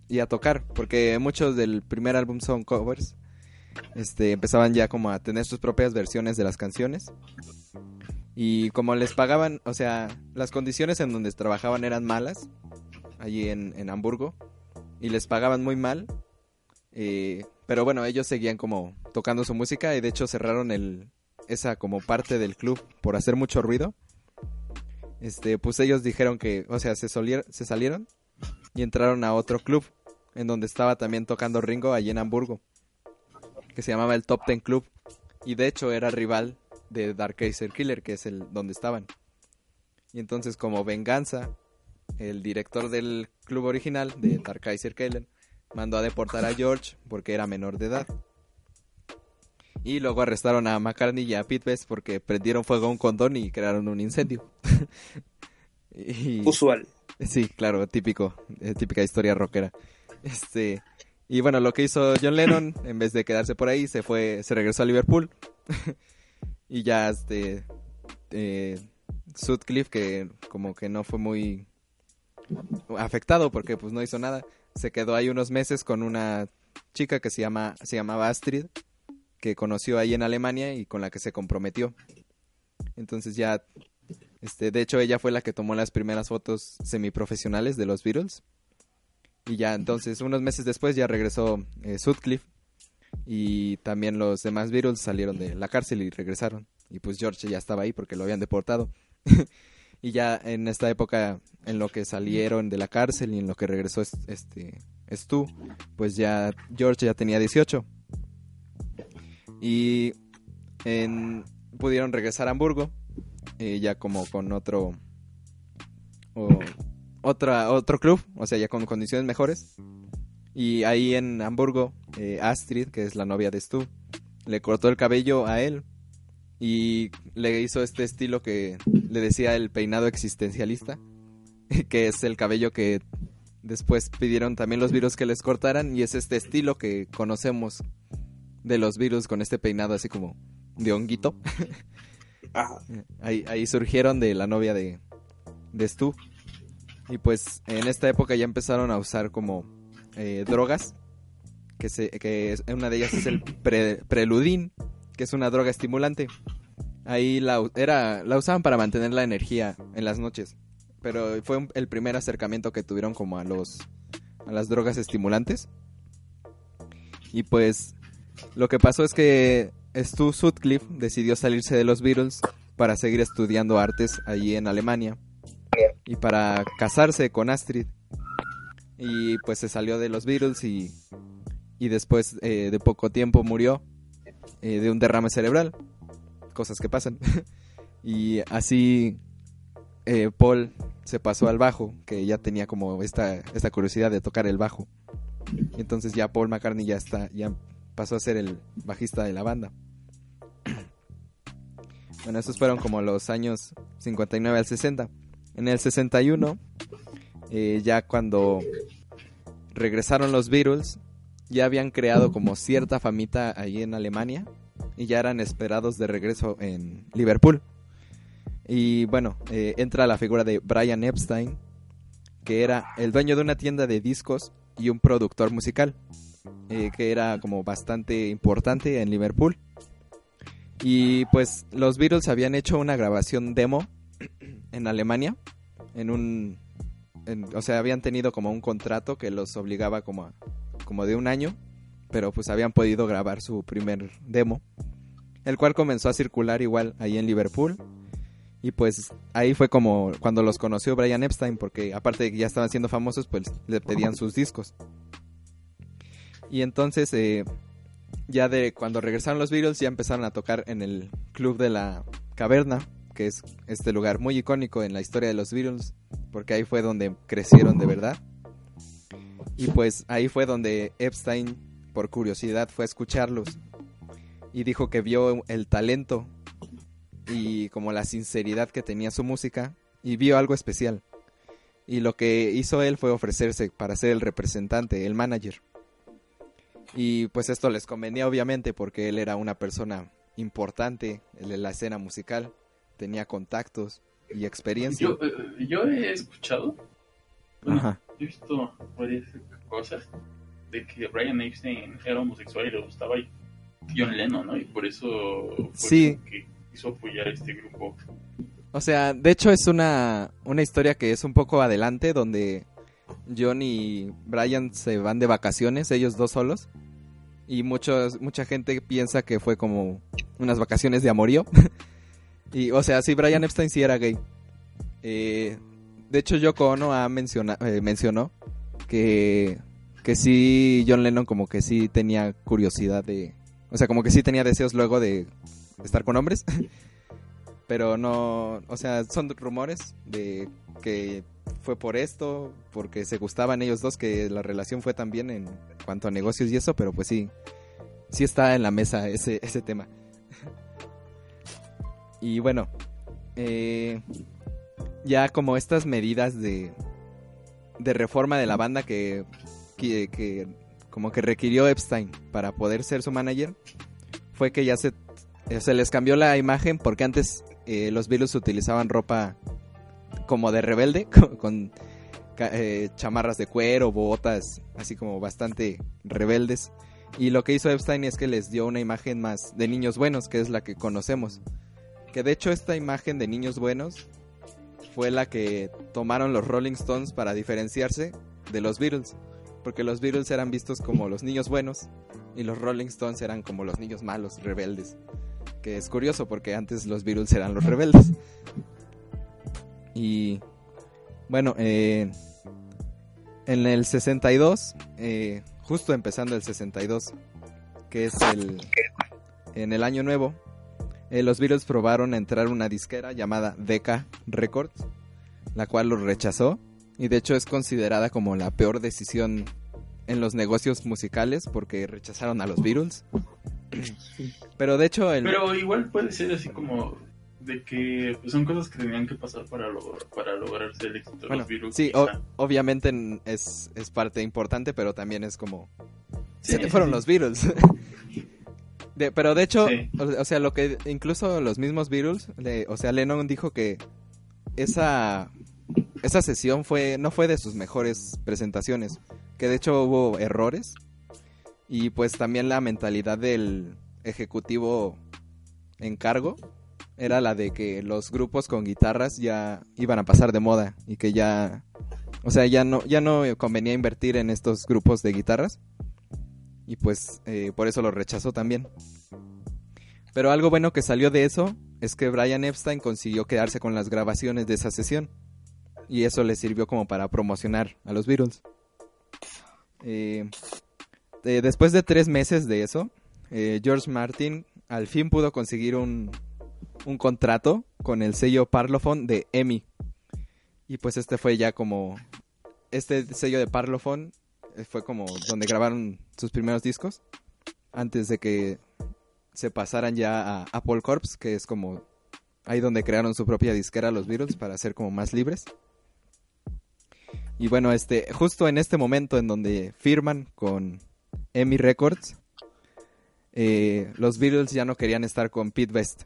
y a tocar, porque muchos del primer álbum son covers, este, empezaban ya como a tener sus propias versiones de las canciones. Y como les pagaban, o sea, las condiciones en donde trabajaban eran malas, allí en, en Hamburgo, y les pagaban muy mal, eh, pero bueno, ellos seguían como tocando su música y de hecho cerraron el, esa como parte del club por hacer mucho ruido, este, pues ellos dijeron que, o sea, se, se salieron y entraron a otro club en donde estaba también tocando Ringo allí en Hamburgo, que se llamaba el Top Ten Club y de hecho era rival de Dark Kaiser Killer, que es el donde estaban. Y entonces como venganza, el director del club original de Dark Kaiser Killer mandó a deportar a George porque era menor de edad. Y luego arrestaron a McCartney y a Pete Best porque prendieron fuego a un condón y crearon un incendio. Usual. Sí, claro, típico, eh, típica historia rockera. Este, y bueno, lo que hizo John Lennon, en vez de quedarse por ahí, se fue, se regresó a Liverpool. y ya este eh, Sutcliffe, que como que no fue muy afectado porque pues no hizo nada, se quedó ahí unos meses con una chica que se llama, se llamaba Astrid conoció ahí en Alemania y con la que se comprometió. Entonces ya, este, de hecho ella fue la que tomó las primeras fotos semiprofesionales de los Beatles. Y ya entonces, unos meses después ya regresó eh, Sutcliffe y también los demás Beatles salieron de la cárcel y regresaron. Y pues George ya estaba ahí porque lo habían deportado. y ya en esta época, en lo que salieron de la cárcel y en lo que regresó este Stu, pues ya George ya tenía 18 y pudieron regresar a Hamburgo, eh, ya como con otro, otra, otro club, o sea, ya con condiciones mejores. Y ahí en Hamburgo, eh, Astrid, que es la novia de Stu, le cortó el cabello a él y le hizo este estilo que le decía el peinado existencialista, que es el cabello que después pidieron también los virus que les cortaran y es este estilo que conocemos de los virus con este peinado así como de honguito. Ajá. Ahí, ahí surgieron de la novia de, de Stu. Y pues en esta época ya empezaron a usar como eh, drogas. Que, se, que una de ellas es el pre- preludín, que es una droga estimulante. Ahí la, era, la usaban para mantener la energía en las noches. Pero fue un- el primer acercamiento que tuvieron como a los a las drogas estimulantes. Y pues lo que pasó es que Stu Sutcliffe decidió salirse de los Beatles para seguir estudiando artes allí en Alemania y para casarse con Astrid. Y pues se salió de los Beatles y, y después eh, de poco tiempo murió eh, de un derrame cerebral. Cosas que pasan. y así eh, Paul se pasó al bajo, que ya tenía como esta, esta curiosidad de tocar el bajo. Y entonces ya Paul McCartney ya está, ya pasó a ser el bajista de la banda. Bueno, esos fueron como los años 59 al 60. En el 61, eh, ya cuando regresaron los Beatles, ya habían creado como cierta famita ahí en Alemania y ya eran esperados de regreso en Liverpool. Y bueno, eh, entra la figura de Brian Epstein, que era el dueño de una tienda de discos y un productor musical, eh, que era como bastante importante en Liverpool. Y pues los Beatles habían hecho una grabación demo en Alemania, en un, en- o sea, habían tenido como un contrato que los obligaba como, a- como de un año, pero pues habían podido grabar su primer demo, el cual comenzó a circular igual ahí en Liverpool. Y pues ahí fue como cuando los conoció Brian Epstein, porque aparte de que ya estaban siendo famosos, pues le pedían sus discos. Y entonces, eh, ya de cuando regresaron los Beatles, ya empezaron a tocar en el Club de la Caverna, que es este lugar muy icónico en la historia de los Beatles, porque ahí fue donde crecieron de verdad. Y pues ahí fue donde Epstein, por curiosidad, fue a escucharlos y dijo que vio el talento y como la sinceridad que tenía su música y vio algo especial. Y lo que hizo él fue ofrecerse para ser el representante, el manager. Y pues esto les convenía obviamente porque él era una persona importante en la escena musical, tenía contactos y experiencia. Yo, eh, yo he escuchado, bueno, Ajá. he visto varias cosas de que Brian Epstein era homosexual y le gustaba John Lennon, ¿no? Y por eso fue Sí. que quiso apoyar a este grupo. O sea, de hecho es una, una historia que es un poco adelante donde John y Brian se van de vacaciones, ellos dos solos. Y muchos, mucha gente piensa que fue como unas vacaciones de amorío. y, o sea, sí, Brian Epstein sí era gay. Eh, de hecho, Yoko Ono ha menciona, eh, mencionó que, que sí, John Lennon como que sí tenía curiosidad de... O sea, como que sí tenía deseos luego de estar con hombres. Pero no, o sea, son rumores de que fue por esto, porque se gustaban ellos dos, que la relación fue también en cuanto a negocios y eso, pero pues sí, sí está en la mesa ese, ese tema. Y bueno, eh, ya como estas medidas de, de reforma de la banda que, que, como que requirió Epstein para poder ser su manager, fue que ya se, se les cambió la imagen porque antes eh, los Beatles utilizaban ropa como de rebelde, con, eh, chamarras de cuero, botas, así como bastante rebeldes. Y lo que hizo Epstein es que les dio una imagen más de niños buenos, que es la que conocemos. Que de hecho esta imagen de niños buenos fue la que tomaron los Rolling Stones para diferenciarse de los Beatles. Porque los Beatles eran vistos como los niños buenos y los Rolling Stones eran como los niños malos, rebeldes. Que es curioso porque antes los Beatles eran los rebeldes. Y bueno, eh, en el 62, eh, justo empezando el 62, que es el en el año nuevo, eh, los Beatles probaron entrar una disquera llamada Decca Records, la cual los rechazó y de hecho es considerada como la peor decisión en los negocios musicales porque rechazaron a los Beatles. Pero de hecho el Pero igual puede ser así como de que pues, son cosas que tenían que pasar para, lograr, para lograrse el éxito de Bueno, los Beatles. sí, o- obviamente es, es parte importante, pero también es como... Sí, se fueron sí. los Beatles. De- pero de hecho, Sí. o, o sea, lo que incluso los mismos Beatles, le- o sea, Lennon dijo que esa esa sesión fue no fue de sus mejores presentaciones, que de hecho hubo errores y pues también la mentalidad del ejecutivo en cargo era la de que los grupos con guitarras ya iban a pasar de moda y que ya o sea, ya no ya no convenía invertir en estos grupos de guitarras y pues eh, por eso lo rechazó también. Pero algo bueno que salió de eso es que Brian Epstein consiguió quedarse con las grabaciones de esa sesión y eso le sirvió como para promocionar a los Beatles. Eh, eh, después de tres meses de eso, George Martin al fin pudo conseguir un, un contrato con el sello Parlophone de EMI. Y pues este fue ya como... Este sello de Parlophone eh, fue como donde grabaron sus primeros discos. Antes de que se pasaran ya a Apple Corps, que es como ahí donde crearon su propia disquera los Beatles para ser como más libres. Y bueno, este, justo en este momento en donde firman con EMI Records, eh, los Beatles ya no querían estar con Pete Best,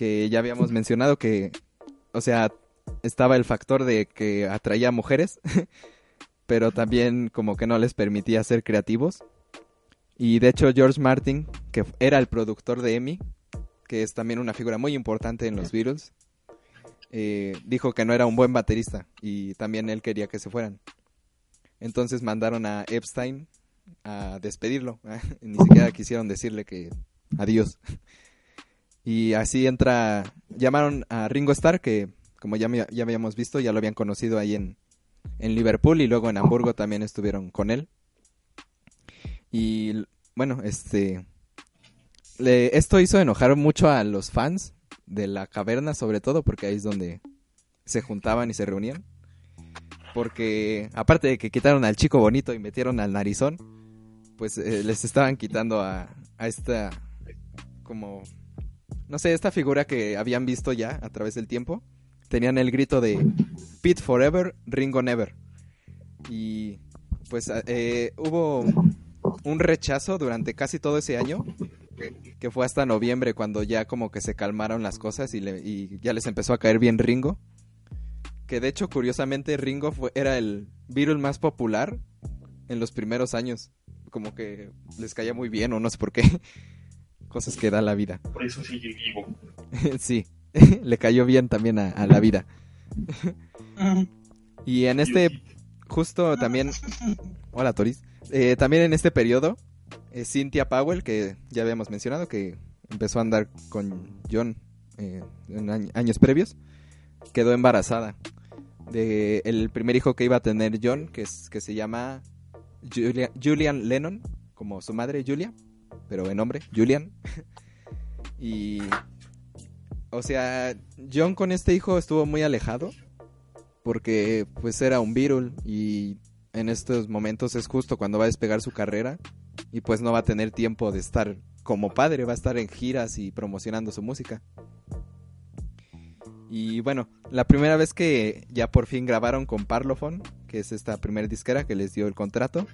que ya habíamos mencionado que, o sea, estaba el factor de que atraía mujeres, pero también como que no les permitía ser creativos. Y de hecho George Martin, que era el productor de EMI, que es también una figura muy importante en los Beatles, eh, dijo que no era un buen baterista y también él quería que se fueran. Entonces mandaron a Epstein a despedirlo. Ni siquiera quisieron decirle que adiós. Y así entra, llamaron a Ringo Starr, que como ya, ya habíamos visto, ya lo habían conocido ahí en, en Liverpool y luego en Hamburgo también estuvieron con él. Y bueno, este... le- esto hizo enojar mucho a los fans de la caverna, sobre todo, porque ahí es donde se juntaban y se reunían. Porque aparte de que quitaron al chico bonito y metieron al narizón, pues eh, les estaban quitando a, a esta, como, no sé, esta figura que habían visto ya a través del tiempo. Tenían el grito de Pete Forever, Ringo Never. Y pues eh, hubo un rechazo durante casi todo ese año que fue hasta noviembre cuando ya como que se calmaron las cosas y, le- y ya les empezó a caer bien Ringo. Que de hecho, curiosamente, Ringo fue, era el Beatle más popular en los primeros años. Como que les caía muy bien o no sé por qué. Cosas que da la vida. Por eso sigue vivo. sí, le cayó bien también a, a la vida. Y en este, justo también... Hola, Toris. Eh, también en este periodo, eh, Cynthia Powell, que ya habíamos mencionado, que empezó a andar con John eh, en añ- años previos, quedó embarazada. De el primer hijo que iba a tener John, que, es, que se llama Julia- Julian Lennon, como su madre Julia, pero en nombre, Julian. y... O sea, John con este hijo estuvo muy alejado porque pues era un Beatle y en estos momentos es justo cuando va a despegar su carrera y pues no va a tener tiempo de estar como padre, va a estar en giras y promocionando su música. Y bueno, la primera vez que ya por fin grabaron con Parlophone, que es esta primera disquera que les dio el contrato,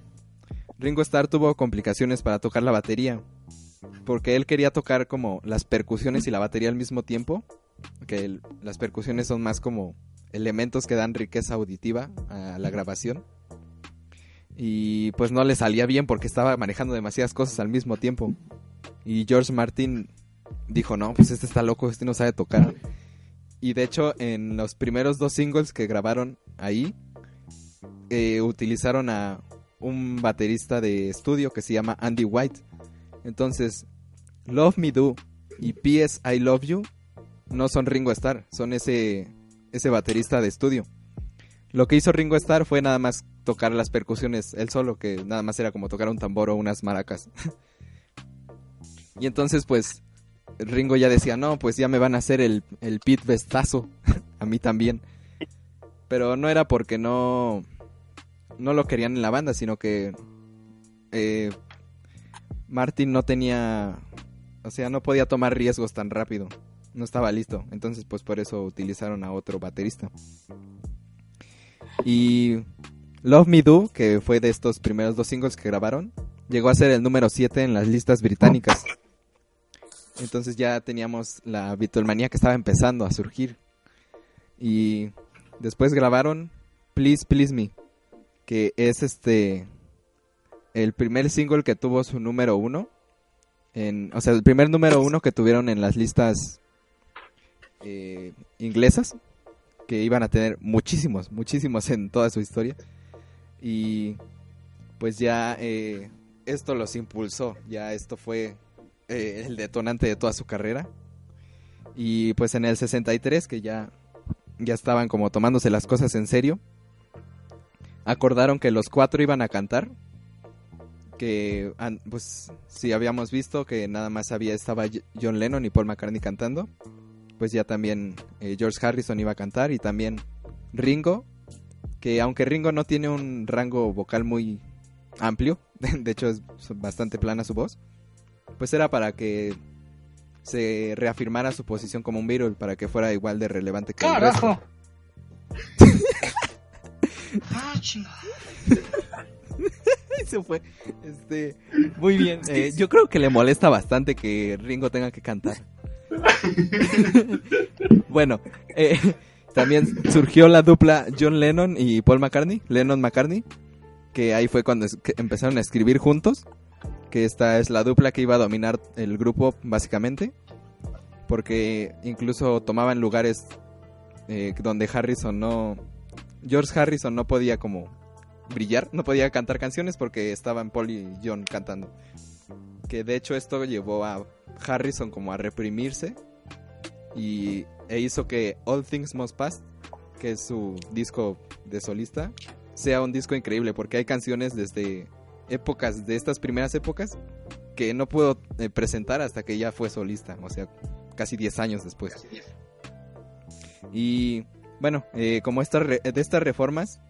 Ringo Starr tuvo complicaciones para tocar la batería, porque él quería tocar como las percusiones y la batería al mismo tiempo, que las percusiones son más como elementos que dan riqueza auditiva a la grabación. Y pues no le salía bien porque estaba manejando demasiadas cosas al mismo tiempo. Y George Martin dijo, no, pues este está loco, este no sabe tocar. Y de hecho en los primeros dos singles que grabaron ahí, eh, utilizaron a un baterista de estudio que se llama Andy White. Entonces, Love Me Do y P.S. I Love You no son Ringo Starr, son ese, ese baterista de estudio. Lo que hizo Ringo Starr fue nada más tocar las percusiones él solo, que nada más era como tocar un tambor o unas maracas. y entonces pues Ringo ya decía, no, pues ya me van a hacer el, el pit vestazo, a mí también. Pero no era porque no, no lo querían en la banda, sino que eh, Martin no tenía, o sea, no podía tomar riesgos tan rápido. no estaba listo. Entonces, pues por eso utilizaron a otro baterista. Y Love Me Do, que fue de estos primeros dos singles que grabaron, llegó a ser el número 7 en las listas británicas. Entonces ya teníamos la Beatlemania que estaba empezando a surgir. Y después grabaron Please Please Me, que es este el primer single que tuvo su número uno. En, o sea, el primer número uno que tuvieron en las listas eh, inglesas, que iban a tener muchísimos, muchísimos en toda su historia. Y pues ya eh, esto los impulsó, ya esto fue eh, el detonante de toda su carrera. Y pues en el 63, que ya, ya estaban como tomándose las cosas en serio, acordaron que los cuatro iban a cantar. Que pues si habíamos visto que nada más había estaba John Lennon y Paul McCartney cantando, pues ya también eh, George Harrison iba a cantar y también Ringo, que aunque Ringo no tiene un rango vocal muy amplio, de hecho es bastante plana su voz, pues era para que se reafirmara su posición como un Beatle, para que fuera igual de relevante que el resto. ah, Se fue. Este, muy bien. Eh, yo creo que le molesta bastante que Ringo tenga que cantar. bueno, eh, también surgió la dupla John Lennon y Paul McCartney, Lennon McCartney, que ahí fue cuando empezaron a escribir juntos, que esta es la dupla que iba a dominar el grupo básicamente, porque incluso tomaban lugares eh, donde Harrison no, George Harrison no podía como brillar, no podía cantar canciones porque estaban Paul y John cantando. Que de hecho esto llevó a Harrison como a reprimirse y e hizo que All Things Must Pass, que es su disco de solista, sea un disco increíble porque hay canciones desde épocas de estas primeras épocas que no puedo eh, presentar hasta que ya fue solista, o sea, casi 10 años después. Y bueno, eh, como esta de estas reformas,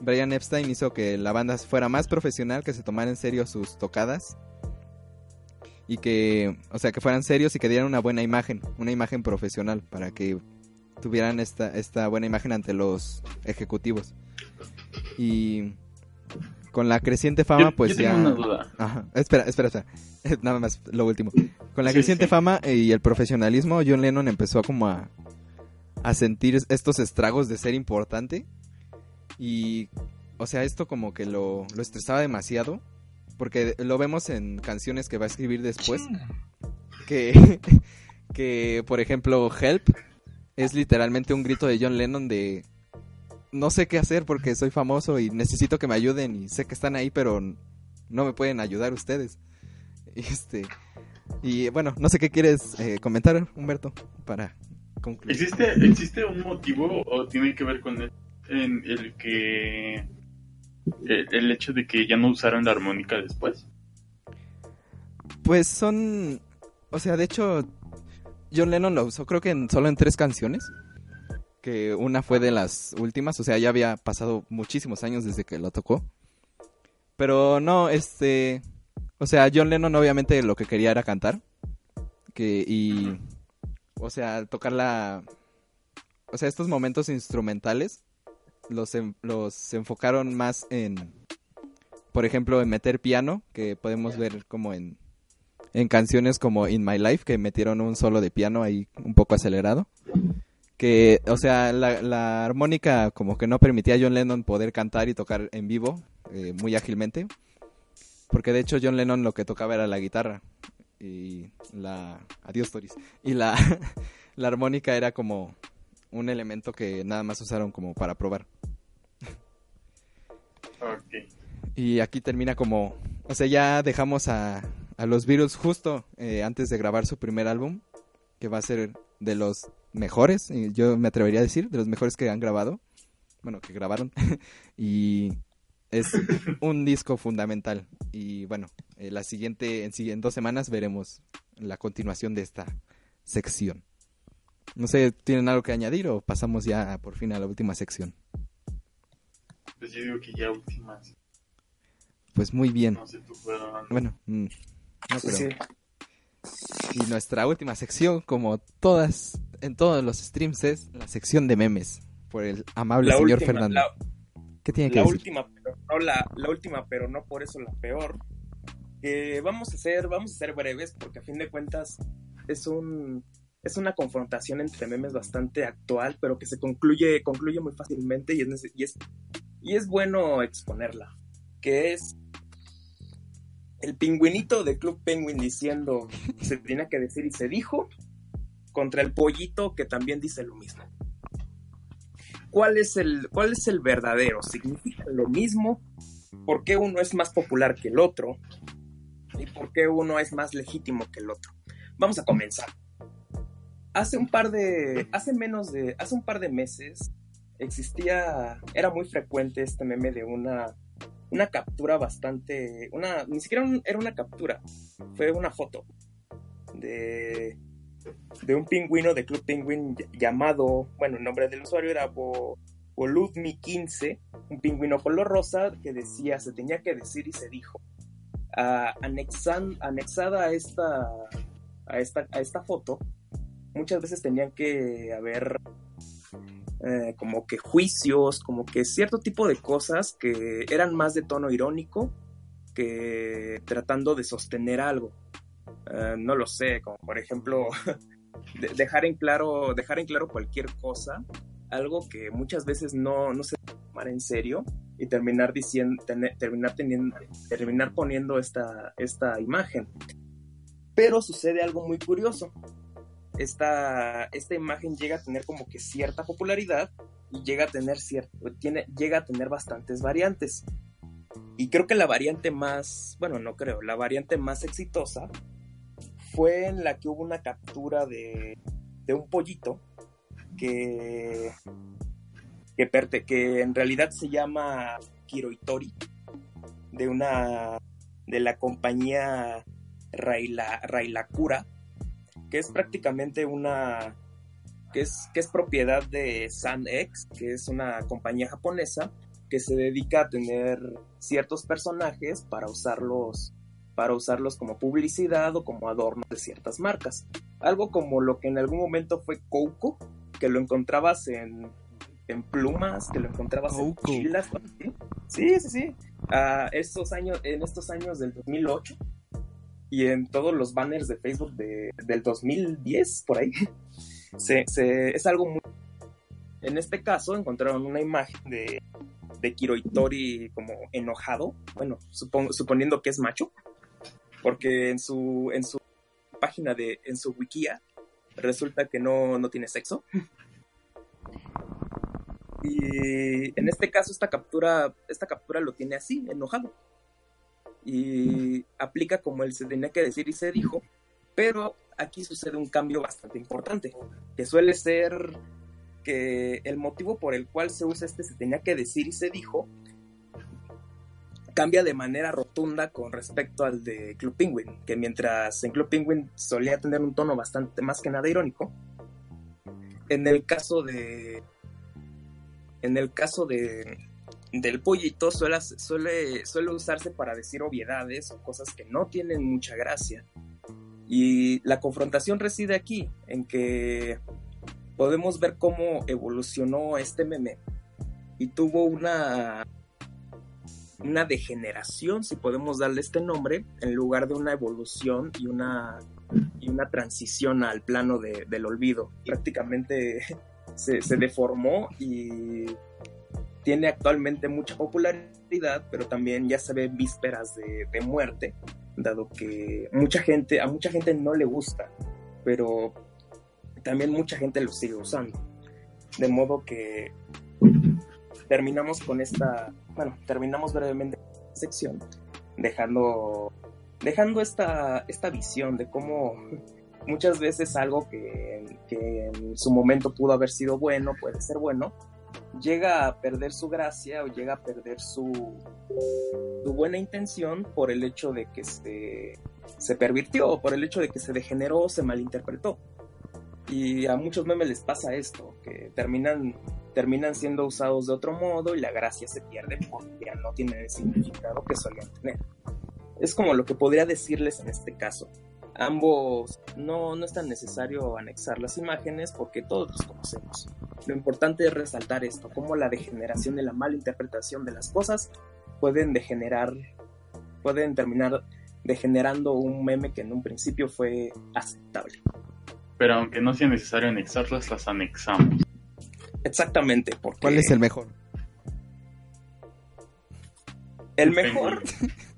Brian Epstein hizo que la banda fuera más profesional, que se tomara en serio sus tocadas y que, o sea, que fueran serios y que dieran una buena imagen, una imagen profesional para que tuvieran esta, esta buena imagen ante los ejecutivos. Y con la creciente fama, pues yo ya... Tengo una duda. Ajá. Espera, espera, espera. Nada más, lo último. Con la creciente fama y el profesionalismo, John Lennon empezó como a, a sentir estos estragos de ser importante. Y, o sea, esto como que lo, lo estresaba demasiado porque lo vemos en canciones que va a escribir después. Que, que, por ejemplo, Help es literalmente un grito de John Lennon de no sé qué hacer porque soy famoso y necesito que me ayuden y sé que están ahí pero no me pueden ayudar ustedes. Este y bueno, no sé qué quieres eh, comentar, Humberto, para concluir. ¿Existe, ¿Existe un motivo o tiene que ver con el, en el que el, hecho de que ya no usaron la armónica después? Pues son, o sea, de hecho, John Lennon lo usó creo que en, solo en tres canciones, que una fue de las últimas, o sea, ya había pasado muchísimos años desde que lo tocó. Pero no, este, o sea, John Lennon obviamente lo que quería era cantar, que y, o sea, tocar la, o sea, estos momentos instrumentales los, los enfocaron más en, por ejemplo, en meter piano, que podemos ver como en, en canciones como In My Life, que metieron un solo de piano ahí un poco acelerado. Que, o sea, la, armónica como que no permitía a John Lennon poder cantar y tocar en vivo eh, muy ágilmente. Porque de hecho John Lennon lo que tocaba era la guitarra. Y la... Adiós, Toris. Y la, la armónica era como un elemento que nada más usaron como para probar. Y aquí termina como, o sea, ya dejamos a, a los Beatles justo eh, antes de grabar su primer álbum, que va a ser de los mejores, yo me atrevería a decir, de los mejores que han grabado, bueno, que grabaron, y es un disco fundamental. Y bueno, eh, la siguiente, en, en dos semanas veremos la continuación de esta sección. No sé, ¿tienen algo que añadir o pasamos ya por fin a la última sección? Pues yo digo que ya últimas. Pues muy bien. No sé tú, pero... Bueno, mm, no, pero... Sí. Y nuestra última sección, como todas, en todos los streams, es la sección de memes. Por el amable La señor última, Fernando. la- ¿Qué tiene que la decir? última, pero no la, la última, pero no por eso la peor. Vamos a ser, vamos a ser breves, porque a fin de cuentas es un es una confrontación entre memes bastante actual, pero que se concluye, concluye muy fácilmente y es, y es, y es bueno exponerla. Que es el pingüinito de Club Penguin diciendo se tenía que decir y se dijo, contra el pollito que también dice lo mismo. ¿Cuál es el, cuál es el verdadero? ¿Significa lo mismo? ¿Por qué uno es más popular que el otro? ¿Y por qué uno es más legítimo que el otro? Vamos a comenzar. Hace un par de, hace menos de, hace un par de meses existía, era muy frecuente este meme de una, una captura bastante, una, ni siquiera era una captura, fue una foto de, de un pingüino de Club Penguin ll- llamado, bueno, el nombre del usuario era Bo, Boludmi15, un pingüino color rosa que decía, se tenía que decir y se dijo. Ah, anexan- anexada a esta, a, esta, a esta foto, muchas veces tenían que haber eh, como que juicios, como que cierto tipo de cosas que eran más de tono irónico que tratando de sostener algo. Eh, no lo sé, como por ejemplo de- dejar en claro dejar en claro cualquier cosa, algo que muchas veces no, no se tomar en serio y terminar diciendo terminar teniendo terminar poniendo esta esta imagen. Pero sucede algo muy curioso. Esta, esta imagen llega a tener como que cierta popularidad y llega a tener cierto, tiene, llega a tener bastantes variantes. Y creo que la variante más, bueno, no creo, la variante más exitosa fue en la que hubo una captura de, de un pollito que, que, perte- que en realidad se llama Kiroitori, de una de la compañía Raila, Railakura, que es prácticamente una que es, que es propiedad de SanX, que es una compañía japonesa que se dedica a tener ciertos personajes para usarlos para usarlos como publicidad o como adorno de ciertas marcas. Algo como lo que en algún momento fue Coco, que lo encontrabas en, en plumas, que lo encontrabas en mochilas. Sí, sí, sí. Ah, estos años, en estos años del 2008 y en todos los banners de Facebook de- del 2010, por ahí, se, se- es algo muy... En este caso encontraron una imagen de, de Kiroitori como enojado, bueno, supon- suponiendo que es macho, porque en su, en su página de, en su wikia, resulta que no, no tiene sexo. Y en este caso esta captura, esta captura lo tiene así, enojado. Y aplica como él se tenía que decir y se dijo, pero aquí sucede un cambio bastante importante, que suele ser que el motivo por el cual se usa este se tenía que decir y se dijo cambia de manera rotunda con respecto al de Club Penguin, que mientras en Club Penguin solía tener un tono bastante más que nada irónico, en el caso de en el caso de del pollito suele, suele, suele usarse para decir obviedades o cosas que no tienen mucha gracia. Y la confrontación reside aquí, en que podemos ver cómo evolucionó este meme y tuvo una una degeneración, si podemos darle este nombre, en lugar de una evolución y una, y una transición al plano de- del olvido. Prácticamente se, deformó y tiene actualmente mucha popularidad, pero también ya se ve vísperas de, de muerte, dado que mucha gente, a mucha gente no le gusta, pero también mucha gente lo sigue usando. De modo que terminamos con esta, bueno, terminamos brevemente esta sección, dejando, dejando esta, esta visión de cómo muchas veces algo que, que en su momento pudo haber sido bueno, puede ser bueno, llega a perder su gracia o llega a perder su, su buena intención por el hecho de que se, se pervirtió o por el hecho de que se degeneró o se malinterpretó. Y a muchos memes les pasa esto, que terminan, terminan siendo usados de otro modo y la gracia se pierde porque ya no tienen el significado que solían tener. Es como lo que podría decirles en este caso. ambos no, no es tan necesario anexar las imágenes porque todos los conocemos. Lo importante es resaltar esto, cómo la degeneración y la mala interpretación de las cosas pueden degenerar, pueden terminar degenerando un meme que en un principio fue aceptable. Pero aunque no sea necesario anexarlas, las anexamos. Exactamente, porque ¿Cuál es el mejor? el mejor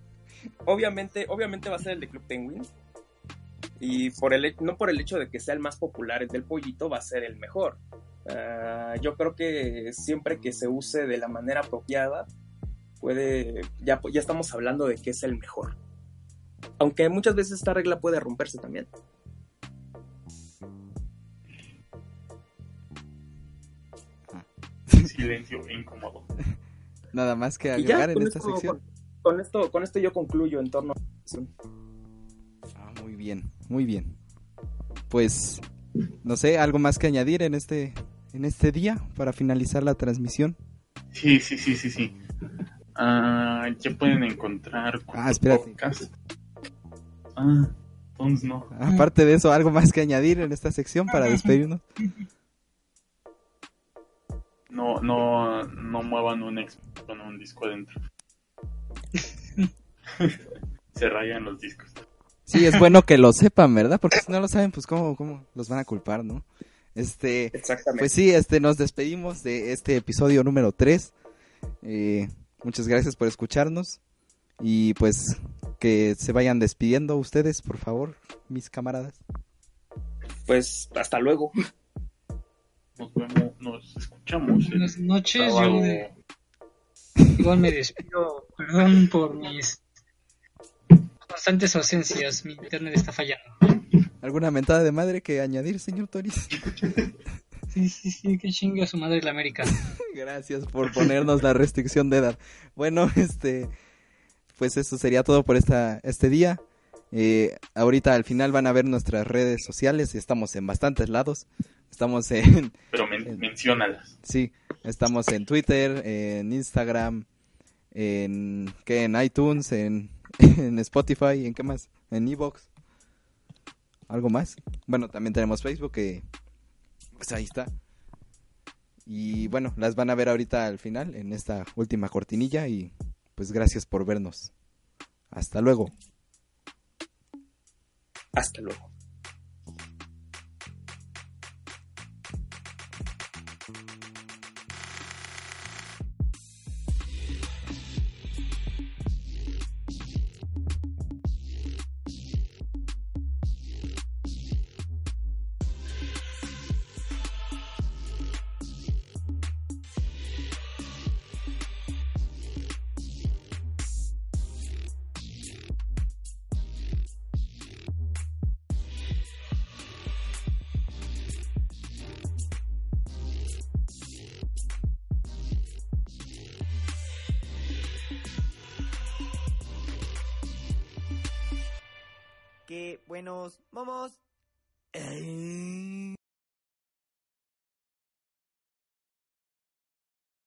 obviamente, obviamente va a ser el de Club Penguin. Y por el, no por el hecho de que sea el más popular, el del pollito va a ser el mejor. Ah, yo creo que siempre que se use de la manera apropiada, puede. Ya, ya estamos hablando de que es el mejor. Aunque muchas veces esta regla puede romperse también. Silencio incómodo. Nada más que Y ya, agregar en esta esto, sección. con, con esto, con esto yo concluyo en torno a. Ah, muy bien, muy bien. Pues, no sé, algo más que añadir en este, en este día para finalizar la transmisión. Sí, sí, sí, sí, sí. Ah, ya pueden encontrar Ah, espérate. podcast. Ah, entonces no. Aparte de eso, algo más que añadir en esta sección para despedirnos. No, no, no muevan un ex con un disco adentro. Se rayan los discos. Sí, es bueno que lo sepan, ¿verdad? Porque si no lo saben, pues cómo, cómo los van a culpar, ¿no? Este, Exactamente. pues sí, este, nos despedimos de este episodio número 3. muchas gracias por escucharnos. Y pues que se vayan despidiendo ustedes, por favor, mis camaradas. Pues hasta luego. Nos vemos, nos escuchamos. Buenas noches, sábado. yo eh, igual me despido, perdón por mis constantes ausencias, mi internet está fallando. ¿Alguna mentada de madre que añadir, señor Toris? Sí, sí, sí, que chinga su madre la América. Gracias por ponernos la restricción de edad. Bueno, este, pues eso sería todo por esta, este día. Eh, ahorita al final van a ver nuestras redes sociales. Estamos en bastantes lados. Estamos en, Pero men- menciónalas. sí, estamos en Twitter, en Instagram, en, ¿qué? en iTunes, en, en Spotify, ¿en qué más? En Evox. ¿Algo más? Bueno, también tenemos Facebook que, pues ahí está. Y bueno, las van a ver ahorita al final, en esta última cortinilla. Y pues gracias por vernos. Hasta luego. Hasta luego.